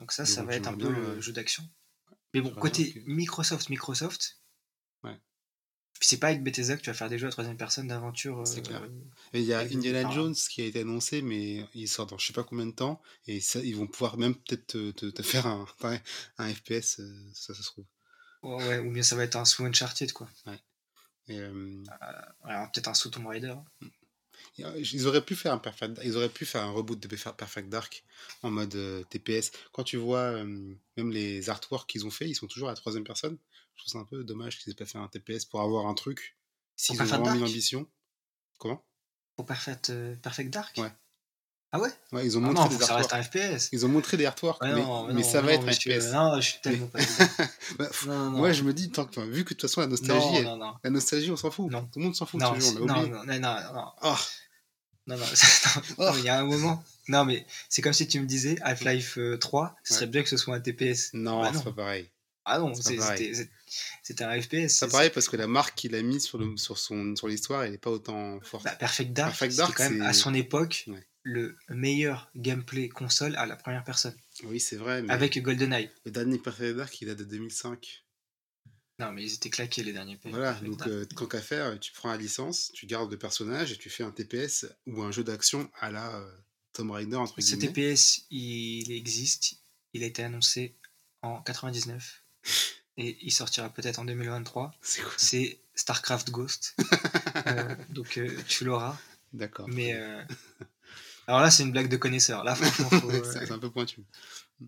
Donc ça, ça va être un peu le jeu d'action. Mais bon, côté Microsoft, Microsoft. Puis c'est pas avec Bethesda que tu vas faire des jeux à troisième personne d'aventure. C'est euh, clair. Et il y a Indiana Jones qui a été annoncé, mais il sort dans je sais pas combien de temps. Et ça, ils vont pouvoir même peut-être te, te- te faire un, FPS, euh, ça, ça se trouve. ouais, ouais, ou bien ça va être un sous Uncharted, quoi. Et, euh, peut-être un sous Tomb Raider. euh, ils auraient pu faire un Perfect, ils auraient pu faire un reboot de Perf- Perfect Dark en mode euh, TPS. Quand tu vois même les artworks qu'ils ont fait, ils sont toujours à la troisième personne. Je trouve ça un peu dommage qu'ils aient pas fait un TPS pour avoir un truc. S'ils ont vraiment mis Dark? l'ambition. Comment? Pour Perfect, euh, Perfect Dark? Ouais. Ah ouais? Ouais, ils ont Ah montré Non, des que ça reste artworks. un FPS. Ils ont montré des artworks, Ouais, mais, non, mais non, ça va être un FPS. Non, je suis tellement pas. Bah, Moi, je me dis, tant que, vu que de toute façon, la nostalgie, elle- la nostalgie, on s'en fout. Non. Tout le monde s'en fout de Non, ce jeu, c'est- on l'a non, oublié. non, non, Oh, non, non, non, non, il y a un moment. Non, mais c'est comme si tu me disais Half-Life euh, 3, ce serait bien que ce soit un TPS. non, Bah c'est pas pareil. Ah non, c'était un FPS. Pas pareil parce que la marque qu'il a mis sur, le, sur, son, sur l'histoire, elle est pas autant forte. Bah, Perfect Dark, Perfect Dark, quand même à son époque Ouais. le meilleur gameplay console à la première personne, Oui, c'est vrai, mais avec GoldenEye. le dernier Perfect Dark, il date de 2005. Non, mais ils étaient claqués les derniers Voilà, donc euh, tant qu'à faire, tu prends la licence, tu gardes le personnage et tu fais un TPS ou un jeu d'action à la euh, Tomb Raider, entre Ce guillemets. TPS, il existe, il a été annoncé en 99 et il sortira peut-être en 2023. C'est cool. C'est StarCraft Ghost. Euh, donc euh, tu l'auras. D'accord. Mais euh, alors là, c'est une blague de connaisseur. Là, franchement, faut, c'est un peu pointu.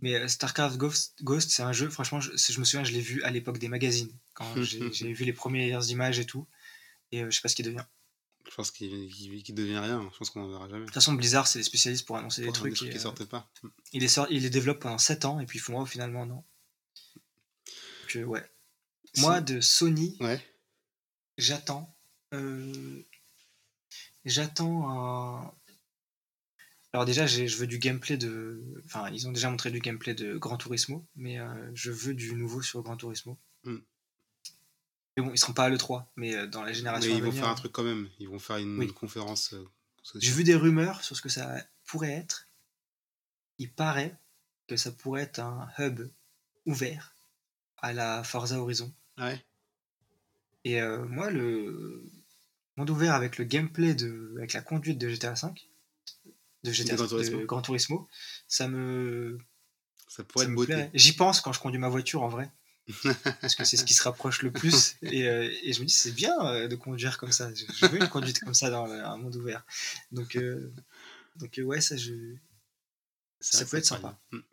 Mais StarCraft Ghost, Ghost c'est un jeu, franchement, je, je me souviens, je l'ai vu à l'époque des magazines, quand j'ai j'ai vu les premières images et tout. Et je sais pas ce qu'il devient. De Je pense qu'il qu'il- qu'il devient rien. Je pense qu'on n'en verra jamais. toute façon, Blizzard, c'est des spécialistes pour annoncer des trucs. des qui sortent pas. il, les sort, il les développe pendant 7 ans et puis ils font, oh, finalement, non. Donc, euh, ouais. Moi, de Sony, Ouais. j'attends. euh, j'attends un. Alors, déjà, j'ai- je veux du gameplay de. Enfin, ils ont déjà montré du gameplay de Gran Turismo, mais euh, je veux du nouveau sur Gran Turismo. Hmm. Mais bon, ils seront pas à l'E3, mais euh, dans la génération. Mais à ils vont faire un truc quand même. Ils vont faire une Oui. conférence. J'ai vu des rumeurs sur ce que ça pourrait être. Il paraît que ça pourrait être un hub ouvert à la Forza Horizon. Ouais. Et euh, moi, le monde ouvert avec le gameplay de, avec la conduite de GTA V, de GTA Gran Turismo. de Gran Turismo, ça me, Ça pourrait ça être me. J'y pense quand je conduis ma voiture en vrai, parce que c'est ce qui se rapproche le plus. Et, euh, et je me dis, c'est bien euh, de conduire comme ça. Je, je veux une conduite comme ça dans un monde ouvert. Donc, euh, donc ouais, ça, je. Ça vrai peut être sympa. pareil.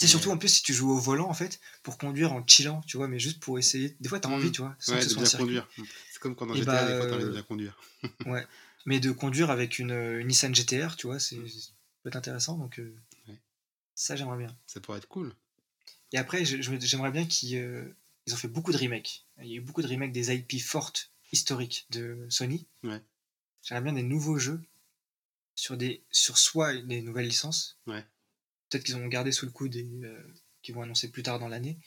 C'est surtout en plus si tu joues au volant en fait pour conduire en chillant, tu vois, mais juste pour essayer. Des fois, t'as envie, tu vois, sans Ouais, que ce de soit un bien circuit. conduire. Mm. C'est comme quand Et GTA, bah, des fois, t'as envie de euh, bien conduire. mais de conduire avec une, une Nissan GTR, tu vois, c'est peut être intéressant. Donc euh, Ouais. ça, j'aimerais bien. Ça pourrait être cool. Et après, j'aimerais bien qu'ils euh, ils ont fait beaucoup de remakes. Il y a eu beaucoup de remakes des IP fortes historiques de Sony. Ouais. J'aimerais bien des nouveaux jeux sur des sur soit des nouvelles licences. Ouais. Peut-être qu'ils ont gardé sous le coude et euh, qu'ils vont annoncer plus tard dans l'année,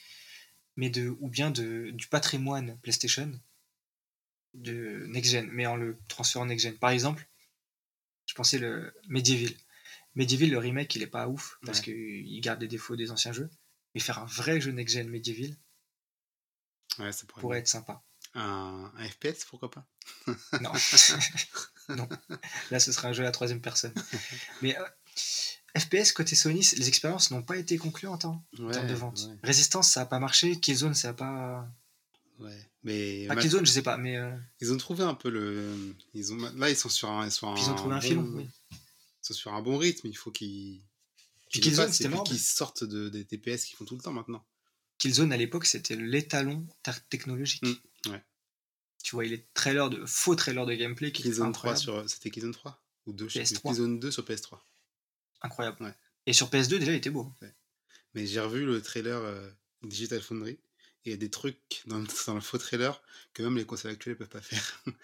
mais de ou bien de du patrimoine PlayStation de next gen, mais en le transférant next gen. Par exemple, je pensais le Medieval. Medieval, le remake, il est pas ouf parce Ouais. qu'il garde les défauts des anciens jeux. Mais faire un vrai jeu next gen Medieval Ouais, ça pourrait pourrait être sympa. un, un FPS, pourquoi pas? Non. non. Là, ce sera un jeu à la troisième personne. Mais euh, FPS côté Sony, les expériences n'ont pas été concluantes hein, en Ouais, termes de vente. ouais, Résistance, ça a pas marché. Killzone, ça a pas. ouais. Mais Pas Killzone, je sais pas, mais euh, ils ont trouvé un peu le. Ils ont... Là, ils sont sur un. Ils, sont puis ils ont un trouvé un bon- oui. ils sont sur un bon rythme. Il faut qu'ils. Puis Killzone, c'était mort. qu'ils sortent de, des TPS qu'ils font tout le temps maintenant. Killzone à l'époque, c'était l'étalon technologique. Mm, ouais. Tu vois, il est trailer de faux trailer de gameplay qui Killzone 3 incroyable. sur. C'était Killzone 3 Ou 2 je sais plus. PS3. Killzone 2 sur PS3. Incroyable. Ouais. Et sur PS2 déjà, il était beau. Mais j'ai revu le trailer euh, Digital Foundry. Et il y a des trucs dans le, dans le faux trailer que même les consoles actuelles peuvent pas faire.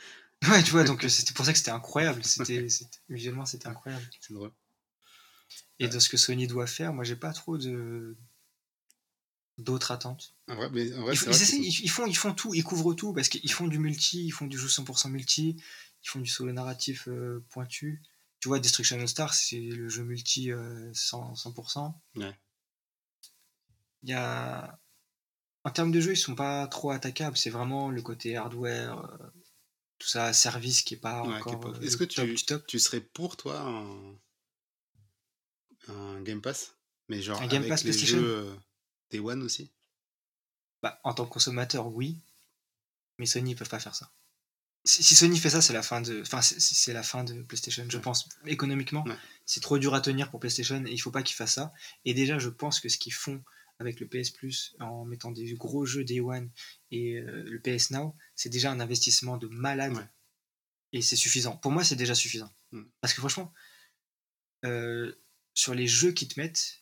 Ouais, tu vois, donc euh, c'était pour ça que c'était incroyable. C'était visuellement, c'était incroyable. C'est drôle. Et Ouais. de ce que Sony doit faire, moi, j'ai pas trop de d'autres attentes. En vrai, mais en vrai, ils, vrai ils ils- ils font, ils font tout, ils couvrent tout parce qu'ils font du multi, ils font du jeu 100% multi, ils font du solo narratif euh, pointu. Tu vois, Destruction All Star, c'est le jeu multi euh, 100%. 100%. Ouais. Il y a. En termes de jeu, ils sont pas trop attaquables. C'est vraiment le côté hardware, euh, tout ça, service qui est pas Ouais, encore. pas- euh, Est-ce que tu, top. tu serais pour toi un, un Game Pass? Mais genre Un Game avec Pass les jeux euh, Day One aussi? Bah, en tant que consommateur, oui. Mais Sony, ils peuvent pas faire ça. Si, si Sony fait ça, c'est la fin de, enfin, c'est- la fin de PlayStation, je Ouais. pense. Économiquement, Ouais. c'est trop dur à tenir pour PlayStation et il faut pas qu'ils fassent ça. Et déjà, je pense que ce qu'ils font avec le PS Plus en mettant des gros jeux Day One et euh, le PS Now, c'est déjà un investissement de malade. Ouais. Et c'est suffisant. Pour moi, c'est déjà suffisant. Mm. Parce que franchement, euh, sur les jeux qui te mettent,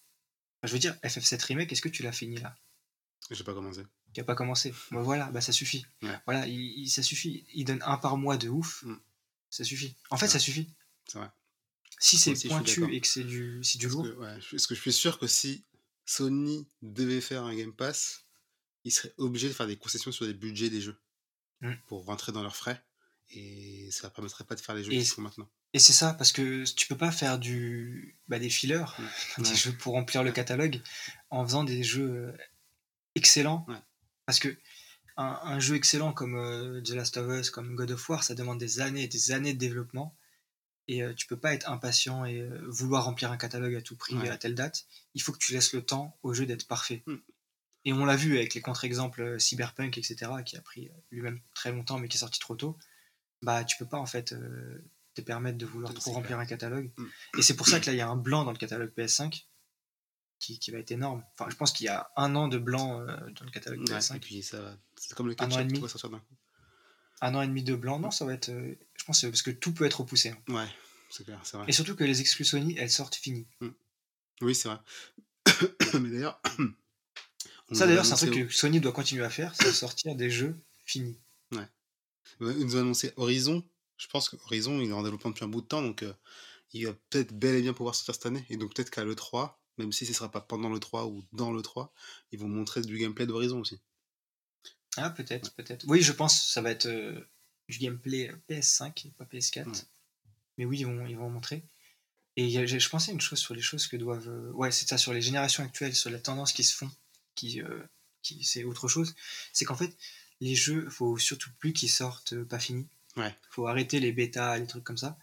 enfin, je veux dire, FF7 Remake, est-ce que tu l'as fini là? J'ai pas commencé. Qui a pas commencé. Bon, voilà, bah ça suffit. Ouais. Voilà, il, il- ça suffit. Il donne un par mois de ouf, Mm. ça suffit. En fait, ça suffit. C'est vrai. Si c'est pointu et que c'est du, c'est du Parce lourd, que, ouais, je- parce que je suis sûr que si Sony devait faire un Game Pass, ils seraient obligés de faire des concessions sur les budgets des jeux Mm. pour rentrer dans leurs frais. Et ça ne permettrait pas de faire les jeux qu'ils font maintenant. et c'est ça, parce que tu peux pas faire du, bah, des fillers, Mm. des Ouais. jeux pour remplir le catalogue, en faisant des jeux euh, excellents. Ouais. Parce que un, un jeu excellent comme euh, The Last of Us, comme God of War, ça demande des années et des années de développement. Et euh, tu peux pas être impatient et euh, vouloir remplir un catalogue à tout prix Ouais. à telle date. Il faut que tu laisses le temps au jeu d'être parfait. Mm. Et on l'a vu avec les contre-exemples Cyberpunk, etc., qui a pris lui-même très longtemps, mais qui est sorti trop tôt. Bah, tu peux pas en fait te permettre de vouloir trop clair. remplir un catalogue. Mm. Et c'est pour ça que là, il y a un blanc dans le catalogue PS5 qui, qui va être énorme. Enfin, je pense qu'il y a un an de blanc euh, dans le catalogue Ouais, PS5. et puis ça. C'est comme le ketchup, tout va sortir d'un coup. Un an et demi de blanc, non, ça va être. euh, je pense que parce que tout peut être repoussé. hein. Ouais, c'est clair, c'est vrai. Et surtout que les exclus Sony, elles sortent finies. Oui, c'est vrai. Mais d'ailleurs. Ça d'ailleurs, c'est un truc que Sony doit continuer à faire, c'est sortir des jeux finis. Ouais, Ils nous ont annoncé Horizon. Je pense que Horizon, il est en développement depuis un bout de temps, donc euh, il va peut-être bel et bien pouvoir sortir cette année. Et donc peut-être qu'à l'E3, même si ce ne sera pas pendant l'E3 ou dans l'E3, ils vont montrer du gameplay d'Horizon aussi. Ah, peut-être, peut-être. Oui, je pense que ça va être euh, du gameplay euh, PS5 et pas PS4. Ouais. Mais oui, ils vont, ils vont montrer. Et il a- je pensais à une chose sur les choses que doivent. euh, ouais, c'est ça, sur les générations actuelles, sur la tendance qui se font, qui, euh, qui c'est autre chose. C'est qu'en fait, les jeux, faut surtout plus qu'ils sortent pas finis. Ouais. faut arrêter les bêtas, les trucs comme ça.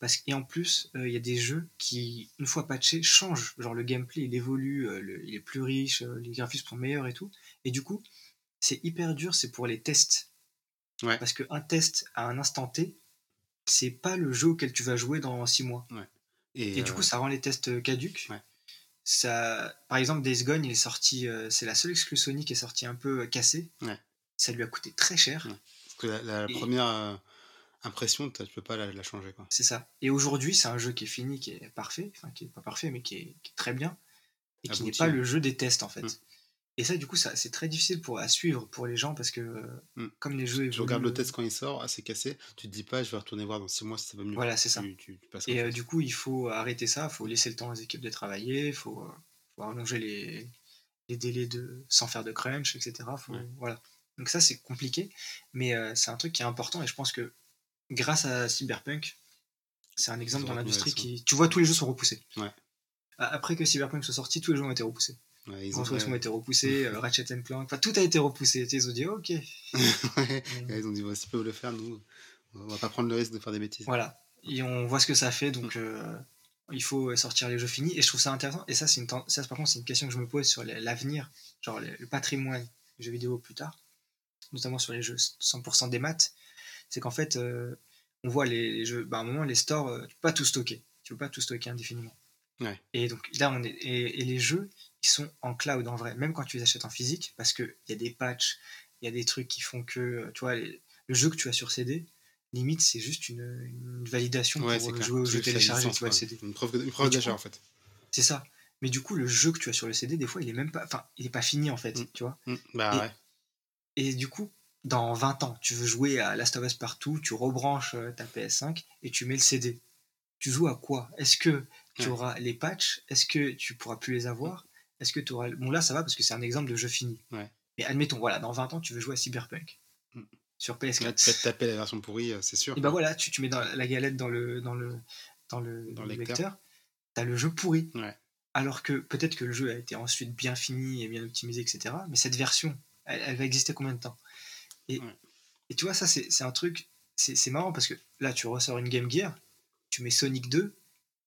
Parce et en plus, euh, il y a des jeux qui, une fois patchés, changent. Genre le gameplay, il évolue, euh, le- il est plus riche, euh, les graphismes sont meilleurs et tout. Et du coup, c'est hyper dur, c'est pour les tests. Ouais. Parce qu'un test à un instant T, c'est pas le jeu auquel tu vas jouer dans 6 mois. Et, Et du coup, ça rend les tests caduques. Ouais. Ça, par exemple, Days Gone, il est sorti, c'est la seule exclus Sony qui est sortie un peu cassée. Ça lui a coûté très cher. Ouais. parce que la, la Et- première impression, tu peux pas la, la changer. C'est ça. Et aujourd'hui, c'est un jeu qui est fini, qui est parfait, enfin qui est pas parfait, mais qui est, qui est très bien, et qui n'est pas le jeu des tests en fait. Mm. Et ça, du coup, ça, c'est très difficile pour, à suivre pour les gens parce que euh, Mm. comme les jeux Tu regardes évoluent, le test quand il sort, ah, c'est cassé, tu te dis pas, je vais retourner voir dans 6 mois si ça va mieux. Voilà, c'est ça. Tu, tu- tu passes à Et euh, du coup, il faut arrêter ça, il faut laisser le temps aux équipes de travailler, il faut, euh, faut allonger les, les délais de, sans faire de crunch, etc. Faut- Ouais. voilà. Donc ça, c'est compliqué, mais euh, c'est un truc qui est important et je pense que grâce à Cyberpunk, c'est un exemple dans l'industrie qui... Tu vois, tous les jeux sont repoussés. Ouais. Après que Cyberpunk soit sorti, tous les jeux ont été repoussés. Ouais, ils ont, été repoussé, euh, Ratchet Clank, enfin tout a été repoussé. Ils ont dit, ok. Ouais, ils ont dit, s'ils peuvent le faire, nous, on va pas prendre le risque de faire des bêtises. Voilà. Et on voit ce que ça fait, donc euh, il faut sortir les jeux finis. Et je trouve ça intéressant. Et ça, c'est une, ça, par contre, c'est une question que je me pose sur l'avenir, genre le patrimoine des jeux vidéo plus tard, notamment sur les jeux 100% des maths. C'est qu'en fait, euh, on voit les, jeux, bah, à un moment, les stores, euh, tu peux pas tout stocker. Tu peux pas tout stocker indéfiniment. Et donc là, on est, et, les jeux, ils sont en cloud en vrai, même quand tu les achètes en physique, parce qu'il y a des patchs, il y a des trucs qui font que, tu vois, le jeu que tu as sur CD, limite, c'est juste une, validation pour jouer au jeu téléchargé, tu vois, le CD. Une preuve, d'achat, en fait. C'est ça. Mais du coup, le jeu que tu as sur le CD, des fois, il est même pas, enfin, il est pas fini, en fait, mm. tu vois. Mm. Bah et, ouais. Et du coup, dans 20 ans, tu veux jouer à Last of Us partout, tu rebranches euh, ta PS5 et tu mets le CD. Tu joues à quoi? Est-ce que tu auras les patchs? Est-ce que tu pourras plus les avoir? Est-ce que tu auras. Bon, là, ça va parce que c'est un exemple de jeu fini. Mais admettons, voilà, dans 20 ans, tu veux jouer à Cyberpunk. Mm. Sur PS4. tu vas te taper la version pourrie, euh, c'est sûr. Et bah voilà, tu, tu mets dans la galette dans le, dans le, dans le, dans le lecteur, tu as le jeu pourri. Alors que peut-être que le jeu a été ensuite bien fini et bien optimisé, etc. Mais cette version, elle, va exister combien de temps? Et, et, tu vois, ça, c'est un truc, c'est marrant parce que là, tu ressors une Game Gear, tu mets Sonic 2,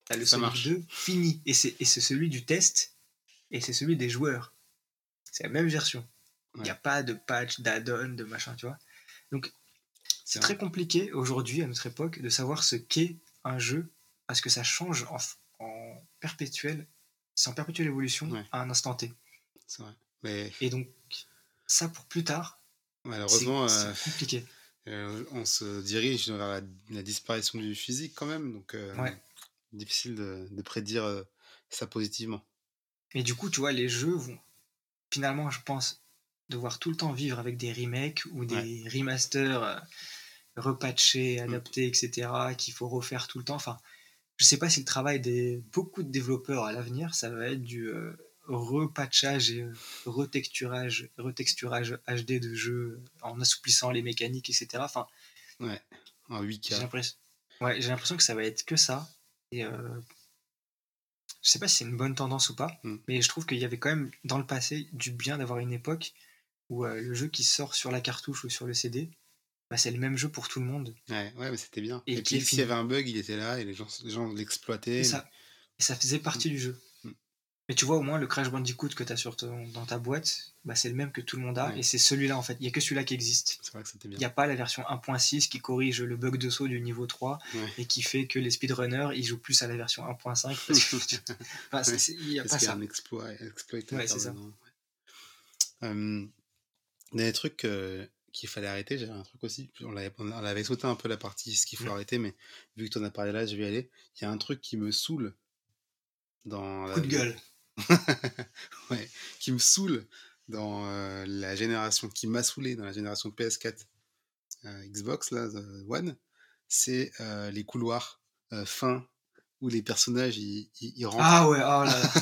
tu as le Sonic 2 fini. Et c'est celui du test et c'est celui des joueurs. C'est la même version. Il n'y a pas de patch, d'add-on, de machin, tu vois. Donc, c'est très compliqué aujourd'hui, à notre époque, de savoir ce qu'est un jeu parce que ça change en, en perpétuel, c'est en perpétuelle évolution à un instant T. C'est vrai. Mais... Et donc, ça pour plus tard, malheureusement, c'est euh, compliqué. Euh, on se dirige vers la, disparition du physique quand même, donc euh, difficile de, prédire ça positivement. Et du coup, tu vois, les jeux vont finalement, je pense, devoir tout le temps vivre avec des remakes ou des remasters repatchés, mmh. adaptés, etc., qu'il faut refaire tout le temps. Enfin, je sais pas si le travail des beaucoup de développeurs à l'avenir, ça va être du repatchage et retexturage, retexturage HD de jeux en assouplissant les mécaniques, etc. Enfin, ouais, en 8K. J'ai l'impression, ouais, j'ai l'impression que ça va être que ça. Et euh, je sais pas si c'est une bonne tendance ou pas, hmm. mais je trouve qu'il y avait quand même dans le passé du bien d'avoir une époque où euh, le jeu qui sort sur la cartouche ou sur le CD, bah, c'est le même jeu pour tout le monde. Ouais, ouais mais c'était bien. Et, puis s'il y avait un bug, il était là et les gens, les gens l'exploitaient. Et ça, et ça faisait partie hmm. du jeu. Mais tu vois, au moins, le Crash Bandicoot que tu as sur dans ta boîte, bah, c'est le même que tout le monde a. Et c'est celui-là, en fait. Il n'y a que celui-là qui existe. C'est. Il n'y a pas la version 1.6 qui corrige le bug de saut du niveau 3 et qui fait que les speedrunners, ils jouent plus à la version 1.5. Parce que... il n'y a pas ça. un exploit, Ouais, c'est ça. il y a des trucs euh, qu'il fallait arrêter. J'avais un truc aussi. On avait, on avait sauté un peu la partie ce qu'il faut arrêter, mais vu que tu en as parlé là, je vais y aller. Il y a un truc qui me saoule dans. Coup de gueule. ouais, qui me saoule dans euh, la génération, qui m'a saoulé dans la génération PS4 euh, Xbox, là, One, c'est euh, les couloirs fins où les personnages ils, rentrent. Ah ouais, oh là là.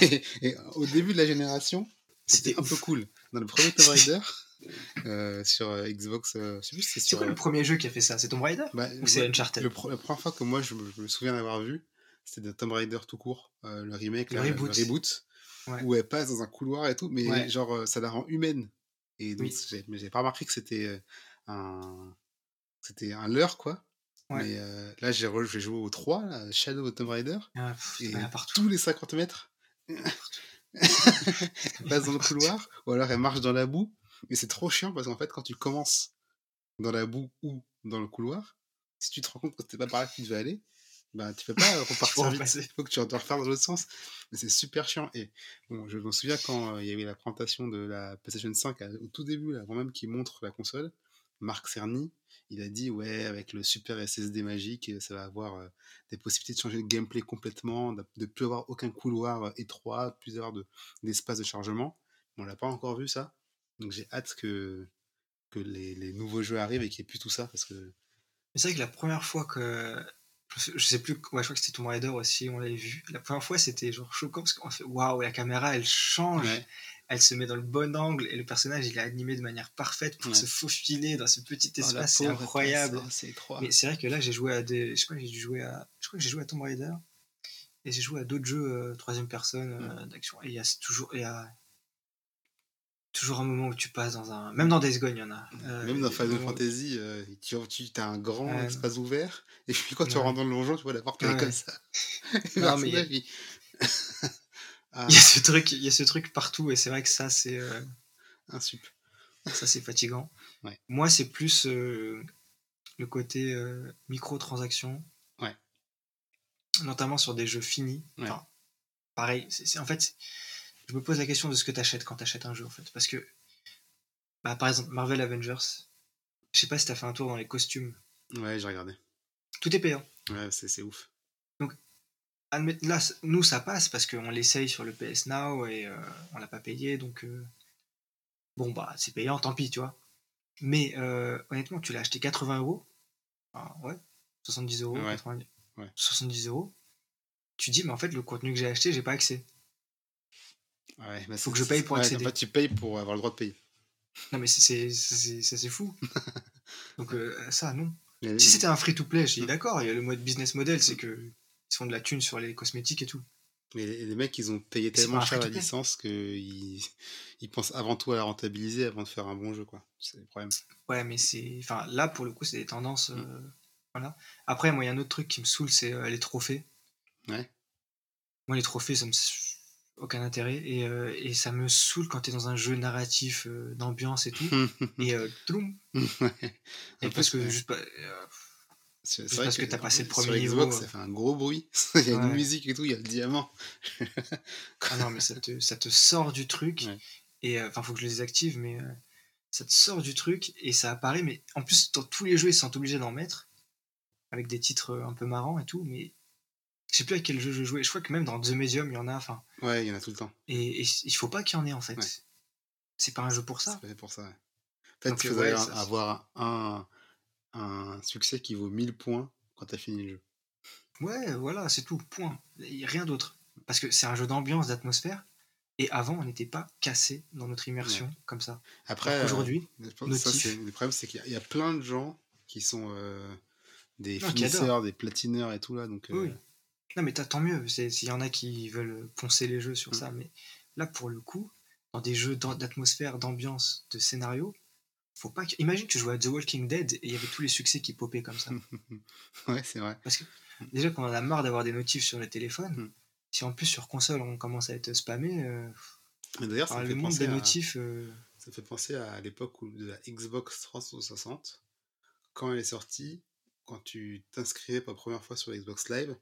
et, au début de la génération, c'était un peu cool. Dans le premier Tomb Raider, sur Xbox, je sais plus c'est sur. quoi le premier jeu qui a fait ça? C'est Tomb Raider? Bah, Ou c'est Uncharted? La première fois que moi je me souviens d'avoir vu, c'était de Tomb Raider tout court, euh, le remake, le, reboot, où elle passe dans un couloir et tout, mais genre euh, ça la rend humaine. Et donc j'ai pas remarqué que c'était euh, un c'était un leurre quoi. Mais là j'ai joué au 3, Shadow of Tomb Raider, ah, et tous les 50 mètres, elle passe dans le couloir, ou alors elle marche dans la boue, et c'est trop chiant parce qu'en fait quand tu commences dans la boue ou dans le couloir, si tu te rends compte que c'était pas par là que tu devais aller, bah, tu peux pas repartir vite. Il faut que tu dois refaire dans l'autre sens. Mais c'est super chiant. Et bon, je me souviens quand euh, il y avait la présentation de la PlayStation 5 au tout début, avant même qu'il montre la console, Marc Cerny, il a dit ouais, avec le super SSD magique, ça va avoir euh, des possibilités de changer le gameplay complètement, de ne plus avoir aucun couloir euh, étroit, de plus avoir d'espace de, chargement. On l'a pas encore vu ça. Donc j'ai hâte que, que les, les nouveaux jeux arrivent et qu'il n'y ait plus tout ça parce que. C'est vrai que la première fois que je sais plus, ouais, je crois que c'était Tomb Raider aussi, on l'avait vu. La première fois, c'était genre choquant parce qu'on fait waouh, la caméra elle change, elle se met dans le bon angle et le personnage il est animé de manière parfaite pour se faufiler dans ce petit oh, espace, c'est incroyable. C'est Mais c'est vrai que là, j'ai joué à des. Je crois que j'ai joué à. Je crois que j'ai joué à Tomb Raider et j'ai joué à d'autres jeux euh, troisième personne euh, d'action et il y a toujours. Il y a toujours un moment où tu passes dans un. Même dans Days Gone, il y en a. Euh, Même dans Final Fantasy, euh, tu, tu as un grand espace ouvert, et puis quand tu Ouais. rentres dans le donjon, tu vois la porte Ouais. comme ça. Non, mais il y a- personnage, il- ah, Il y a ce truc, il y a ce truc partout et c'est vrai que ça c'est euh, un sup. ça c'est fatigant. Ouais. Moi c'est plus euh, le côté euh, microtransactions. Ouais. Notamment sur des jeux finis. Ouais. Enfin, pareil, c'est- en fait je me pose la question de ce que tu achètes quand tu achètes un jeu en fait parce que bah, par exemple Marvel Avengers, je sais pas si tu as fait un tour dans les costumes. Ouais, j'ai regardé. Tout est payant. Ouais, c'est ouf. Admet- Là, nous, ça passe parce qu'on l'essaye sur le PS Now et euh, on l'a pas payé, donc euh, bon, bah, c'est payant, tant pis, tu vois. Mais euh, honnêtement, tu l'as acheté 80 euros, Enfin, ouais, 70 euros, Ouais. 90 Ouais. 70 euros. Tu dis, mais en fait, le contenu que j'ai acheté, j'ai pas accès. Ouais, Faut que je paye pour ouais, accéder. En fait, tu payes pour avoir le droit de payer. Non, mais c'est- fou. donc, euh, ça, non. Si c'était un free-to-play, je dis d'accord, il y a le mode business model, c'est que ils font de la thune sur les cosmétiques et tout. Mais les, les mecs, ils ont payé tellement cher la licence qu'ils ils pensent avant tout à la rentabiliser avant de faire un bon jeu, quoi. C'est le problème. Ouais, mais c'est. Enfin, là, pour le coup, c'est des tendances. Mm. euh, Voilà. Après, moi, il y a un autre truc qui me saoule, c'est euh, les trophées. Ouais. Moi, les trophées, ça me. Aucun intérêt. Et, euh, et ça me saoule quand t'es dans un jeu narratif, euh, d'ambiance et tout. et euh. Ouais. Et parce que ouais. juste pas. euh, C'est Juste vrai parce que t'as passé le sur premier Xbox, niveau, ça fait un gros bruit. il y a une musique et tout, il y a le diamant. Ah non, mais ça te, ça te sort du truc. Ouais. Et enfin, faut que je les désactive, mais ça te sort du truc et ça apparaît. Mais en plus, dans tous les jeux, ils sont obligés d'en mettre. Avec des titres un peu marrants et tout. Mais je sais plus à quel jeu je jouais. Je crois que même dans The Medium, il y en a. Enfin, Ouais, il y en a tout le temps. et, et il faut pas qu'il y en ait en fait. Ouais. C'est pas un jeu pour C'est ça. pas fait pour ça. ouais. Euh, faudrait ouais, un- ça, c'est- avoir un, un succès qui vaut 1000 points quand t'as fini le jeu. Ouais, voilà, c'est tout. Point. Rien d'autre. Parce que c'est un jeu d'ambiance, d'atmosphère. Et avant, on n'était pas cassé dans notre immersion comme ça. Après, euh, que notif. c'est- le problème, c'est qu'il y a- il y, a plein de gens qui sont euh, des Non, finisseurs, des platineurs et tout là. Donc, euh, Oui. Non, mais t'as- tant mieux. S'il y en a qui veulent poncer les jeux sur Mm. ça. Mais là, pour le coup, dans des jeux d'atmosphère, d'ambiance, de scénario, faut pas que... Imagine, tu jouais à The Walking Dead et il y avait tous les succès qui popaient comme ça. ouais, c'est vrai. Parce que déjà qu'on en a marre d'avoir des notifs sur le téléphone, Mm. si en plus sur console on commence à être spammé, euh, Mais D'ailleurs, ça, ah, le fait monde penser des à- notifs. euh, ça fait penser à l'époque de la Xbox 360. Quand elle est sortie, quand tu t'inscrivais pour la première fois sur Xbox Live,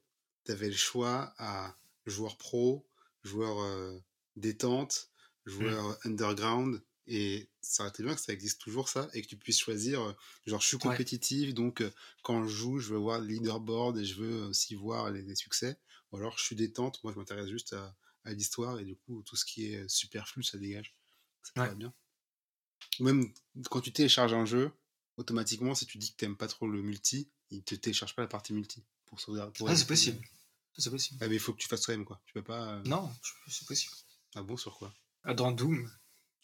tu avais le choix à joueur pro, joueur euh, détente, joueur Mm. underground. Et ça aurait été bien que ça existe toujours ça et que tu puisses choisir, euh, genre je suis Ouais. compétitif, donc euh, quand je joue, je veux voir le leaderboard et je veux aussi voir les, les succès. Ou alors je suis détente, moi je m'intéresse juste à, à l'histoire et du coup tout ce qui est superflu, ça dégage. Ça Ouais. bien. Ou même quand tu télécharges un jeu, automatiquement, si tu dis que t'aimes pas trop le multi, il te télécharge pas la partie multi pour sauvegarder. pour Ah, c'est possible. C'est possible. Ah, mais il faut que tu fasses toi-même quoi. Tu peux pas. euh, Non, c'est possible. Ah bon, sur quoi? Ah, Dans Doom,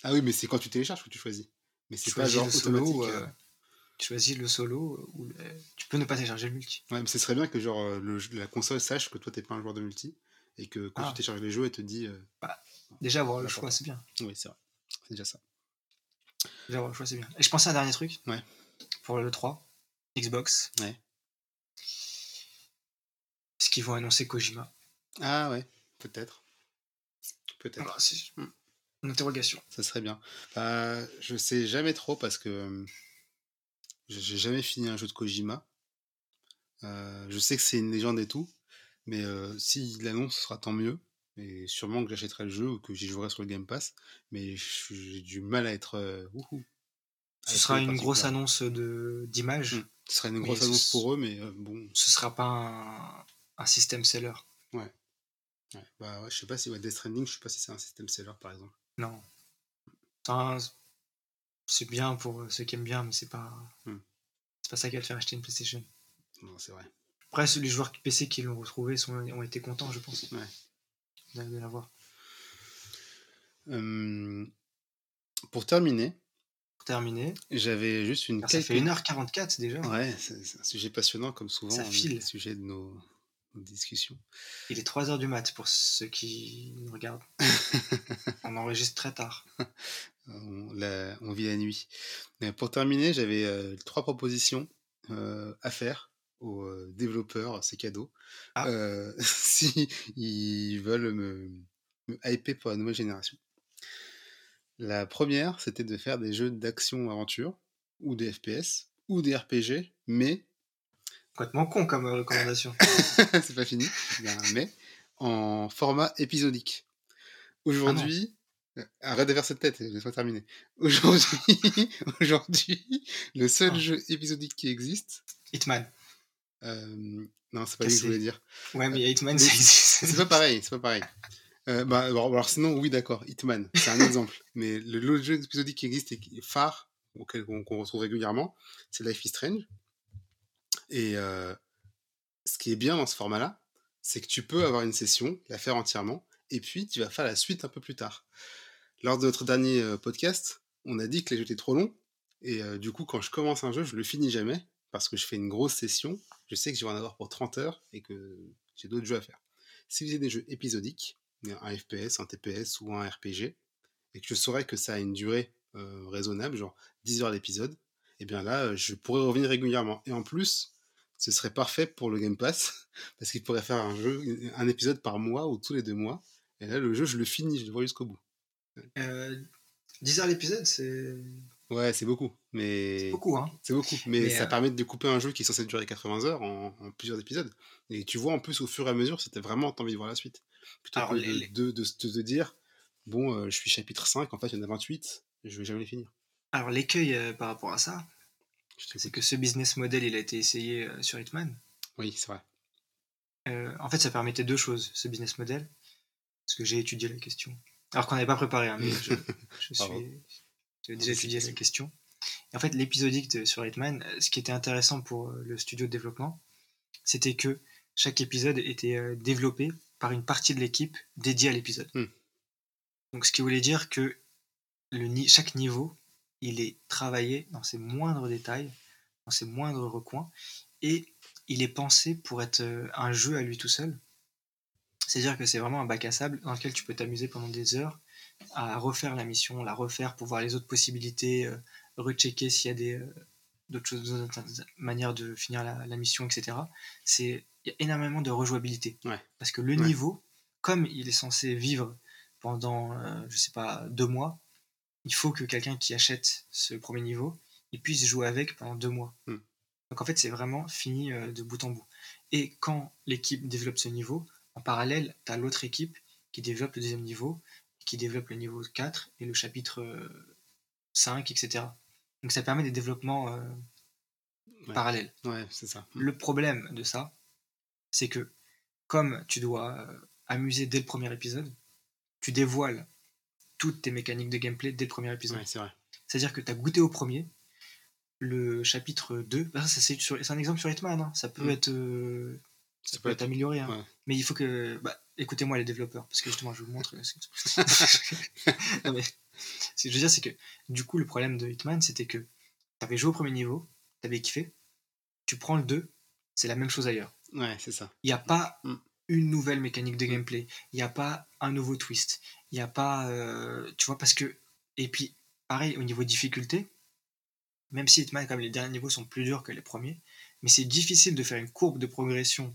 Ah oui, mais c'est quand tu télécharges que tu choisis. Mais c'est pas genre le solo. automatique. euh, euh, tu choisis le solo ou le- tu peux ne pas télécharger le multi. Ouais, mais ce serait bien que genre le, la console sache que toi t'es pas un joueur de multi et que quand Ah. tu télécharges les jeux, elle te dit. euh, Déjà avoir le choix, c'est bien. Oui, c'est vrai. C'est déjà ça. Déjà avoir le choix, c'est bien. Et je pensais à un dernier truc. Ouais. Pour le 3, Xbox. Ouais. Qu'ils vont annoncer Kojima Ah ouais, peut-être. Peut-être. Voilà, c'est Hmm. une interrogation. Ça serait bien. Bah, je sais jamais trop parce que euh, j'ai jamais fini un jeu de Kojima. Euh, je sais que c'est une légende et tout, mais euh, s'il l'annonce, ce sera tant mieux. Et sûrement que j'achèterai le jeu ou que j'y jouerai sur le Game Pass. Mais j'ai du mal à être. euh, wouhou. Ce sera une grosse annonce de d'image. Hmm. Ce sera une Mais grosse ce- annonce pour eux, mais bon. Ce sera pas un, un système seller. Ouais. Bah ouais, je sais pas si ouais, Death Stranding, je sais pas si c'est un système seller par exemple. Non. Enfin, c'est bien pour ceux qui aiment bien, mais c'est pas. Hmm. C'est pas ça qui va te faire acheter une PlayStation. Non, c'est vrai. Après, les joueurs PC qui l'ont retrouvé sont, ont été contents, je pense, Ouais. de, de l'avoir. Euh, pour terminer, Pour terminer, j'avais juste une car ça fait quelques- 1h44 déjà. Ouais, c'est c'est un sujet passionnant comme souvent. Ça hein, file. le sujet de nos, nos discussions. Il est 3h du mat pour ceux qui nous regardent. On enregistre très tard. on, la- on vit la nuit. Mais pour terminer, j'avais euh, trois propositions euh, à faire aux euh, développeurs, c'est cadeau, Ah. euh, si ils veulent me, me hyper pour la nouvelle génération. La première, c'était de faire des jeux d'action-aventure, ou des FPS, ou des RPG, mais Complètement con comme euh, recommandation. c'est pas fini, un mais, en format épisodique. Aujourd'hui, euh, arrête de faire cette tête, laisse-moi terminer. Aujourd'hui, aujourd'hui, le seul Ah. jeu épisodique qui existe, Hitman. euh, non, c'est pas lui que je voulais dire. Ouais, mais Hitman, Mais ça C'est existe. pas pareil, c'est pas pareil. Euh, bah, alors, alors sinon, oui, d'accord, Hitman, c'est un exemple. Mais le l'autre jeu épisodique qui existe et qui est phare, auquel on, qu'on retrouve régulièrement, c'est Life is Strange. Et euh, ce qui est bien dans ce format-là, c'est que tu peux avoir une session, la faire entièrement, et puis tu vas faire la suite un peu plus tard. Lors de notre dernier euh, podcast, on a dit que les jeux étaient trop longs, et euh, du coup, quand je commence un jeu, je le finis jamais, parce que je fais une grosse session, je sais que je vais en avoir pour 30 heures, et que j'ai d'autres jeux à faire. Si j'ai des jeux épisodiques, un FPS, un TPS ou un RPG, et que je saurais que ça a une durée raisonnable, genre 10 heures d'épisode, et bien là, je pourrais revenir régulièrement. Et en plus, ce serait parfait pour le Game Pass, parce qu'il pourrait faire un jeu, un épisode par mois ou tous les deux mois. Et là, le jeu, je le finis, je le vois jusqu'au bout. Euh, 10 heures l'épisode, c'est Ouais, c'est beaucoup, mais beaucoup, hein. c'est beaucoup. Mais, Mais, ça euh, permet de découper un jeu qui est censé durer 80 heures en, en plusieurs épisodes. Et tu vois en plus au fur et à mesure t'as vraiment envie de voir la suite. Plutôt Alors, que les- de, de, de, de te dire, bon, euh, je suis chapitre 5, en fait il y en a 28, je vais jamais les finir. Alors, l'écueil euh, par rapport à ça. C'est que ce business model, il a été essayé euh, sur Hitman. Oui, c'est vrai. Euh, en fait, ça permettait deux choses, ce business model, parce que j'ai étudié la question. Alors qu'on n'avait pas préparé, hein, mais je, suis, j'ai déjà étudié la question. Et en fait, l'épisodique de- sur Hitman, euh, ce qui était intéressant pour le studio de développement, c'était que chaque épisode était développé par une partie de l'équipe dédiée à l'épisode. Hmm. Donc, ce qui voulait dire que le, chaque niveau, il est travaillé dans ses moindres détails, dans ses moindres recoins, et il est pensé pour être euh, un jeu à lui tout seul. C'est-à-dire que c'est vraiment un bac à sable dans lequel tu peux t'amuser pendant des heures à refaire la mission, la refaire pour voir les autres possibilités, euh, rechecker s'il y a des euh, d'autres choses, d'autres manières de finir la, la mission, etc. C'est il y a énormément de rejouabilité Ouais. parce que le Ouais. niveau, comme il est censé vivre pendant, euh, je sais pas, deux mois, il faut que quelqu'un qui achète ce premier niveau, il puisse jouer avec pendant deux mois. Hmm. Donc en fait, c'est vraiment fini euh, de bout en bout. Et quand l'équipe développe ce niveau, en parallèle, tu as l'autre équipe qui développe le deuxième niveau, qui développe le niveau 4 et le chapitre euh, 5, etc. Donc ça permet des développements euh, Ouais. parallèles. Ouais, c'est ça. Le problème de ça, c'est que comme tu dois euh, amuser dès le premier épisode, tu dévoiles toutes tes mécaniques de gameplay dès le premier épisode. Ouais, c'est vrai. C'est-à-dire que tu as goûté au premier, le chapitre 2, bah, ça, c'est sur- c'est un exemple sur Hitman, hein, ça peut Mm. être, euh, ça peut être amélioré, hein. ouais. mais il faut que, bah, écoutez-moi les développeurs, parce que justement je vous montre. non, mais, ce que je veux dire, c'est que du coup le problème de Hitman, c'était que tu avais joué au premier niveau, tu avais kiffé, tu prends le 2, c'est la même chose ailleurs. Ouais, c'est ça. Il n'y a pas Mm. Une nouvelle mécanique de gameplay. Il n'y a pas un nouveau twist. Il n'y a pas. euh, tu vois, parce que. Et puis, pareil, au niveau difficulté, même si Hitman, comme les derniers niveaux sont plus durs que les premiers, mais c'est difficile de faire une courbe de progression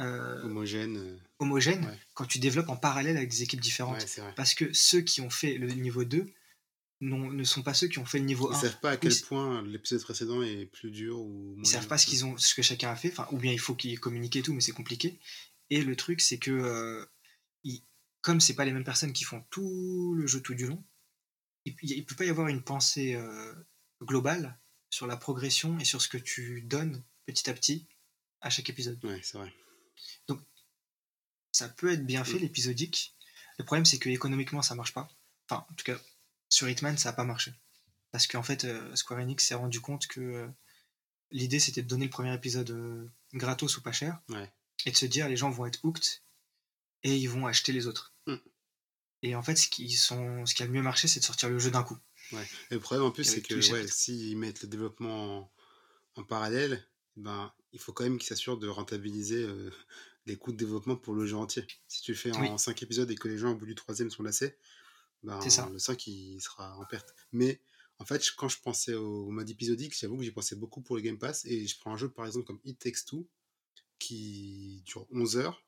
euh, Homogène. euh, homogène Ouais. quand tu développes en parallèle avec des équipes différentes. Ouais. Parce que ceux qui ont fait le niveau 2 non- ne sont pas ceux qui ont fait le niveau Ils 1. savent pas à quel Oui, point l'épisode précédent est plus dur ou moins Ils savent dur. pas ce qu'ils ont, ce que chacun a fait, enfin, ou bien il faut qu'ils communiquent et tout, mais c'est compliqué. Et le truc, c'est que euh, ils- comme c'est pas les mêmes personnes qui font tout le jeu tout du long, il, il peut pas y avoir une pensée euh, globale sur la progression et sur ce que tu donnes petit à petit à chaque épisode. Ouais, c'est vrai. Ça peut être bien fait Mm. l'épisodique. Le problème, c'est que économiquement, ça marche pas. Enfin, en tout cas, sur Hitman, ça a pas marché. Parce qu'en fait, euh, Square Enix s'est rendu compte que euh, l'idée, c'était de donner le premier épisode gratos ou pas cher. Ouais. Et de se dire, les gens vont être hooked et ils vont acheter les autres. Mm. Et en fait, ce qui, sont, ce qui a le mieux marché, c'est de sortir le jeu d'un coup. Ouais. Et le problème en plus, c'est que les ouais, s'ils mettent le développement en, en parallèle, ben, il faut quand même qu'ils s'assurent de rentabiliser euh, les coûts de développement pour le jeu entier. Si tu le fais en Oui. 5 épisodes et que les gens au bout du troisième sont lassés, ben, C'est ça. le 5 il sera en perte. Mais en fait, quand je pensais au mode épisodique, j'avoue que j'y pensais beaucoup pour le Game Pass. Et je prends un jeu par exemple comme It Takes Two qui dure 11 heures.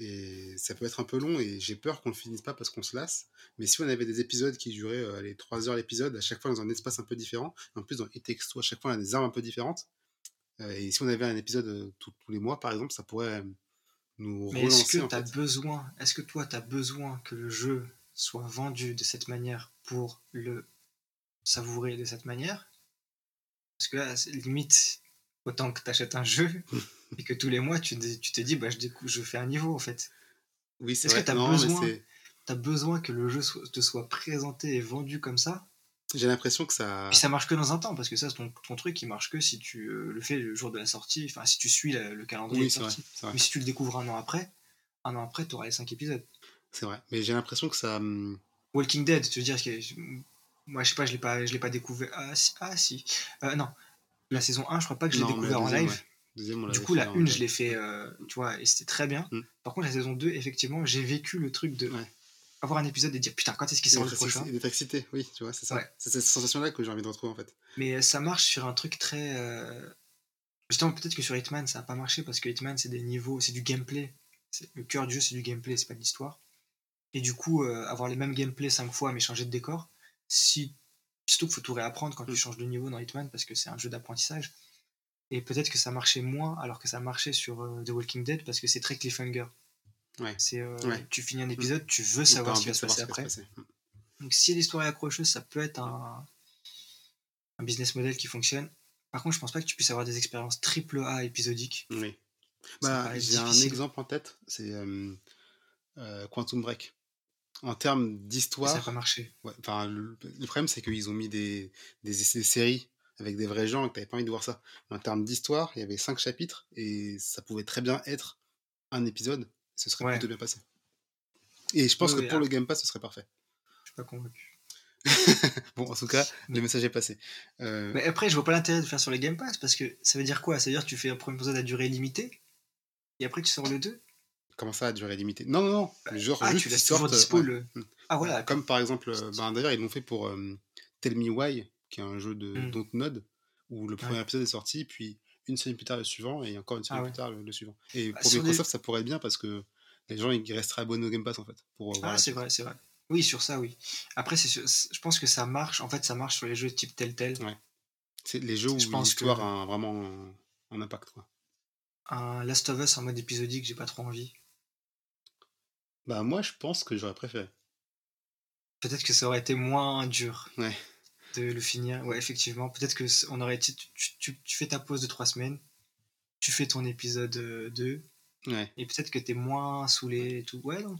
Et ça peut être un peu long et j'ai peur qu'on le finisse pas parce qu'on se lasse. Mais si on avait des épisodes qui duraient euh, les 3 heures l'épisode, à chaque fois dans un espace un peu différent, en plus dans Takes Two, à chaque fois on a des armes un peu différentes. Euh, et si on avait un épisode euh, tous tous les mois par exemple, ça pourrait nous Mais est-ce que tu as fait. besoin, est-ce que toi, tu as besoin que le jeu soit vendu de cette manière pour le savourer de cette manière? Parce que là, limite, autant que tu achètes un jeu et que tous les mois, tu, te- tu te dis, bah, je, décou- je fais un niveau en fait. Oui, c'est Est-ce que vrai. besoin c'est- Tu as besoin que le jeu te soit présenté et vendu comme ça? J'ai l'impression que ça. Puis ça marche que dans un temps, parce que ça, ton, ton truc, il marche que si tu euh, le fais le jour de la sortie, enfin, si tu suis la- le calendrier Oui, de c'est vrai. sortie. c'est vrai. Mais si tu le découvres un an après, un an après, tu auras les 5 épisodes. C'est vrai. Mais j'ai l'impression que ça. hum, Walking Dead, tu veux dire que moi je sais pas, je l'ai pas, je l'ai pas découvert. Ah si, ah, si. Euh, non, la saison 1, je crois pas que je l'ai découvert en live. ouais. Deuxième, on Du coup, la en 1, je l'ai fait, euh, tu vois, et c'était très bien. Mm. Par contre, la saison 2, effectivement, j'ai vécu le truc de Ouais. avoir un épisode et dire putain, quand est-ce qu'il sort le prochain et d'être excité, oui, tu vois, c'est ça. Ouais. C'est cette sensation-là que j'ai envie de retrouver en fait. Mais euh, ça marche sur un truc très. euh, Justement, peut-être que sur Hitman, ça a pas marché parce que Hitman, c'est des niveaux, c'est du gameplay. Le cœur du jeu, c'est du gameplay, c'est pas de l'histoire. Et du coup, euh, avoir les mêmes gameplay 5 fois mais changer de décor, si. Surtout qu'il faut tout réapprendre quand tu Mm. changes de niveau dans Hitman parce que c'est un jeu d'apprentissage. Et peut-être que ça marchait moins alors que ça marchait sur euh, The Walking Dead parce que c'est très cliffhanger. Ouais. C'est, euh, Ouais. Tu finis un épisode, tu veux savoir ce qui va se passer après. passer. Donc si l'histoire est accrocheuse, ça peut être un, un business model qui fonctionne. Par contre, je pense pas que tu puisses avoir des expériences triple A épisodiques. Oui. Bah, j'ai un exemple en tête, c'est euh, Quantum Break. En termes Ça n'a d'histoire, pas marché. ouais, le, le problème c'est qu'ils ont mis des, des, des séries avec des vrais gens et que t'avais pas envie de voir ça. Mais en termes d'histoire, il y avait cinq chapitres et ça pouvait très bien être un épisode. Ce serait Ouais. plutôt bien passé. Et je pense Oui, que pour ah. le Game Pass, ce serait parfait. Je suis pas convaincu. Bon, en tout cas, le message est passé. Euh, Mais après, je vois pas l'intérêt de faire sur les Game Pass parce que ça veut dire quoi? Ça veut dire que tu fais un premier épisode à durée limitée et après tu sors le 2 Comment ça, à durée limitée? Non, non, non. le genre, Ah, juste tu ils laisses toujours sortent, dispo ouais. le. Mm. Ah voilà. Comme par exemple, euh, ben, d'ailleurs, ils l'ont fait pour euh, Tell Me Why, qui est un jeu de Mm. Dontnod, où le premier Ouais. épisode est sorti, puis une semaine plus tard le suivant, et encore une semaine Ah ouais. plus tard le, le suivant. Et Bah, pour les- Microsoft, ça pourrait être bien parce que les gens ils resteraient abonnés au Game Pass en fait. Pour euh, Ah, c'est vrai, c'est vrai. Oui, sur ça, oui. Après, je pense que ça marche. En fait, ça marche sur les jeux type Telltale. Ouais. C'est les jeux où Je pense l'histoire que- a un- vraiment un, un impact. Quoi. Un Last of Us en mode épisodique, j'ai pas trop envie. Bah, moi, je pense que j'aurais préféré. Peut-être que ça aurait été moins dur Ouais. de le finir. Ouais, effectivement. Peut-être que on aurait été. Tu, tu- tu fais ta pause de 3 semaines, tu fais ton épisode euh, 2, Ouais. et peut-être que t'es moins saoulé et tout. Ouais, non.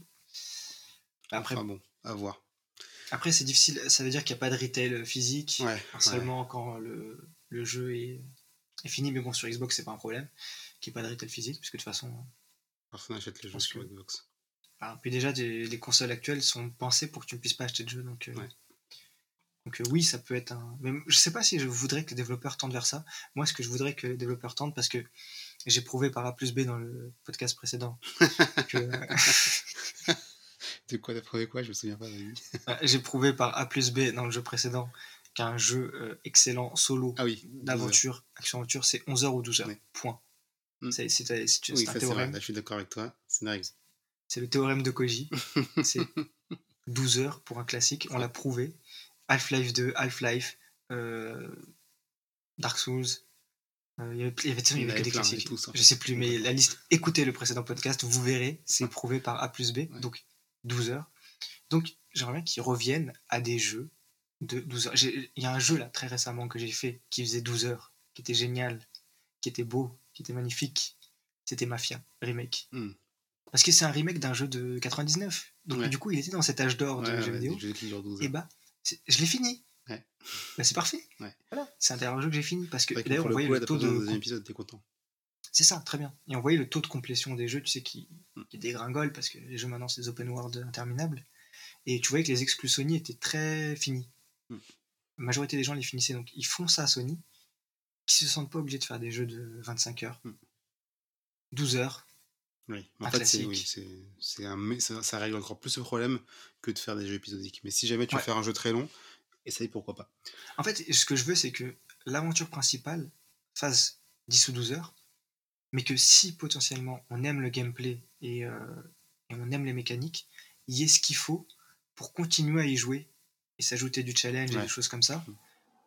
Après, Enfin bon, à voir. après c'est difficile. Ça veut dire qu'il n'y a pas de retail euh, physique. Ouais. Seulement quand le, le jeu est, est fini. Mais bon, sur Xbox, c'est pas un problème. Qu'il n'y ait pas de retail physique, puisque de toute façon. Personne n'achète les jeux sur Xbox. Puis déjà, des- les consoles actuelles sont pensées pour que tu ne puisses pas acheter de jeu. Donc, euh, Ouais. donc euh, oui, ça peut être un. Mais je sais pas si je voudrais que les développeurs tendent vers ça. Moi, ce que je voudrais que les développeurs tendent, parce que j'ai prouvé par A plus B dans le podcast précédent que. De quoi t'as prouvé quoi? Je me souviens pas. Euh, J'ai prouvé par A plus B dans le jeu précédent qu'un jeu euh, excellent solo Ah oui. d'aventure, action-aventure, c'est 11 heures ou 12 heures. Ouais. Point. Mm. C'est Oui, un vrai. théorème. Là, je suis d'accord avec toi. C'est. C'est le théorème de Koji. c'est 12 heures pour un classique. On l'a prouvé. Half-Life 2, Half-Life, euh, Dark Souls. euh, Il y avait, il y avait, il y Il y avait que des plein, classiques. tous, en Je fait. sais plus, mais la liste, écoutez le précédent podcast, vous verrez, c'est prouvé par A plus B, Ouais. donc 12 heures. Donc j'aimerais bien qu'ils reviennent à des jeux de 12 heures. Il y a un jeu là très récemment que j'ai fait qui faisait 12 heures, qui était génial, qui était beau, qui était magnifique. C'était Mafia, remake. Hmm. Parce que c'est un remake d'un jeu de 99. Donc Ouais. du coup, il était dans cet âge d'or de Ouais, jeux vidéo. des jeux qui durent 12 Et bah, c'est- je l'ai fini. Ouais. Bah, c'est parfait. Voilà, c'est un dernier jeu que j'ai fini parce que d'ailleurs on le voyait coup, le taux de épisode, t'es content. c'est ça, très bien. Et on voyait le taux de complétion des jeux, tu sais, qui, Mm. qui dégringole parce que les jeux maintenant c'est des open world interminables. Et tu voyais que les exclus Sony étaient très finis. Mm. La majorité des gens les finissaient, donc ils font ça à Sony, qui se sentent pas obligés de faire des jeux de 25 heures, Mm. 12 heures. Oui, en Un fait, c'est, oui, c'est, un, ça, ça règle encore plus le problème que de faire des jeux épisodiques. Mais si jamais tu veux faire un jeu très long, essaye pourquoi pas. En fait, ce que je veux, c'est que l'aventure principale fasse 10 ou 12 heures, mais que si potentiellement on aime le gameplay et, euh, et on aime les mécaniques, il y ait ce qu'il faut pour continuer à y jouer et s'ajouter du challenge et des choses comme ça Mhm.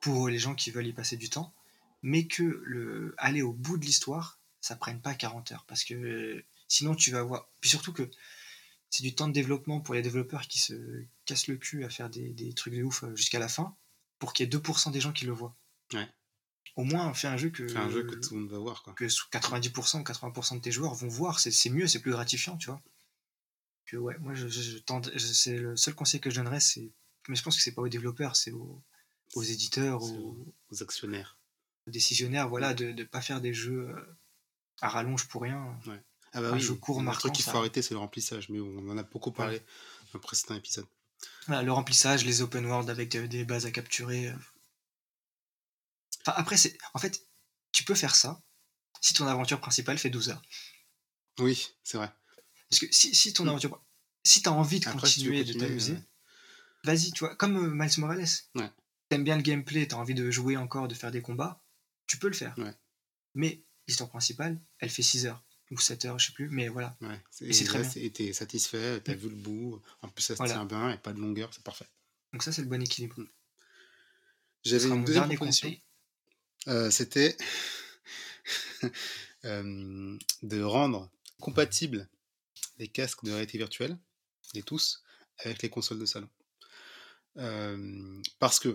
pour les gens qui veulent y passer du temps, mais que le aller au bout de l'histoire, ça prenne pas 40 heures parce que sinon tu vas avoir. Puis surtout que c'est du temps de développement pour les développeurs qui se cassent le cul à faire des, des trucs de ouf euh, jusqu'à la fin pour qu'il y ait 2% des gens qui le voient. Ouais. Au moins, on fait un jeu que, C'est un jeu que tout le monde va voir, quoi. que sous 90% ou 80% de tes joueurs vont voir. C'est mieux, c'est plus gratifiant, tu vois. Que ouais, moi, je, je, c'est le seul conseil que je donnerais, c'est. Mais je pense que c'est pas aux développeurs, c'est aux, aux éditeurs, aux, Aux actionnaires. aux décisionnaires, voilà, de ne pas faire des jeux euh, à rallonge pour rien. Ah bah Un oui, jeu court, un marquant, truc qu'il ça- faut arrêter, c'est le remplissage. Mais on en a beaucoup parlé dans le précédent épisode. Voilà, le remplissage, les open world avec des bases à capturer. euh. Enfin, après, c'est. En fait, tu peux faire ça si ton aventure principale fait 12 heures. Oui, c'est vrai. Parce que si, si ton aventure. Si t'as envie de Après, si continuer de continuer, t'amuser, euh, vas-y, tu vois, comme euh, Miles Morales. Ouais. T'aimes bien le gameplay, t'as envie de jouer encore, de faire des combats, tu peux le faire. Ouais. Mais l'histoire principale, elle fait 6 heures ou 7 heures, je sais plus, mais voilà. Ouais, Et c'est très là, bien. t'es satisfait, t'as Mm. vu le bout. En plus, ça se Voilà. tient bien et pas de longueur, c'est parfait. Donc ça, c'est le bon équilibre. Ce J'avais une deuxième proposition. Euh, c'était euh, de rendre compatibles les casques de réalité virtuelle, les tous, avec les consoles de salon. Euh, parce que,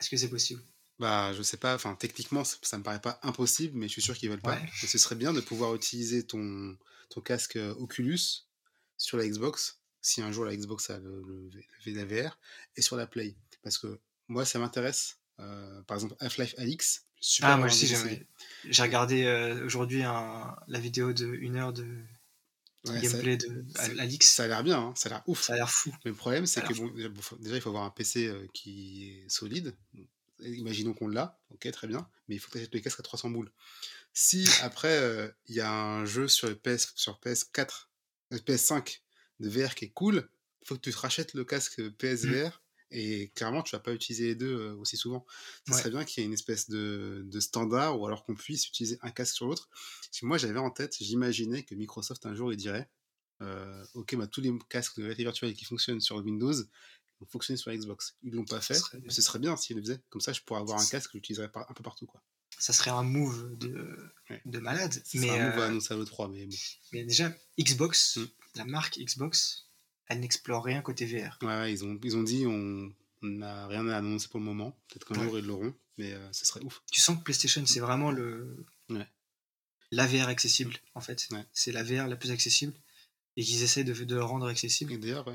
Est-ce que c'est possible bah, je sais pas, enfin, techniquement, ça, ça me paraît pas impossible, mais je suis sûr qu'ils veulent pas. Ouais. Ce serait bien de pouvoir utiliser ton, ton casque euh, Oculus sur la Xbox, si un jour la Xbox a le, le, la VR, et sur la Play. Parce que moi, ça m'intéresse. Euh, par exemple, Half-Life Alix. Super Ah, moi aussi, j'ai regardé euh, aujourd'hui un- la vidéo de 1 heure de Ouais, ça- gameplay de ça- Alix. Ça a l'air bien, hein, ça a l'air ouf. Ça a l'air fou. Mais le problème, c'est que bon, déjà, il faut avoir un PC qui est solide. Imaginons qu'on l'a, ok, très bien, mais il faut que tu achètes le casque à 300 boules. Si après, euh, il y a un jeu sur, le PS, sur PS4, euh, PS5 de VR qui est cool, il faut que tu te rachètes le casque PSVR, et clairement, tu vas pas utiliser les deux euh, aussi souvent. Ça Ouais. serait bien qu'il y ait une espèce de, de standard, ou alors qu'on puisse utiliser un casque sur l'autre. Parce que moi, j'avais en tête, j'imaginais que Microsoft un jour, il dirait ok, bah, tous les casques de réalité virtuelle qui fonctionnent sur Windows vont fonctionner sur Xbox. Ils l'ont pas fait, serait bien. mais ce serait bien s'ils le faisaient. Comme ça, je pourrais avoir un casque que j'utiliserais un peu partout. Quoi. Ça serait un move de, Ouais. de malade. Ce Mais, serait un move à euh, annoncer à l'E3, mais bon. mais déjà, Xbox, Mm. la marque Xbox, elle n'explore rien côté VR. Ouais, ouais, ils, ont, ils ont dit on n'a rien à annoncer pour le moment. Peut-être qu'un Ouais. jour ils l'auront, mais euh, ce serait ouf. Tu sens que PlayStation, c'est vraiment le Ouais. la VR accessible, en fait. C'est la VR la plus accessible et qu'ils essaient de, de rendre accessible. Et d'ailleurs,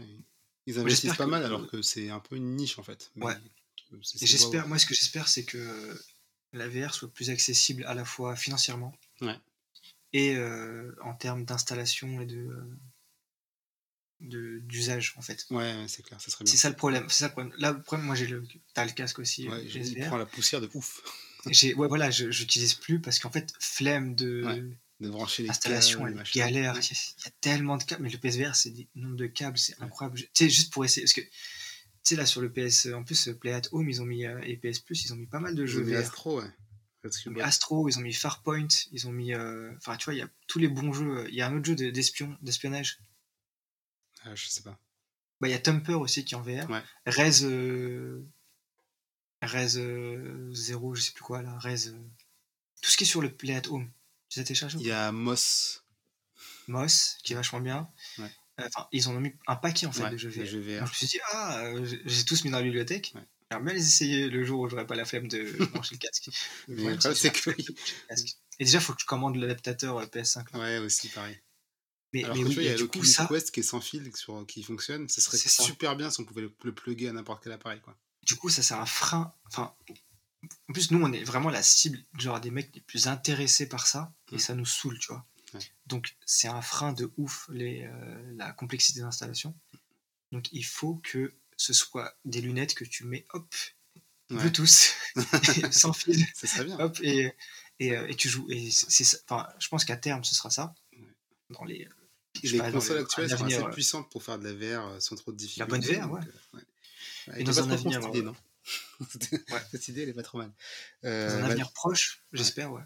ils investissent pas que- mal alors que c'est un peu une niche en fait. Mais Ouais. Et j'espère, ouais, moi, ce que j'espère, c'est que la VR soit plus accessible à la fois financièrement Ouais. et euh, en termes d'installation et de de- d'usage, en fait. Ouais, ouais, c'est clair, ça serait bien. C'est ça le problème. C'est ça le problème. Là, le problème, moi, j'ai le, t'as le casque aussi. Ouais, euh, je- il prend la poussière de ouf. Ouais, voilà, je j'utilise plus parce qu'en fait, flemme de Ouais, De brancher les l'installation, câbles, elle galère. Il y, a- tellement de câbles, mais le PSVR, c'est des nombres de câbles, c'est incroyable. Tu sais, juste pour essayer, parce que tu sais là sur le PS, en plus Play at Home, ils ont mis euh, et PS Plus, ils ont mis pas mal de Ils jeux ont mis VR. Astro, ouais. Ils ont mis bah, Astro, ils ont mis Farpoint, ils ont mis, euh, enfin tu vois, il y a tous les bons jeux. Il y a un autre jeu de- d'espion, d'espionnage. ah, je sais pas. Bah, il y a Tumper aussi qui est en VR. Ouais. Rez, euh, Rez euh, 0, je sais plus quoi là, Rez. euh, Tout ce qui est sur le Play at Home. Tu Il y a Moss. Moss, qui est vachement bien. Ouais. Enfin, ils en ont mis un paquet en fait Ouais, de jeux VR. jeux VR. Donc, je me suis dit, ah, euh, j'ai- tous mis dans la bibliothèque. Ouais. J'aimerais bien les essayer le jour où j'aurais pas la flemme de brancher le casque. Mais c'est que. Et déjà, il faut que je commande l'adaptateur euh, PS5. là. Ouais, aussi, pareil. Mais, Alors mais que oui, tu vois, il y a l'Oculus ça, Quest qui est sans fil, sur, qui fonctionne. Ce serait ça. super bien si on pouvait le, le plugger à n'importe quel appareil. Quoi. du coup, ça c'est un frein. Enfin, en plus, nous, on est vraiment la cible, genre des mecs les plus intéressés par ça, et Mm. ça nous saoule, tu vois. Ouais. Donc, c'est un frein de ouf, les, euh, la complexité d'installation. Donc, il faut que ce soit des lunettes que tu mets, hop, Ouais. Bluetooth, sans fil, Ça serait bien. hop, et, et, euh, et tu joues. Et c'est. Enfin, je pense qu'à terme, ce sera ça. Dans les les pas, consoles le- actuelles sont assez euh, puissantes pour faire de la VR sans trop de difficultés. bonne VR, ouais. donc, ouais. Ouais, Et dans un avenir, cette idée, euh, elle est pas trop mal. dans Euh, un ma- avenir proche, j'espère, ouais.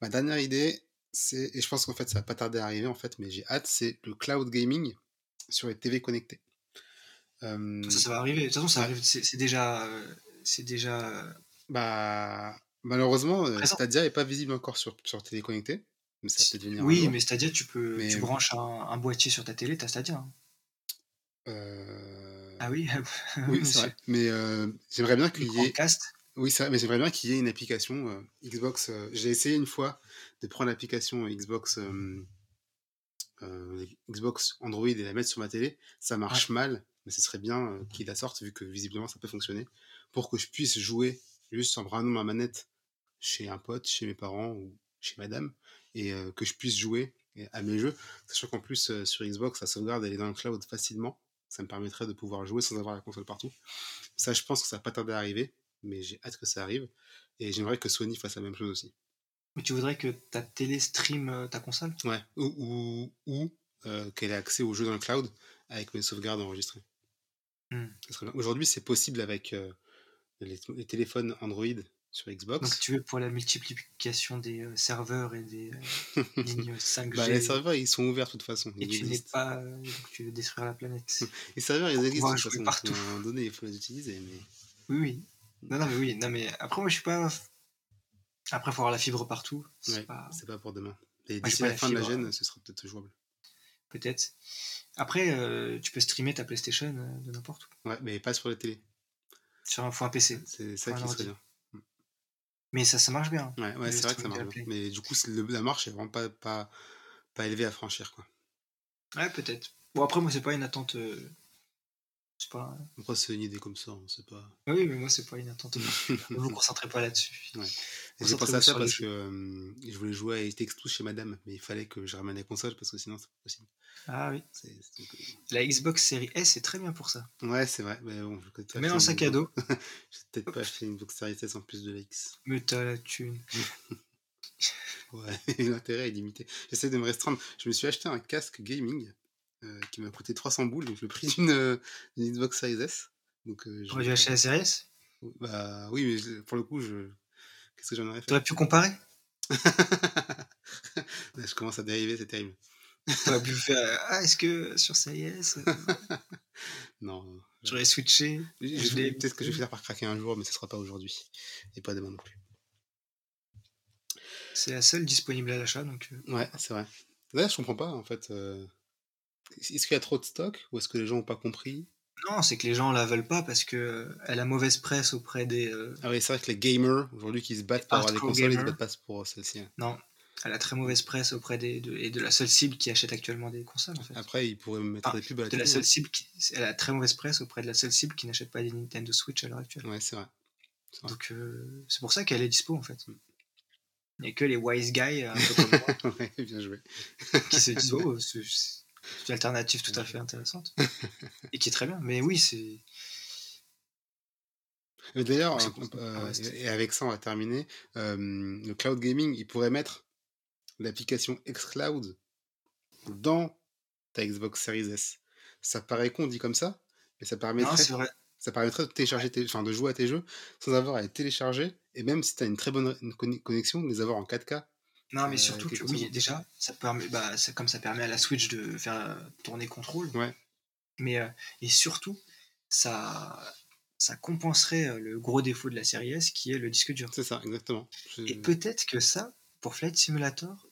Ma dernière idée, c'est, et je pense qu'en fait ça va pas tarder à arriver en fait, mais j'ai hâte, c'est le cloud gaming sur les TV connectées. Euh, Ça, ça va arriver. De toute façon, ça arrive. C'est déjà, euh, c'est déjà. euh, bah, malheureusement, euh, Présent. Stadia est pas visible encore sur, sur télé connectée, mais ça peut devenir Oui, mais c'est-à-dire tu peux, Mais- tu branches un, un boîtier sur ta télé, t'as Stadia. hein. Euh, Ah oui. oui, c'est vrai. Mais j'aimerais bien qu'il y ait, oui, mais j'aimerais bien qu'il y ait une application euh, Xbox. euh, j'ai essayé une fois de prendre l'application Xbox. euh, Xbox Android et la mettre sur ma télé, ça marche mal, mais ce serait bien qu'ils la sortent vu que visiblement ça peut fonctionner pour que je puisse jouer juste en bravant ma manette chez un pote, chez mes parents ou chez madame et que je puisse jouer à mes jeux, sachant qu'en plus sur Xbox la sauvegarde elle est dans le cloud facilement, ça me permettrait de pouvoir jouer sans avoir la console partout. Ça je pense que ça va pas tarder à arriver, mais j'ai hâte que ça arrive et j'aimerais que Sony fasse la même chose aussi. Mais tu voudrais que ta télé stream euh, ta console? Ouais, ou, ou, ou, euh, qu'elle ait accès aux jeux dans le cloud avec mes sauvegardes enregistrées. Hmm. Aujourd'hui, c'est possible avec euh, les, les téléphones Android sur Xbox. Donc tu veux pour la multiplication des euh, serveurs et des euh, lignes 5G. Bah, les serveurs, ils sont ouverts de toute façon. et tu n'es pas. euh, donc tu veux détruire la planète. Les serveurs, ils existent de toute façon. partout. À un moment donné, il faut les utiliser. Mais... oui, oui. Non, non, mais oui. Non, mais après, moi, je suis pas. Après, faut avoir la fibre partout. C'est Ouais, pas. pour demain. Et Moi, d'ici la la fin de la gêne, ce sera peut-être jouable. Peut-être. Après, euh, tu peux streamer ta PlayStation de n'importe où. Ouais, mais pas sur la télé. Sur un, faut un PC. C'est ça qui serait bien. Mais ça, ça marche bien. Ouais, ouais Le c'est vrai que ça marche bien. Mais du coup, le- la marche est vraiment pas, pas, pas élevée à franchir. Quoi. Ouais, peut-être. Bon, après, moi, c'est pas une attente. euh, C'est pas. Après, c'est une idée comme ça. hein, C'est pas... Ah Oui, mais moi, c'est pas une attente. ne vous concentrez pas là-dessus. Ouais. J'ai pensé à ça parce que euh, je voulais jouer à It Takes Two chez madame, mais il fallait que je ramène la console parce que sinon c'est pas possible. Ah oui. Donc, La Xbox Series S est très bien pour ça. euh, Ouais, c'est vrai. Mais bon, je Mets acheter sac à dos, Je vais peut-être pas acheter une Xbox Series S en plus de la X. mais t'as la thune. Ouais, l'intérêt est limité. J'essaie de me restreindre. Je me suis acheté un casque gaming euh, qui m'a coûté 300 boules, donc le prix d'une euh, Xbox Series S. Donc, euh, je acheter pas- la Series S? Bah oui, mais pour le coup, je. Qu'est-ce que j'en aurais fait? T'aurais pu comparer? Ouais, Je commence à dériver, c'est terrible. T'aurais pu faire. Ah, est-ce que sur Series S, Non. j'aurais switché Peut-être que je vais finir par craquer un jour, mais ce sera pas aujourd'hui. Et pas demain non plus. C'est la seule disponible à l'achat, donc. Ouais, c'est vrai. D'ailleurs, je comprends pas, en fait. euh, Est-ce qu'il y a trop de stock ou est-ce que les gens ont pas compris? Non, c'est que les gens la veulent pas parce que euh, elle a mauvaise presse auprès des. euh, Ah oui, c'est vrai que les gamers, aujourd'hui, qui se battent pour avoir des consoles, ils se battent pas pour celle-ci. hein. Non, elle a très mauvaise presse auprès des de, et de la seule cible qui achète actuellement des consoles en fait. Après, ils pourraient mettre des pubs à la de la seule cible qui, elle a très mauvaise presse auprès de la seule cible qui n'achète pas des Nintendo Switch à l'heure actuelle. Ouais, c'est vrai. Donc euh, c'est pour ça qu'elle est dispo en fait. Mm. Il n'y a que les wise guys un peu comme moi ouais, bien joué. qui se disent oh c'est une alternative tout à fait intéressante et qui est très bien. Mais oui c'est D'ailleurs, euh, euh, Ah et avec ça, on va terminer. Euh, le cloud gaming, il pourrait mettre l'application xCloud dans ta Xbox Series S. Ça paraît con dit comme ça, mais ça permettrait, ça permettrait de télécharger, tes- enfin de jouer à tes jeux sans avoir à les télécharger. Et même si tu as une très bonne connexion, de les avoir en 4K. Non mais Euh, surtout que oui déjà ça permet bah ça- comme ça permet à la Switch de faire euh, tourner contrôle. Ouais. Mais euh, et surtout ça ça compenserait le gros défaut de la série S qui est le disque dur. C'est ça, exactement. Je- Et peut-être que ça, pour Flight Simulator,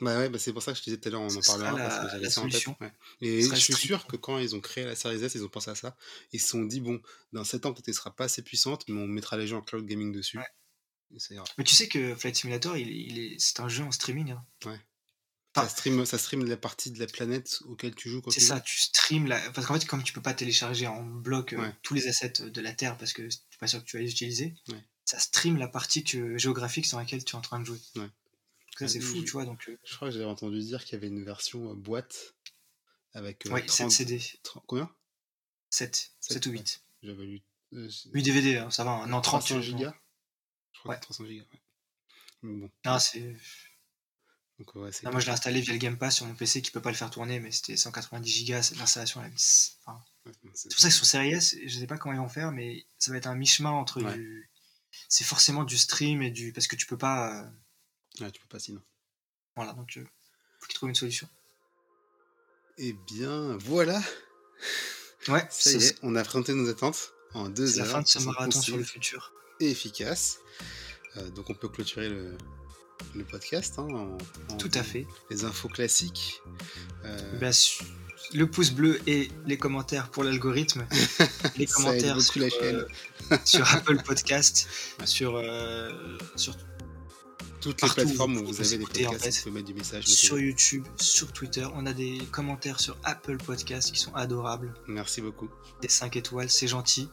Bah ouais, bah c'est pour ça que je disais tout à l'heure, on en parlera la- parce que j'avais la ça en tête. solution. ouais. Et je suis sûr que quand ils ont créé la Series S, ils ont pensé à ça. Ils se sont dit, bon, dans 7 ans, peut-être elle sera pas assez puissante, mais on mettra les jeux en cloud gaming dessus. Ouais. Ça mais tu sais que Flight Simulator, il, il est, c'est un jeu en streaming. hein. Ça Ah. stream, ça stream la partie de la planète auquel tu joues C'est tu ça, tu streams la... parce qu'en fait, comme tu peux pas télécharger en bloc euh, Ouais. tous les assets de la Terre parce que tu n'es pas sûr que tu vas les utiliser, Ouais. ça stream la partie que, géographique sur laquelle tu es en train de jouer. Ouais. Ça, c'est Ouais, fou, je- tu vois. Donc, euh, Je crois que j'avais entendu dire qu'il y avait une version euh, boîte avec euh, ouais, 7 30, CD, 30 combien? 7, 7 Sept, ou ouais. 8. J'avais lu. euh, c'est- 8 DVD, hein, ça va. hein. Non, 30 300 tu- gigas? Crois Ouais. que 300 gigas, ouais. Mais bon. Non, c'est. Donc, ouais, c'est Non, moi, je l'ai installé via le Game Pass sur mon PC qui peut pas le faire tourner, mais c'était 190 Go. L'installation, elle a mis. Enfin, ouais, non, c'est- pour ça que sur Series S, je sais pas comment ils vont faire, mais ça va être un mi-chemin entre Ouais. du. C'est forcément du stream et du. Parce que tu peux pas. euh, Ouais, tu peux pas sinon. Voilà, donc euh, faut qu'ils trouvent une solution. Eh bien, voilà. Ouais, Ça y est, on a présenté nos attentes en deux c'est la heures. fin de ce marathon sur le futur. Et efficace. Euh, donc on peut clôturer le, le podcast hein, en, en Tout à fait. les infos classiques. Euh, Bah, su- le pouce bleu et les commentaires pour l'algorithme. les commentaires aide beaucoup sur, la chaîne. euh, sur Apple Podcast, sur, sur, toutes les où plateformes vous où vous avez des écouter, en podcasts, fait. vous pouvez mettre du message. sur. YouTube, sur Twitter. On a des commentaires sur Apple Podcast qui sont adorables. Merci beaucoup. Des 5 étoiles, c'est gentil.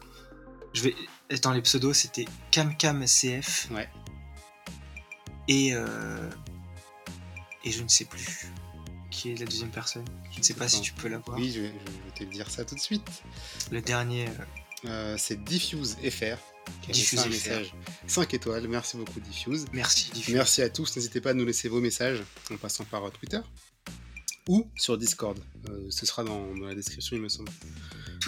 Je vais. Dans les pseudos, c'était CamCamCF. Ouais. Et. euh, Et je ne sais plus qui est la deuxième personne. Je ne sais pas si tu peux la voir. Oui, je vais, je vais te dire ça tout de suite. Le dernier. euh, Euh, c'est Diffuse FR Diffuse un message 5 étoiles. Merci beaucoup Diffuse. Merci, Diffuse. Merci à tous. N'hésitez pas à nous laisser vos messages en passant par euh, Twitter ou sur Discord. Euh, ce sera dans, dans la description, il me semble.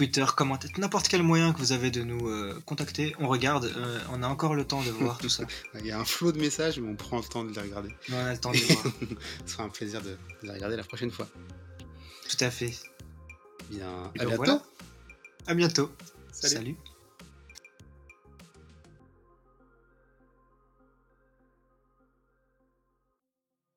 Twitter, commentaire, n'importe quel moyen que vous avez de nous euh, contacter, on regarde, euh, on a encore le temps de voir tout ça. Il y a un flot de messages, mais on prend le temps de les regarder. Mais on a le temps de voir. Ce sera un plaisir de, les regarder la prochaine fois. Tout à fait. Bien, Et à bientôt. voilà. À bientôt. Salut. Salut.